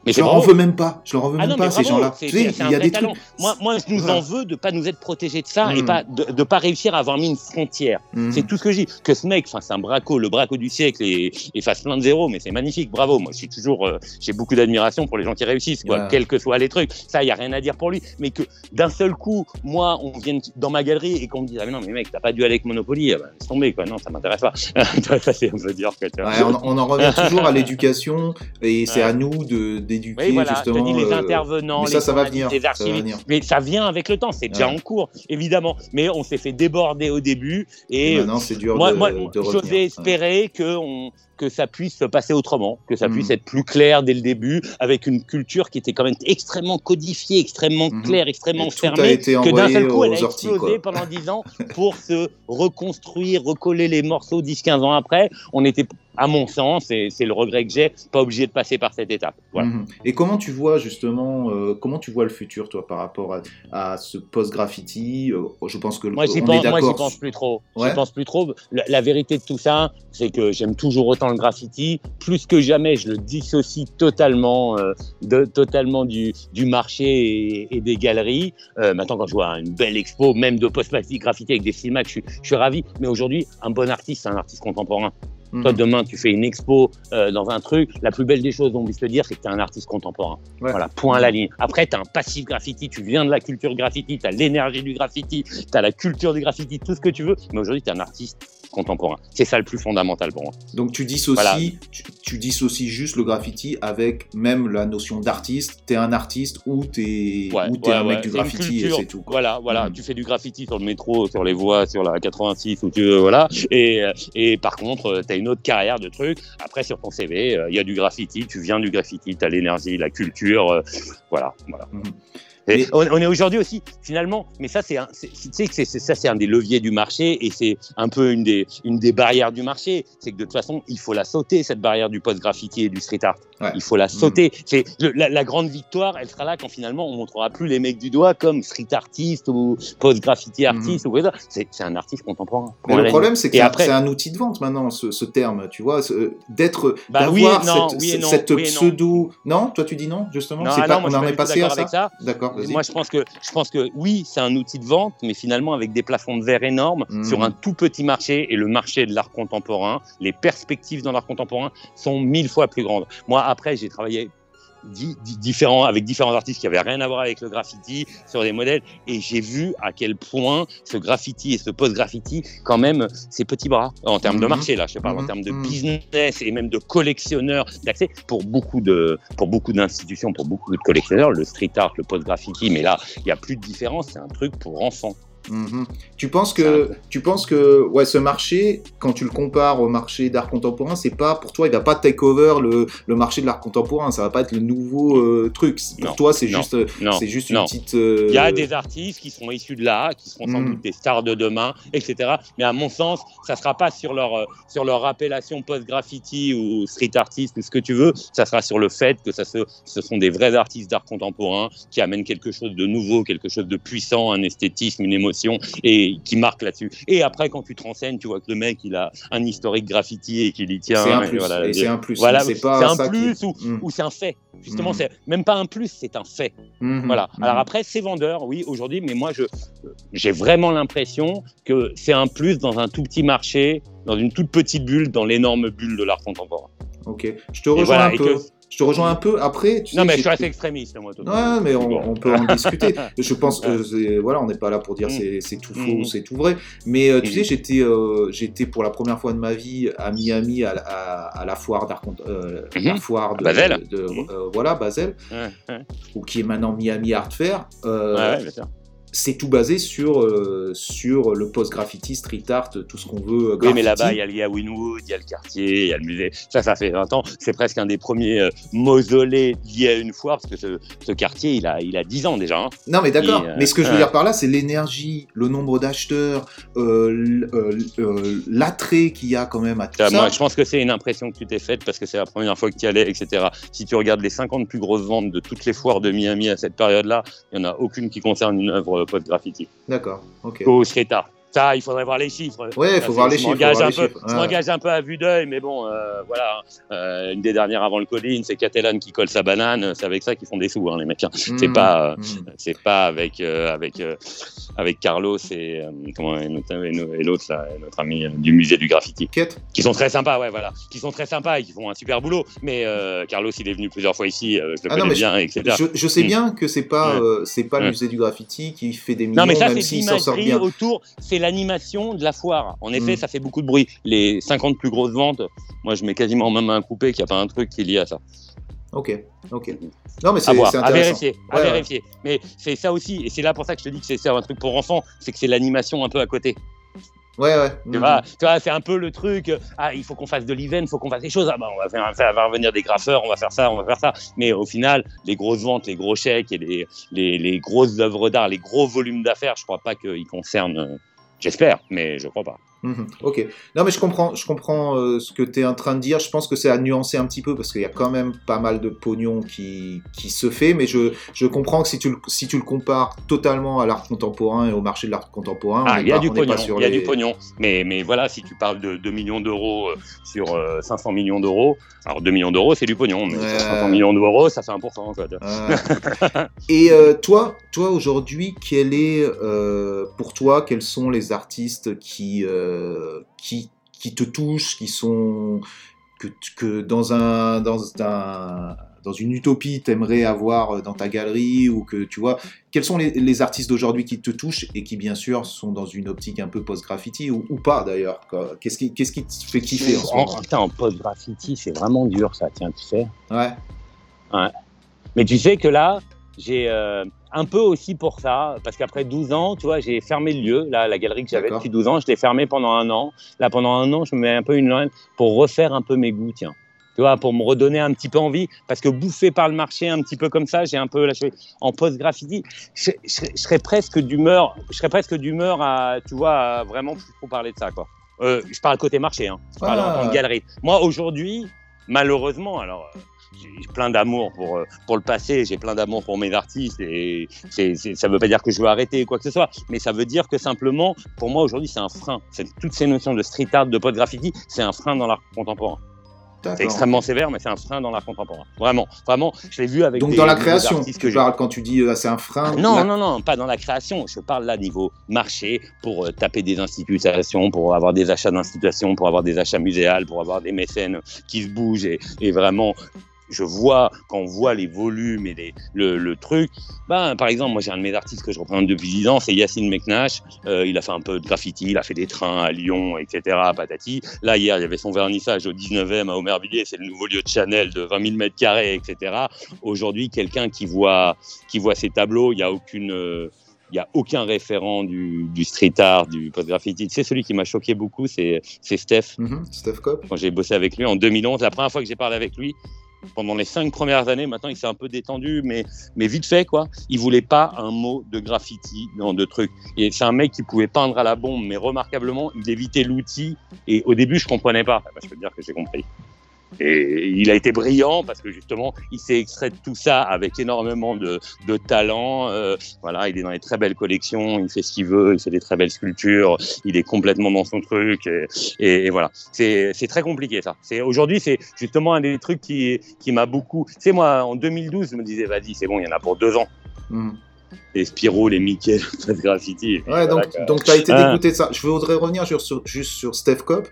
Mais Je leur en veux même pas. Je leur en veux Ah même non, pas, ces bravo, gens-là. Tu sais, il y a des talent. trucs. Moi, moi, je nous Voilà. en veux de pas nous être protégés de ça et Mm. pas de, de pas réussir à avoir mis une frontière. Mhm. C'est tout ce que je dis. Que ce mec, enfin, c'est un braco, le braco du siècle et, et fasse plein de zéros, mais c'est magnifique. Bravo. Moi, je suis toujours, euh, j'ai beaucoup d'admiration pour les gens qui réussissent, quoi, Ouais. quels que soient les trucs. Ça, il y a rien à dire pour lui. Mais que d'un seul coup, moi, on vienne dans ma galerie et qu'on me dise, ah mais non, mais mec, t'as pas dû aller avec Monopoly, ah bah, laisse tomber, quoi. Non, ça m'intéresse pas. <laughs> ça, c'est un peu dur, quoi. tu vois. Ouais, on, on en revient <laughs> toujours à l'éducation et c'est Ouais. à nous de d'éduquer Oui, voilà, justement. dis les euh, intervenants, mais les ça, ça va journalistes, venir. les ça va archivistes. venir. Mais ça vient avec le temps, c'est déjà Ouais. en cours, évidemment. Mais on s'est fait déborder au début et maintenant, c'est dur moi, de, moi de j'osais. Ouais. espérer que, ça puisse se passer autrement, que ça Mhm. puisse être plus clair dès le début, avec une culture qui était quand même extrêmement codifiée, extrêmement Mhm. claire, extrêmement Et fermée, que d'un seul coup, elle a orties, explosé pendant 10 ans pour se reconstruire, recoller les morceaux 10-15 ans après. On était, à mon sens, et c'est le regret que j'ai, pas obligé de passer par cette étape. Voilà. Mhm. Et comment tu vois justement, euh, comment tu vois le futur, toi, par rapport à, à ce post-graffiti euh, Je pense que Moi, j'y pense, pense plus trop. Ouais. J'y pense plus trop. La, la vérité de tout ça, c'est que j'aime toujours autant le graffiti. Plus que jamais, je le dissocie totalement, euh, de, totalement du, du marché et, et des galeries. Euh, maintenant, quand je vois une belle expo, même de post-graffiti avec des filmacs, je suis, je suis ravi. Mais aujourd'hui, un bon artiste, c'est un artiste contemporain. Mhm. Toi, demain, tu fais une expo euh, dans un truc, la plus belle des choses dont on puisse te dire, c'est que tu es un artiste contemporain. Ouais. Voilà, point à la ligne. Après, tu as un passif graffiti, tu viens de la culture graffiti, tu as l'énergie du graffiti, tu as la culture du graffiti, tout ce que tu veux, mais aujourd'hui, tu es un artiste contemporain. C'est ça le plus fondamental pour moi. Donc tu dissocies, Voilà. tu, tu dissocies juste le graffiti avec même la notion d'artiste. T'es un artiste ou t'es Ouais, ou ouais, un ouais. mec du graffiti et c'est tout. quoi. Voilà, voilà, Mhm. tu fais du graffiti sur le métro, sur les voies, sur la 86 où tu veux, voilà. Et, euh, et par contre, tu as une autre carrière de trucs. Après, sur ton CV, euh, il y a du graffiti, tu viens du graffiti, tu as l'énergie, la culture, euh, voilà, voilà. Mhm. Et on, on est aujourd'hui aussi, finalement, mais ça, c'est c'est- c'est- c'est- ça, c'est un des leviers du marché et c'est un peu une des, une des barrières du marché. C'est que de toute façon, il faut la sauter, cette barrière du post-graffiti et du street art. Ouais. Il faut la sauter. C'est le- la, la grande victoire, elle sera là quand finalement on montrera plus les mecs du doigt comme street artiste ou post-graffiti artiste ou quoi. C'est c'est un artiste contemporain. Mais le problème, c'est que c'est un- après- c'est un outil de vente maintenant, ce, ce terme, tu vois, d'être, Bah d'avoir cette, oui non, cette oui non. pseudo. Non, toi tu dis non, justement. Non, c'est ah pas, non, moi, on en pas est passé à ça. ça. D'accord. Moi, je pense que je pense que oui, c'est un outil de vente, mais finalement avec des plafonds de verre énormes Mhm. sur un tout petit marché et le marché de l'art contemporain, les perspectives dans l'art contemporain sont mille fois plus grandes. Moi, après, j'ai travaillé différents, avec différents artistes qui avaient rien à voir avec le graffiti sur des modèles et j'ai vu à quel point ce graffiti et ce post-graffiti, quand même, ces petits bras en termes de Mhm. marché, là, je parle en Mhm. termes de Mhm. business et même de collectionneurs d'accès pour beaucoup de pour beaucoup d'institutions, pour beaucoup de collectionneurs, le street art, le post-graffiti, mais là, il n'y a plus de différence, c'est un truc pour enfants. Mhm. Tu penses que, tu penses que, ouais, ce marché, quand tu le compares au marché d'art contemporain, c'est pas pour toi, il va pas take over le, le marché de l'art contemporain. Ça va pas être le nouveau euh, truc. Pour Non, toi, c'est juste, Non, c'est juste une petite. euh, Il y a des artistes qui sont issus de là, qui seront sans Mm. doute des stars de demain, etc. Mais à mon sens, ça sera pas sur leur, euh, sur leur appellation post-graffiti ou street artist ou ce que tu veux. Ça sera sur le fait que ça se, ce sont des vrais artistes d'art contemporain qui amènent quelque chose de nouveau, quelque chose de puissant, un esthétisme, une émotion et qui marquent là-dessus. Et après, quand tu te renseignes, tu vois que le mec, il a un historique graffiti et qu'il y tient. C'est un plus. voilà, et c'est un plus. Voilà, c'est pas un ça qui- plus ou, Mhm. ou c'est un fait. Justement, Mm. c'est même pas un plus, c'est un fait. Mhm. Voilà. Mhm. Alors après, c'est vendeur, oui, aujourd'hui, mais moi, je, j'ai vraiment l'impression que c'est un plus dans un tout petit marché, dans une toute petite bulle, dans l'énorme bulle de l'art contemporain. Ok. Je te rejoins voilà, un et peu. que- Je te rejoins un peu. Après, tu non, sais, mais je suis assez extrémiste, moi. Toto. Ouais, mais on, Bon. on peut en discuter. <laughs> Je pense que voilà, on n'est pas là pour dire Mm. c'est tout faux, Mm. c'est tout vrai. Mais euh, tu Mm. sais, j'étais euh, j'étais pour la première fois de ma vie à Miami à, la- à, à la foire euh, Mhm. la foire de, Basel. de- Mhm. euh, voilà Basel, ou qui est maintenant Miami Art Fair. Ouais, ouais, bien sûr. C'est tout basé sur euh, sur le post graffiti, street art, tout ce qu'on veut. euh, Oui, mais là-bas, il y a, y a Winwood, il y a le quartier, il y a le musée. Ça, ça fait 20 ans. C'est presque un des premiers euh, mausolées liés à une foire, parce que ce, ce quartier, il a, il a 10 ans déjà. hein. Non, mais d'accord. Euh, mais ce que je veux dire par là, c'est l'énergie, le nombre d'acheteurs, l'attrait qu'il y a quand même à tout Ça, ça. Moi, je pense que c'est une impression que tu t'es faite parce que c'est la première fois que tu y allais, etc. Si tu regardes les 50 plus grosses ventes de toutes les foires de Miami à cette période-là, il n'y en a aucune qui concerne une œuvre post-graffiti D'accord. Ok. au street art. Ça, il faudrait voir les chiffres. Ouais, il faut voir les je chiffres. Je m'engage un peu à vue d'œil, mais bon, euh, voilà. Euh, une des dernières avant le Colline, c'est Catalan qui colle sa banane. C'est avec ça qu'ils font des sous, hein, les mecs. hein. C'est pas, euh, c'est pas avec avec avec Carlos et comment et notre- et no- et l'autre là, notre ami du musée du graffiti, Quête qui sont très sympas, ouais, voilà, qui sont très sympas et qui font un super boulot. Mais Carlos, il est venu plusieurs fois ici, je le Ah connais bien, etc. Je, je sais Mm. bien que c'est pas, euh, c'est pas le musée du graffiti qui fait des millions, Non, mais ça, même c'est s'il s'en sort bien. autour, c'est l'animation de la foire. En effet, Mm. ça fait beaucoup de bruit. Les 50 plus grosses ventes, moi, je mets quasiment même un coupé qu'il n'y a pas un truc qui est lié à ça. Ok, ok. Non, mais c'est c'est à intéressant. vérifier, à Ouais, ouais. vérifier. Mais c'est ça aussi, et c'est là pour ça que je te dis que c'est un truc pour enfants, c'est que c'est l'animation un peu à côté. Ouais, ouais. Tu Mhm. vois, tu vois, c'est un peu le truc. euh, Ah, il faut qu'on fasse de l'event, il faut qu'on fasse des choses. Ah bah, on va faire, faire- va revenir des graffeurs, on va faire ça, on va faire ça. Mais au final, les grosses ventes, les gros chèques et les, les, les grosses œuvres d'art, les gros volumes d'affaires, je crois pas qu'ils concernent. J'espère, mais je crois pas. Mhm, Ok. Non, mais je comprends, je comprends euh, ce que tu es en train de dire. Je pense que c'est à nuancer un petit peu parce qu'il y a quand même pas mal de pognon qui, qui se fait. Mais je, je comprends que si tu, le, si tu le compares totalement à l'art contemporain et au marché de l'art contemporain, on Ah, il y a pas- du pognon, il y a les- du pognon. Mais, mais voilà, si tu parles de 2 millions d'euros euh, sur euh, 500 millions d'euros, alors 2 millions d'euros, c'est du pognon, mais sur 500 millions d'euros, ça fait 1%. Quoi. Ah. Et euh, toi, toi aujourd'hui, quel est euh, pour toi, quels sont les artistes qui, euh, qui, qui te touchent, qui sont que, que dans un dans un dans une utopie t'aimerais avoir dans ta galerie ou que tu vois quels sont les, les artistes d'aujourd'hui qui te touchent et qui bien sûr sont dans une optique un peu post graffiti ou, ou pas d'ailleurs qu'est-ce qui qu'est-ce qui te fait kiffer en ce En, putain, en post-graffiti, c'est vraiment dur ça, tiens, tu sais. ouais. Mais tu sais que là, j'ai euh, un peu aussi pour ça, parce qu'après 12 ans, tu vois, j'ai fermé le lieu, là, la galerie que j'avais depuis 12 ans, je l'ai fermée pendant un an. Là, pendant un an, je me mets un peu une loin pour refaire un peu mes goûts, tiens. Tu vois, pour me redonner un petit peu envie, parce que bouffé par le marché un petit peu comme ça, j'ai un peu lâché. En post-graffiti, je, je serais- je serais presque d'humeur, je serais presque d'humeur à, tu vois, à vraiment trop parler de ça, quoi. Euh, je parle côté marché, hein. je parle Ah. en tant que galerie. Moi, aujourd'hui, malheureusement, alors, euh, j'ai plein d'amour pour, euh, pour le passé, j'ai plein d'amour pour mes artistes et c'est, c'est- ça veut pas dire que je veux arrêter quoi que ce soit, mais ça veut dire que simplement, pour moi aujourd'hui, c'est un frein. C'est, toutes ces notions de street art, de post graffiti, c'est un frein dans l'art contemporain. C'est extrêmement sévère, mais c'est un frein dans l'art contemporain. Vraiment, vraiment, je l'ai vu avec donc des- dans la création tu que j'ai- parles quand tu dis euh, c'est un frein non, la- non, non, pas dans la création. Je parle là niveau marché pour euh, taper des institutions, pour avoir des achats d'institutions, pour avoir des achats muséales, pour avoir des mécènes qui se bougent et, et vraiment. Je vois, quand on voit les volumes et les, le, le truc, ben, par exemple, moi j'ai un de mes artistes que je représente depuis 10 ans, c'est Yacine Meknash. Euh, il a fait un peu de graffiti, il a fait des trains à Lyon, etc. Patati. Là, hier, il y avait son vernissage au 19e à Aumervilliers, c'est le nouveau lieu de Chanel de 20 000 mètres carrés, etc. Aujourd'hui, quelqu'un qui voit, qui voit ces tableaux, il n'y a aucune. euh, il n'y a aucun référent du, du street art, du post-graffiti. Sais, celui qui m'a choqué beaucoup, c'est c'est Steph. Mhm, Steph Cobb Quand j'ai bossé avec lui en 2011, la première fois que j'ai parlé avec lui, pendant les cinq premières années, maintenant il s'est un peu détendu, mais, mais vite fait, quoi. Il voulait pas un mot de graffiti dans de trucs. Et c'est un mec qui pouvait peindre à la bombe, mais remarquablement, il évitait l'outil. Et au début, je comprenais pas. Je peux dire que j'ai compris. Et il a été brillant parce que justement, il s'est extrait de tout ça avec énormément de, de talent. Euh, voilà, il est dans des très belles collections, il fait ce qu'il veut, il fait des très belles sculptures, il est complètement dans son truc. Et, et, et voilà, c'est très compliqué ça. Aujourd'hui, c'est justement un des trucs qui qui m'a beaucoup. Tu sais, moi, en 2012, je me disais, vas-y, c'est bon, il y en a pour deux ans. Mhm. Les Spiro, les Mickey, <laughs> graffiti. Ouais, donc, donc tu as été Ah. dégoûté de ça. Je voudrais revenir sur, sur- juste sur Steph Cobb.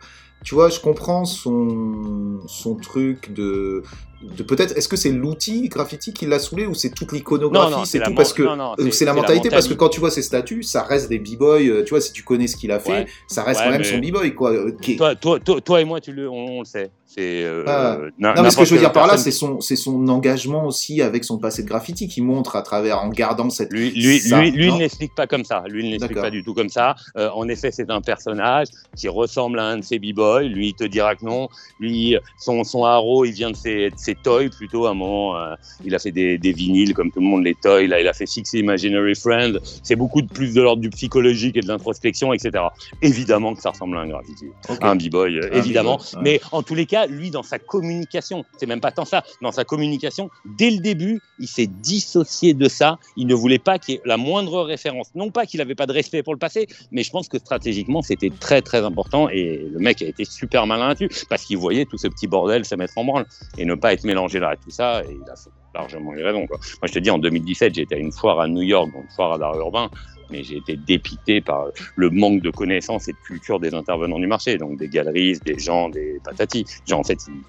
Tu vois, je comprends son, son truc de, de peut-être. Est-ce que c'est l'outil graffiti qui l'a saoulé ou c'est toute l'iconographie non, C'est tout parce que non, non, c'est la mentalité parce que quand tu vois ses statuts, ça reste des b-boys. euh, Tu vois, si tu connais ce qu'il a fait, Ouais. ça reste Ouais, quand même son b-boy quoi. euh, Toi, toi, toi, toi et moi, tu le, on, on le sait. C'est. euh, Ah. Non, mais ce que je veux dire par là, c'est son, c'est son engagement aussi avec son passé de graffiti qui montre à travers, en gardant cette. Lui, lui, ça, lui, lui non ne l'explique pas comme ça. Lui ne l'explique pas du tout comme ça. Euh, en effet, c'est un personnage qui ressemble à un de ses b-boys. Lui, il te dira que non. Lui, son, son haro, il vient de ses, ses toys plutôt à un moment. euh, il a fait des, des vinyles comme tout le monde les toys. Là, il a fait Six Imaginary Friend. C'est beaucoup de plus de l'ordre du psychologique et de l'introspection, etc. Évidemment que ça ressemble à un graffiti, un b-boy, euh, Un évidemment. b-boy, ouais. Mais en tous les cas, lui, dans sa communication, c'est même pas tant ça. Dans sa communication, dès le début, il s'est dissocié de ça. Il ne voulait pas qu'il y ait la moindre référence. Non pas qu'il n'avait pas de respect pour le passé, mais je pense que stratégiquement, c'était très très important. Et le mec a été super malin là-dessus parce qu'il voyait tout ce petit bordel se mettre en branle et ne pas être mélangé là et tout ça. Et il a largement eu raison. Quoi. Moi, je te dis, en 2017, j'étais à une foire à New York, donc une foire à l'art urbain. Mais j'ai été dépité par le manque de connaissances et de culture des intervenants du marché, donc des galeristes, des gens, des patatis. Genre, en fait, ils...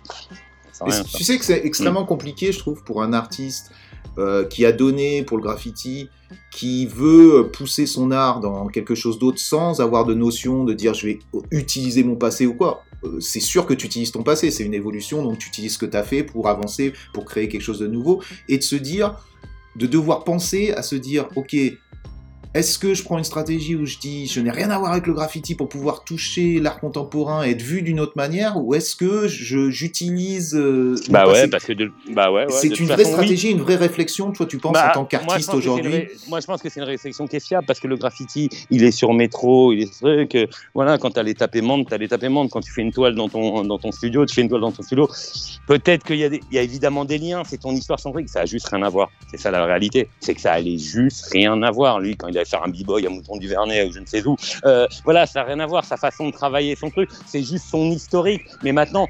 ça Mais rien, tu sais que c'est extrêmement compliqué, je trouve, pour un artiste euh, qui a donné pour le graffiti, qui veut pousser son art dans quelque chose d'autre sans avoir de notion de dire je vais utiliser mon passé ou quoi. Euh, c'est sûr que tu utilises ton passé, c'est une évolution, donc tu utilises ce que tu as fait pour avancer, pour créer quelque chose de nouveau, et de se dire, de devoir penser à se dire, ok, est-ce que je prends une stratégie où je dis je n'ai rien à voir avec le graffiti pour pouvoir toucher l'art contemporain et être vu d'une autre manière ou est-ce que je- j'utilise euh, Bah ouais, parce que de... bah ouais, ouais, c'est une vraie façon, oui. stratégie, une vraie réflexion, toi tu penses Bah, en tant moi, je qu'artiste aujourd'hui Moi, je pense que c'est une réflexion qui est fiable parce que le graffiti, il est sur métro, il est truc. euh, Voilà, quand tu as les tapémentes, tu as les tapémentes. Quand tu fais une toile dans ton, dans ton studio, tu fais une toile dans ton studio. Peut-être qu'il y, a des- il y a évidemment des liens, c'est ton histoire sans truc, ça a juste rien à voir. C'est ça la réalité. C'est que ça allait juste rien à voir. Lui, quand il faire un b-boy à Mouton du Vernet ou je ne sais où, euh, voilà, ça n'a rien à voir. Sa façon de travailler son truc, c'est juste son historique. Mais maintenant,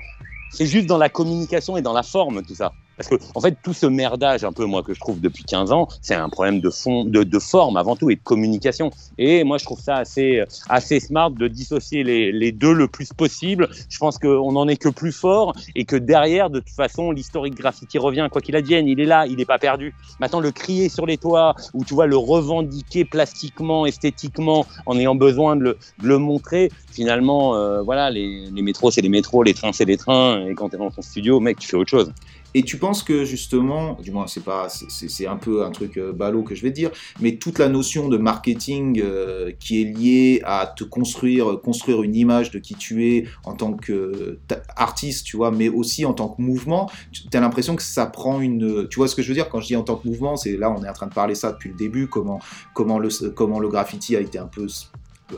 c'est juste dans la communication et dans la forme, tout ça. Parce que, en fait, tout ce merdage, un peu, moi, que je trouve depuis 15 ans, c'est un problème de fond, de, de forme avant tout et de communication. Et moi, je trouve ça assez, assez smart de dissocier les, les deux le plus possible. Je pense qu'on n'en est que plus fort et que derrière, de toute façon, l'historique graffiti revient, quoi qu'il advienne. Il est là, il n'est pas perdu. Maintenant, le crier sur les toits ou, tu vois, le revendiquer plastiquement, esthétiquement, en ayant besoin de le, de le montrer, finalement, euh, voilà, les, les métros, c'est les métros, les trains, c'est les trains. Et quand tu es dans ton studio, mec, tu fais autre chose. Et tu penses que justement, du moins c'est pas, c'est- un peu un truc euh, ballot que je vais dire, mais toute la notion de marketing euh, qui est liée à te construire, construire une image de qui tu es en tant qu'artiste, tu vois, mais aussi en tant que mouvement, tu as l'impression que ça prend une, tu vois ce que je veux dire? Quand je dis en tant que mouvement, c'est là on est en train de parler ça depuis le début, comment comment le comment le graffiti a été un peu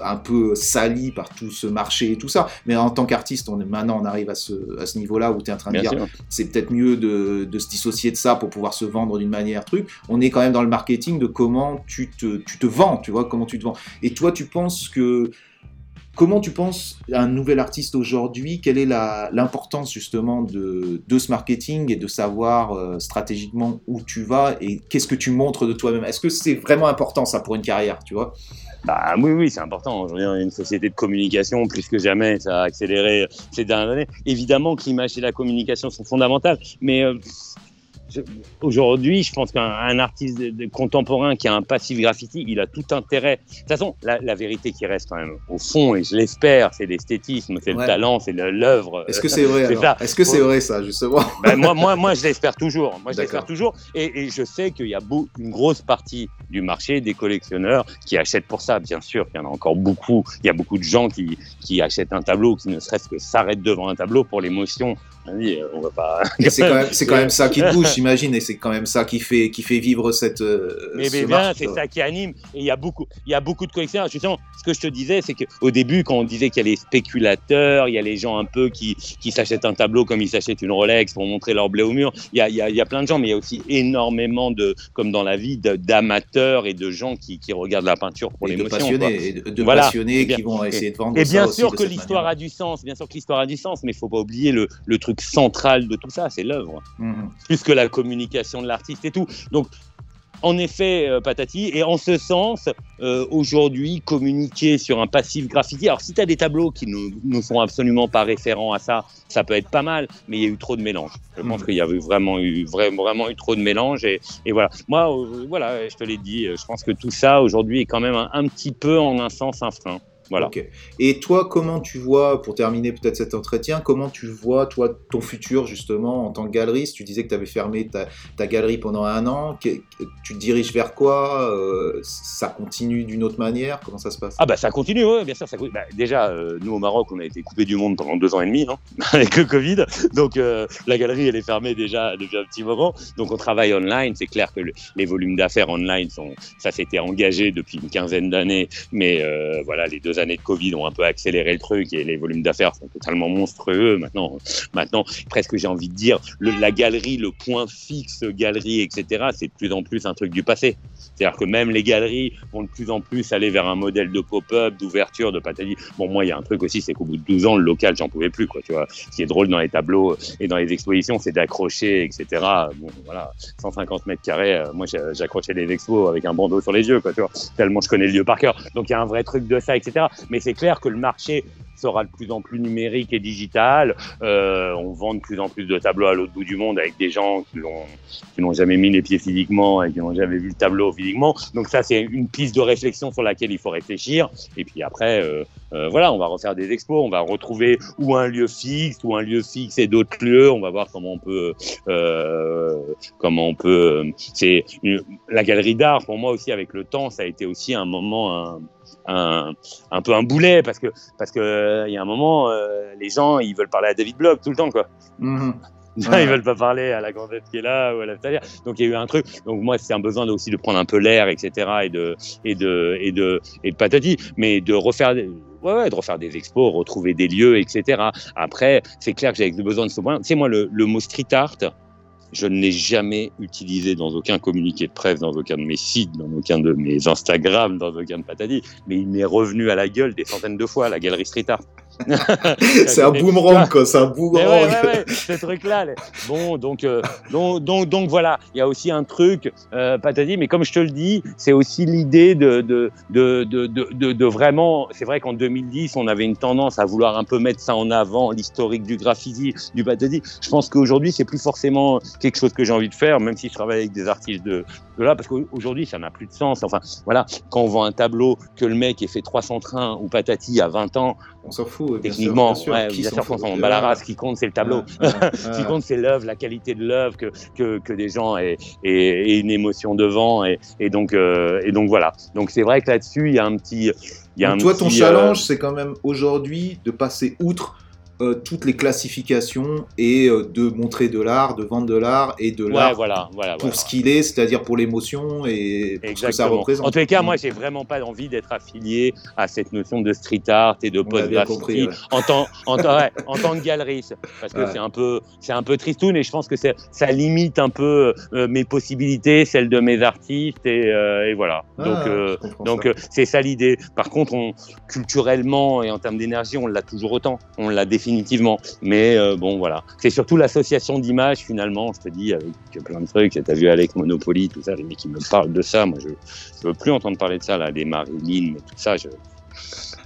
un peu sali par tout ce marché et tout ça. Mais en tant qu'artiste, on est, maintenant on arrive à ce, à ce niveau-là où tu es en train de dire c'est peut-être mieux de, de se dissocier de ça pour pouvoir se vendre d'une manière truc. On est quand même dans le marketing de comment tu te, tu te vends, tu vois, comment tu te vends. Et toi, tu penses que. Comment tu penses un nouvel artiste aujourd'hui Quelle est la- l'importance justement de, de ce marketing et de savoir euh, stratégiquement où tu vas et qu'est-ce que tu montres de toi-même? Est-ce que c'est vraiment important ça pour une carrière, tu vois? Bah oui, oui, c'est important. Aujourd'hui, on est une société de communication plus que jamais. Ça a accéléré ces dernières années. Évidemment que l'image et la communication sont fondamentales, mais euh, je- aujourd'hui, je pense qu'un un artiste de- de- contemporain qui a un passif graffiti, il a tout intérêt. De toute façon, la, la vérité qui reste quand même au fond, et je l'espère, c'est l'esthétisme, c'est Ouais. le talent, c'est l'œuvre. Est-ce que c'est vrai c'est ça. Est-ce que c'est vrai ça justement <laughs> Ben, moi, moi, moi, je l'espère toujours. Moi, je l'espère toujours. Et, et je sais qu'il y a beau- une grosse partie du marché des collectionneurs qui achètent pour ça. Bien sûr, il y en a encore beaucoup. Il y a beaucoup de gens qui, qui achètent un tableau, qui ne serait-ce que s'arrêtent devant un tableau pour l'émotion. On dit, on va pas. Et <laughs> c'est quand, même- c'est quand même ça qui te bouge, <laughs> j'imagine, et c'est quand même ça qui fait, qui fait vivre cette. euh, Mais, ce mais bien, c'est ça qui anime. Et il y a beaucoup, il y a beaucoup de collectionneurs. Justement, ce que je te disais, c'est qu'au début, quand on disait qu'il y a les spéculateurs, il y a les gens un peu qui, qui s'achètent un tableau comme ils s'achètent une Rolex pour montrer leur blé au mur. Il y a, il y a, il y a plein de gens, mais il y a aussi énormément de, comme dans la vie, de- d'amateurs et de gens qui, qui regardent la peinture pour Et de l'émotion. passionnés, et de, de Voilà. passionnés Et bien- qui vont essayer de vendre Et ça bien aussi sûr de que l'histoire manière. a du sens, bien sûr que l'histoire a du sens, mais il faut pas oublier le, le truc central de tout ça, c'est l'œuvre, Mhm. plus que la communication de l'artiste et tout. Donc, en effet, euh, patati, et en ce sens, euh, aujourd'hui, communiquer sur un passif graffiti, alors si tu as des tableaux qui ne, ne sont absolument pas référents à ça, ça peut être pas mal, mais il y a eu trop de mélange. Je pense Mhm. qu'il y avait vraiment eu, vraiment, vraiment eu trop de mélange, et, et voilà. Moi, euh, voilà, je te l'ai dit, je pense que tout ça, aujourd'hui, est quand même un, un petit peu, en un sens, un frein. Voilà. Et toi, comment tu vois, pour terminer peut-être cet entretien, comment tu vois, toi, ton futur, justement, en tant que galeriste? Tu disais que tu avais fermé ta, ta, galerie pendant un an. Que, tu te diriges vers quoi? Euh, Ça continue d'une autre manière? Comment ça se passe? Ah, bah ça continue, oui, bien sûr. Ça continue. Bah, déjà, euh, nous, au Maroc, on a été coupé du monde pendant deux ans et demi, hein, <laughs> avec le Covid. Donc, euh, la galerie, elle est fermée déjà depuis un petit moment. Donc, on travaille online. C'est clair que le, les volumes d'affaires online, sont, ça s'était engagé depuis une quinzaine d'années. Mais voilà, les deux années de Covid ont un peu accéléré le truc et les volumes d'affaires sont totalement monstrueux. Maintenant, maintenant presque j'ai envie de dire, la galerie, le point fixe galerie, etc., c'est de plus en plus un truc du passé. C'est-à-dire que même les galeries vont de plus en plus aller vers un modèle de pop-up, d'ouverture, de patati. Bon, moi, il y a un truc aussi, c'est qu'au bout de 12 ans, le local, j'en pouvais plus, quoi, tu vois. Ce qui est drôle dans les tableaux et dans les expositions, c'est d'accrocher, etc. Bon, voilà, 150 mètres carrés, euh, moi, j'accrochais les expos avec un bandeau sur les yeux, quoi, tu vois. Tellement je connais le lieu par cœur. Donc, il y a un vrai truc de ça, etc. Mais c'est clair que le marché sera de plus en plus numérique et digital. Euh, on vend de plus en plus de tableaux à l'autre bout du monde avec des gens qui n'ont jamais mis les pieds physiquement et qui n'ont jamais vu le tableau physiquement. Donc ça, c'est une piste de réflexion sur laquelle il faut réfléchir. Et puis après, euh, euh, voilà, on va refaire des expos, on va retrouver ou un lieu fixe ou un lieu fixe et d'autres lieux. On va voir comment on peut, comment on peut. c'est la galerie d'art pour moi aussi avec le temps, ça a été aussi un moment. Un, un, peu un boulet parce que parce que il y a un moment euh, les gens ils veulent parler à David Block tout le temps quoi. <laughs> Ouais. Ils veulent pas parler à la grandette qui est là ou à la talière. Donc il y a eu un truc. Donc moi c'est un besoin aussi de prendre un peu l'air, etc. et de et de et de et de patati, mais de refaire. Ouais, ouais, de refaire des expos, retrouver des lieux, etc. Après, c'est clair que j'avais besoin de ce point. Tu sais, moi, le, le mot street art, je ne l'ai jamais utilisé dans aucun communiqué de presse, dans aucun de mes sites, dans aucun de mes Instagram, dans aucun de Patadi, mais il m'est revenu à la gueule des centaines de fois, la galerie street art. <laughs> c'est un boomerang, quoi, c'est un boomerang. Ouais, ouais, ouais, ce truc-là. Bon, donc, euh, donc, donc, donc, voilà, il y a aussi un truc, euh, Patadi, mais comme je te le dis, c'est aussi l'idée de, de, de, de, de, vraiment, c'est vrai qu'en 2010, on avait une tendance à vouloir un peu mettre ça en avant, l'historique du graffiti, du Patadi. Je pense qu'aujourd'hui, c'est plus forcément quelque chose que j'ai envie de faire, même si je travaille avec des artistes de, là, parce qu'aujourd'hui, ça n'a plus de sens. Enfin, voilà, quand on vend un tableau que le mec ait fait 300 trains ou patati à 20 ans, on s'en fout. Techniquement, bien sûr, qu'on s'en bat race. Ce qui compte, c'est le tableau. <laughs> Ce qui compte, c'est l'œuvre, la qualité de l'œuvre, que, que, que des gens aient, aient, aient, une émotion devant. Et, et donc, euh, et donc voilà. Donc c'est vrai que là-dessus, il y a un petit. Il y a donc un toi, petit, ton challenge, euh... c'est quand même aujourd'hui de passer outre euh, toutes les classifications et euh, de montrer de l'art, de vendre de l'art et de l'art ouais, voilà, voilà, pour voilà. ce qu'il est, c'est-à-dire pour l'émotion et pour Exactement. ce que ça représente. En tous les cas, moi, j'ai vraiment pas envie d'être affilié à cette notion de street art et de post-graffiti ouais. en, tant, en, ouais, <laughs> en tant que galeriste, parce que c'est un peu, c'est un peu tristoun et je pense que ça limite un peu euh, mes possibilités, celles de mes artistes et, et voilà. Ah, donc, donc c'est ça l'idée. Par contre, on, culturellement et en termes d'énergie, on l'a toujours autant. On l'a défini définitivement. Mais euh, bon, voilà. C'est surtout l'association d'images, finalement, je te dis, avec plein de trucs. Tu as vu Alex Monopoly, tout ça, les mecs qui me parlent de ça. Moi, je ne veux plus entendre parler de ça, là, des Marilyn, tout ça. Je...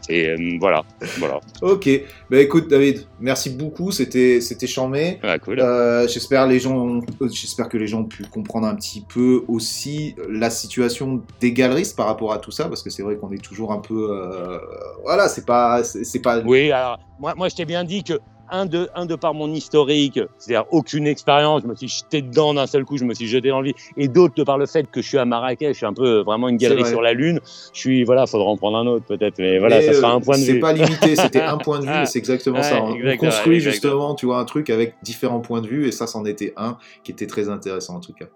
Et euh, voilà, voilà. Ok, bah écoute David, merci beaucoup, c'était c'était charmé. Ah, cool. euh, j'espère les gens, j'espère que les gens ont pu comprendre un petit peu aussi la situation des galeristes par rapport à tout ça, parce que c'est vrai qu'on est toujours un peu, euh, voilà, c'est pas, c'est pas. Oui, alors moi, moi je t'ai bien dit que un de, un de par mon historique, c'est-à-dire aucune expérience, je me suis jeté dedans d'un seul coup, je me suis jeté dans le vide, et d'autres de par le fait que je suis à Marrakech, je suis un peu vraiment une galerie sur la lune, je suis, voilà, faudra en prendre un autre peut-être, mais voilà, mais ça sera un point de vue. C'est pas limité, c'était un point de <laughs> vue, c'est exactement ouais, ça. On exact, construit ouais, justement, tu vois, un truc avec différents points de vue, et ça, c'en était un qui était très intéressant en tout cas.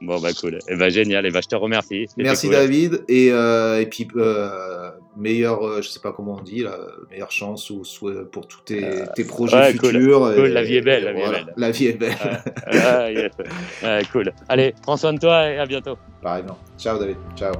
Bon bah cool, et eh bah, génial, et bah, je te remercie. Merci cool. David et euh, et puis euh, meilleure, euh, je sais pas comment on dit là, meilleure chance ou pour tous tes, tes projets ouais, futurs. Cool. Et, cool. la vie est belle, la vie est belle. La vie est belle. yes. <laughs> cool. Allez, prends soin de toi et à bientôt. Pareillement. Ciao David, ciao.